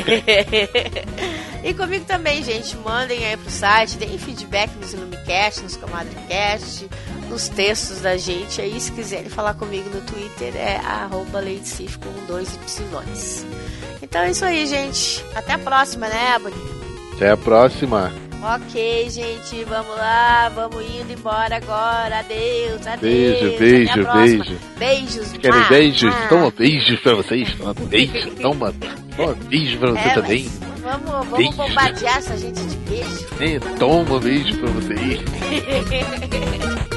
e comigo também, gente. Mandem aí pro site, deem feedback nos Ilumicast, nos Comadrecast, nos textos da gente. Aí, se quiserem falar comigo no Twitter, é arroba leitecif com dois Y. Então é isso aí, gente. Até a próxima, né, Ebony? Até a próxima. Ok, gente, vamos lá, vamos indo embora agora. Adeus, adeus. Beijo, beijo, beijo. Beijos, Querem mua, beijos? mua. Toma beijos pra vocês. Toma beijo. Toma, toma beijo pra você É, também. Vamos, vamos Beijo. bombardear essa gente de beijo. É, toma beijo pra vocês.